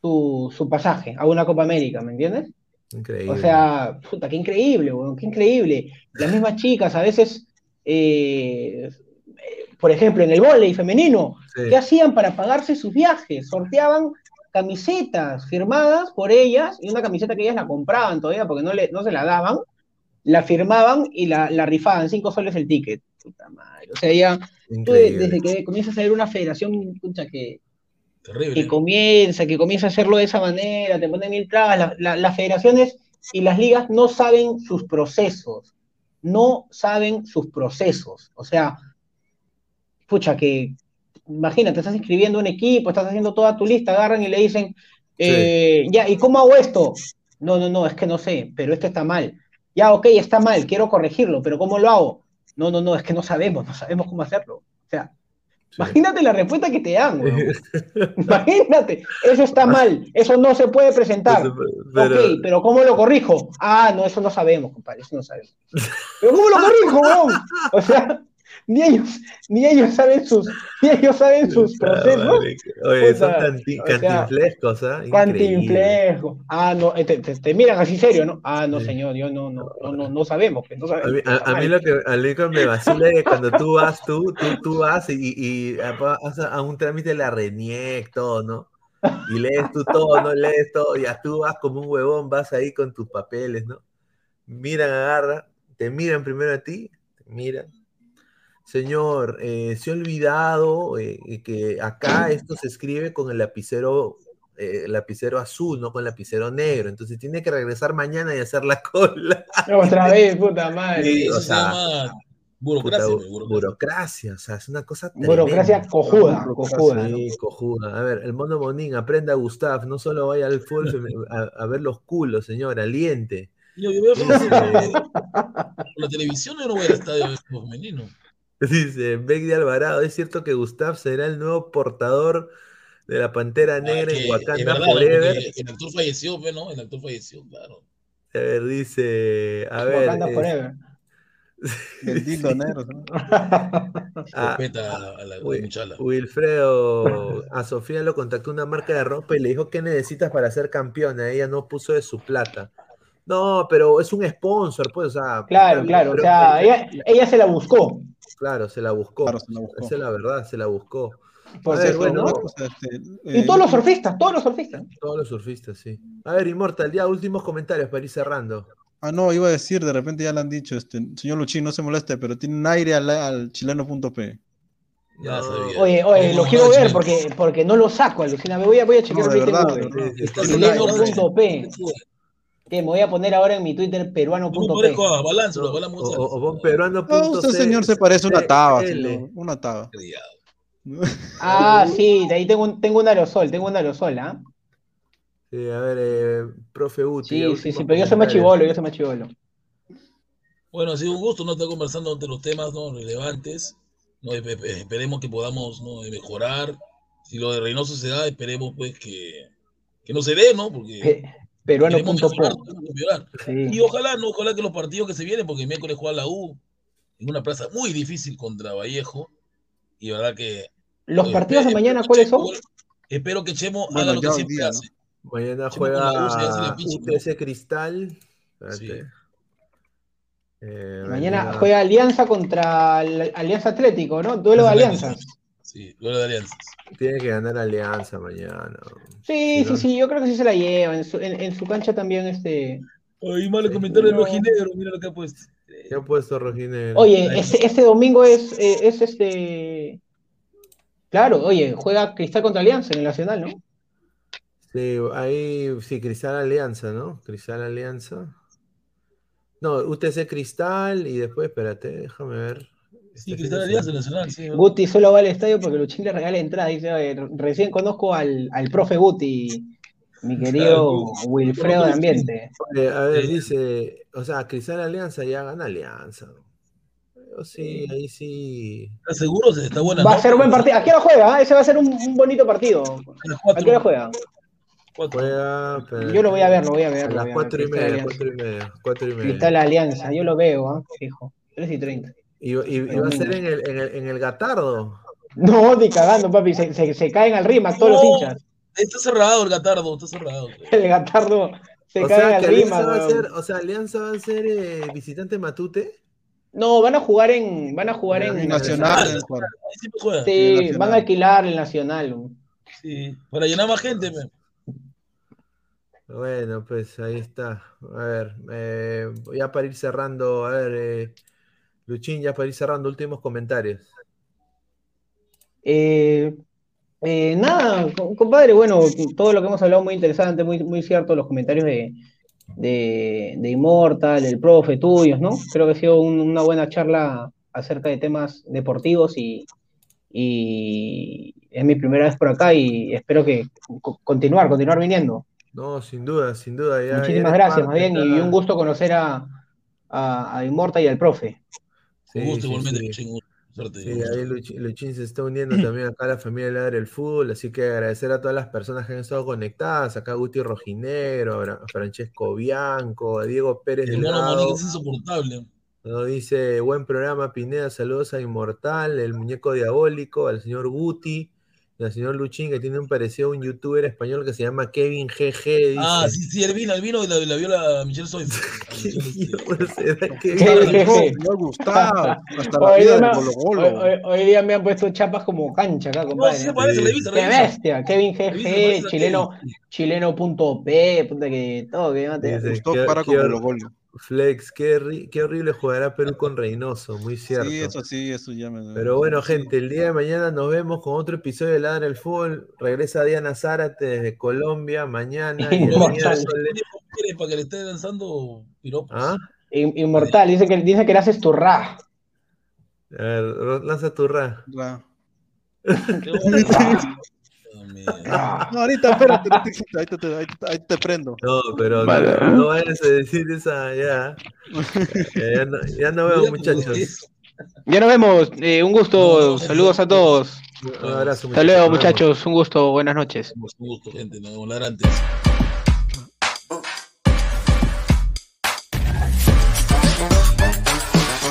su, su pasaje a una Copa América, ¿me entiendes? Increíble. O sea, puta, qué increíble, weón, qué increíble. Las mismas chicas a veces, eh, eh, por ejemplo, en el vóley femenino, Sí. ¿qué hacían para pagarse sus viajes? Sorteaban camisetas firmadas por ellas y una camiseta que ellas la compraban todavía porque no, le, no se la daban, la firmaban y la, la rifaban, cinco soles el ticket. Puta madre. O sea, ya tú desde que comienzas a ver una federación, pucha, que, Terrible. que comienza, que comienza a hacerlo de esa manera, te ponen mil trabas. La- la- las federaciones y las ligas no saben sus procesos, no saben sus procesos. O sea, pucha, que imagínate, estás inscribiendo un equipo, estás haciendo toda tu lista, agarran y le dicen, eh, ya, ¿y cómo hago esto? No, no, no, es que no sé, pero esto está mal. Ya, ok, está mal, quiero corregirlo, pero ¿cómo lo hago? No, no, no, es que no sabemos, no sabemos cómo hacerlo. O sea, imagínate la respuesta que te dan. Imagínate, eso está mal, eso no se puede presentar. Pero- ok, pero ¿cómo lo corrijo? Ah, no, eso no sabemos, compadre, eso no sabemos. ¿Pero cómo lo corrijo, weón? O sea, ni ellos, ni ellos saben sus, ni ellos saben sus procesos. Oye, son o sea, cantinflescos, ¿ah? Increíble. Cantinflejo. Ah, no, eh, te, te- te miran así serio, ¿no? Ah, no, señor, yo no, no, no, no, no sabemos, no A sabemos. mí, a- a mí lo que a mí me vacila es que cuando tú vas, tú, tú, tú vas y, y vas a, a un trámite la RENIEC, todo, ¿no? Y lees tú todo, ¿no? Lees todo, y ya tú vas como un huevón, vas ahí con tus papeles, ¿no? Miran, agarra, te miran primero a ti, te miran. Señor, eh, se ha olvidado eh, que acá esto se escribe con el lapicero, eh, lapicero azul, no con el lapicero negro. Entonces tiene que regresar mañana y hacer la cola. Otra vez, puta madre. Sí, o sea, burocracia, puta, burocracia. burocracia, o sea, es una cosa Burocracia tremenda. cojuda, cojuda. Sí, cojuda. A ver, el mono Monín, aprenda Gustav, no solo vaya al fútbol a, a ver los culos, señor, aliente. Yo, yo veo Dice, por la televisión yo no voy al estadio femenino. dice Beck de Alvarado, ¿es cierto que Gustav será el nuevo portador de la Pantera Negra Ah, Que en es Wakanda. Forever? El actor falleció, pues, ¿no? El actor falleció, claro. A ver, dice, a ver, Wakanda es- Forever. Del dildo negro. ¿no? Ah, Respeta a la, a la Wil- muchala. Wilfredo, a Sofía lo contactó una marca de ropa y le dijo, ¿qué necesitas para ser campeona? Ella no puso de su plata. No, pero es un sponsor, pues, o sea. Claro, claro, o pero- sea, ella, ella se la buscó. Claro, se la buscó. Claro, se la buscó. Esa es la verdad, se la buscó. Por A ver, bueno, ¿no? Una cosa, este, Y eh, todos los surfistas, todos los surfistas. Todos los surfistas, sí. A ver, Immortal, ya últimos comentarios para ir cerrando. Ah, no, iba a decir, de repente ya lo han dicho, este, señor Luchín, no se moleste, pero tiene un aire al, al chileno.p. No. sabía. Oye, oye, lo quiero ver porque, porque no lo saco, alucina. Me voy a, voy a chequear No, de verdad, de Chileno.p. Que me voy a poner ahora en mi Twitter No peruano.p. O, o, peruano. No, usted, señor, se parece a una taba, una taba. Ah, sí, de ahí tengo un, tengo un aerosol, tengo un aerosol, ¿ah? Sí, a ver, eh, profe Uti. Sí, sí, sí, pero yo soy más chivolo, yo soy más chivolo. Bueno, ha sido un gusto no estar conversando entre los temas ¿no? relevantes. espe- Esperemos que podamos ¿no? mejorar. Si lo de Reynoso se da, esperemos pues que, que no se dé, ¿no? Porque Pe- Peruano.po. queremos mejorar, queremos mejorar. Sí. Y ojalá, no, ojalá que los partidos que se vienen, porque miércoles juega la U en una plaza muy difícil contra Vallejo. Y verdad que Los eh, partidos de mañana, ¿cuáles Chemo- son? Espero que Chemo Bueno, haga lo que siempre día. Mañana Chemo juega UTS Cristal. Sí. Eh, Mañana juega Alianza contra Alianza Atlético, ¿no? Duelo de Alianza alianzas. Sí, duelo de alianzas. Tiene que ganar Alianza mañana. Sí, sí, sí, yo creo que sí se la lleva. En su, en, en su cancha también, este. Ay, malo comentario de Rojinegro, mira lo que ha puesto. ¿Qué ha puesto Rojinegro? Oye, este, este domingo es, eh, es este. Claro, oye, juega Cristal contra Alianza en el Nacional, ¿no? Sí, ahí, sí, Cristal Alianza, ¿no? Cristal Alianza. No, UTC Cristal y después, espérate, déjame ver. Sí, Cristal Alianza Nacional, sí. Guti solo va al estadio porque Luchín le regala entrada. Dice, "Oye, recién conozco al, al profe Guti, mi querido Wilfredo de Ambiente. Oye, a ver, dice, o sea, Cristal Alianza ya gana Alianza. Yo sí, ahí sí. ¿Estás seguro? Está buena. Va a ser un buen partido. ¿A qué hora juega? ah? Ese va a ser un, un bonito partido. ¿A qué hora juega? Juega, pero- Yo lo voy a ver, lo voy a ver. A lo las cuatro y media, cuatro y media, cuatro y media. Cristal Alianza, yo lo veo, ¿ah? fijo. 3 y 30. Y, y- y va a ser en el, en el, en el Gatardo. No, ni cagando, papi. Se, se, se caen al RIMAC todos los hinchas. Está cerrado el Gatardo, está cerrado. El Gatardo se O caen sea, al que Alianza RIMAC. va a weón. ser, o sea, Alianza va a ser eh, visitante Matute. No, van a jugar en. Van a jugar en. En Nacional. en. Ahí siempre juega. Sí, Nacional. van a alquilar el Nacional. Sí, para llenar más gente. me. Bueno, pues ahí está. A ver, eh, ya para ir cerrando, a ver, eh, Luchín, ya para ir cerrando, últimos comentarios. Eh, eh, nada, co- compadre, bueno, todo lo que hemos hablado muy interesante, muy, muy cierto, los comentarios de, de, de Immortal, del profe, tuyos, ¿no? Creo que ha sido un- una buena charla acerca de temas deportivos y, y es mi primera vez por acá y espero que co- continuar, continuar viniendo. No, sin duda, sin duda. Ya, Muchísimas ya gracias, más bien, y un gusto conocer a, a, a Immortal y al profe. Sí, gusto sí, igualmente. Luchín, un gusto. Suerte, Sí, ahí Luchín se está uniendo también acá a la familia Ladra del Fútbol, así que agradecer a todas las personas que han estado conectadas, acá a Guti Rojinegro, a Fra- a Francesco Bianco, a Diego Pérez El Delgado, Monique es insoportable. nos dice, buen programa Pineda, saludos a Inmortal, el muñeco diabólico, al señor Guti, al señor Luchín, que tiene un parecido a un youtuber español que se llama Kevin GG, dice. Ah, sí, sí, él vino, él vino y la, la vio la Michelle. ¿Será que- Jeje. No, Gustavo. Hasta la Hoy vida del me, hoy- hoy- hoy día me han puesto chapas como cancha acá, compadre. sí se parece, le visto, Qué bestia, Kevin GG, chileno, Kevin. chileno.p, puta que todo, que mate. Qué- para hor- Colo Colo. Flex, qué, horri- qué horrible jugará Perú con Reynoso, muy cierto. Sí, eso sí, eso ya me. Pero bueno, gente, el día de mañana nos vemos con otro episodio de Ladra el Fútbol. Regresa Diana Zárate desde Colombia mañana y el Inmortal. miércoles. ¿Quieres para que le esté lanzando piropos? ¿Ah? In- Inmortal, dice que, dice que le haces tu ra. A ver, lanza tu ra. Ra. No, ahorita, espérate, no te- ahí, te, ahí te- ahí te prendo. No, pero Vale. no, no vayas a decir esa ya. Ya no, ya nos vemos, muchachos. Ya nos vemos, eh, un gusto, saludos a todos. Un abrazo, Hasta luego, muchachos, un gusto, buenas noches. Un gusto, gente, nos vemos ladrantes.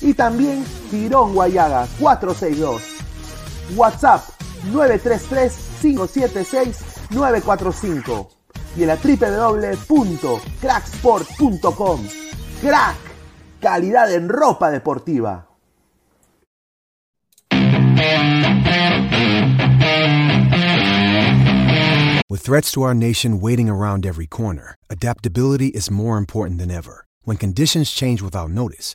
Y también Tirón Guayaga 462. WhatsApp 933-576-945 y en la www.cracksport.com. Crack, calidad en ropa deportiva. With threats to our nation waiting around every corner, adaptability is more important than ever. When conditions change without notice,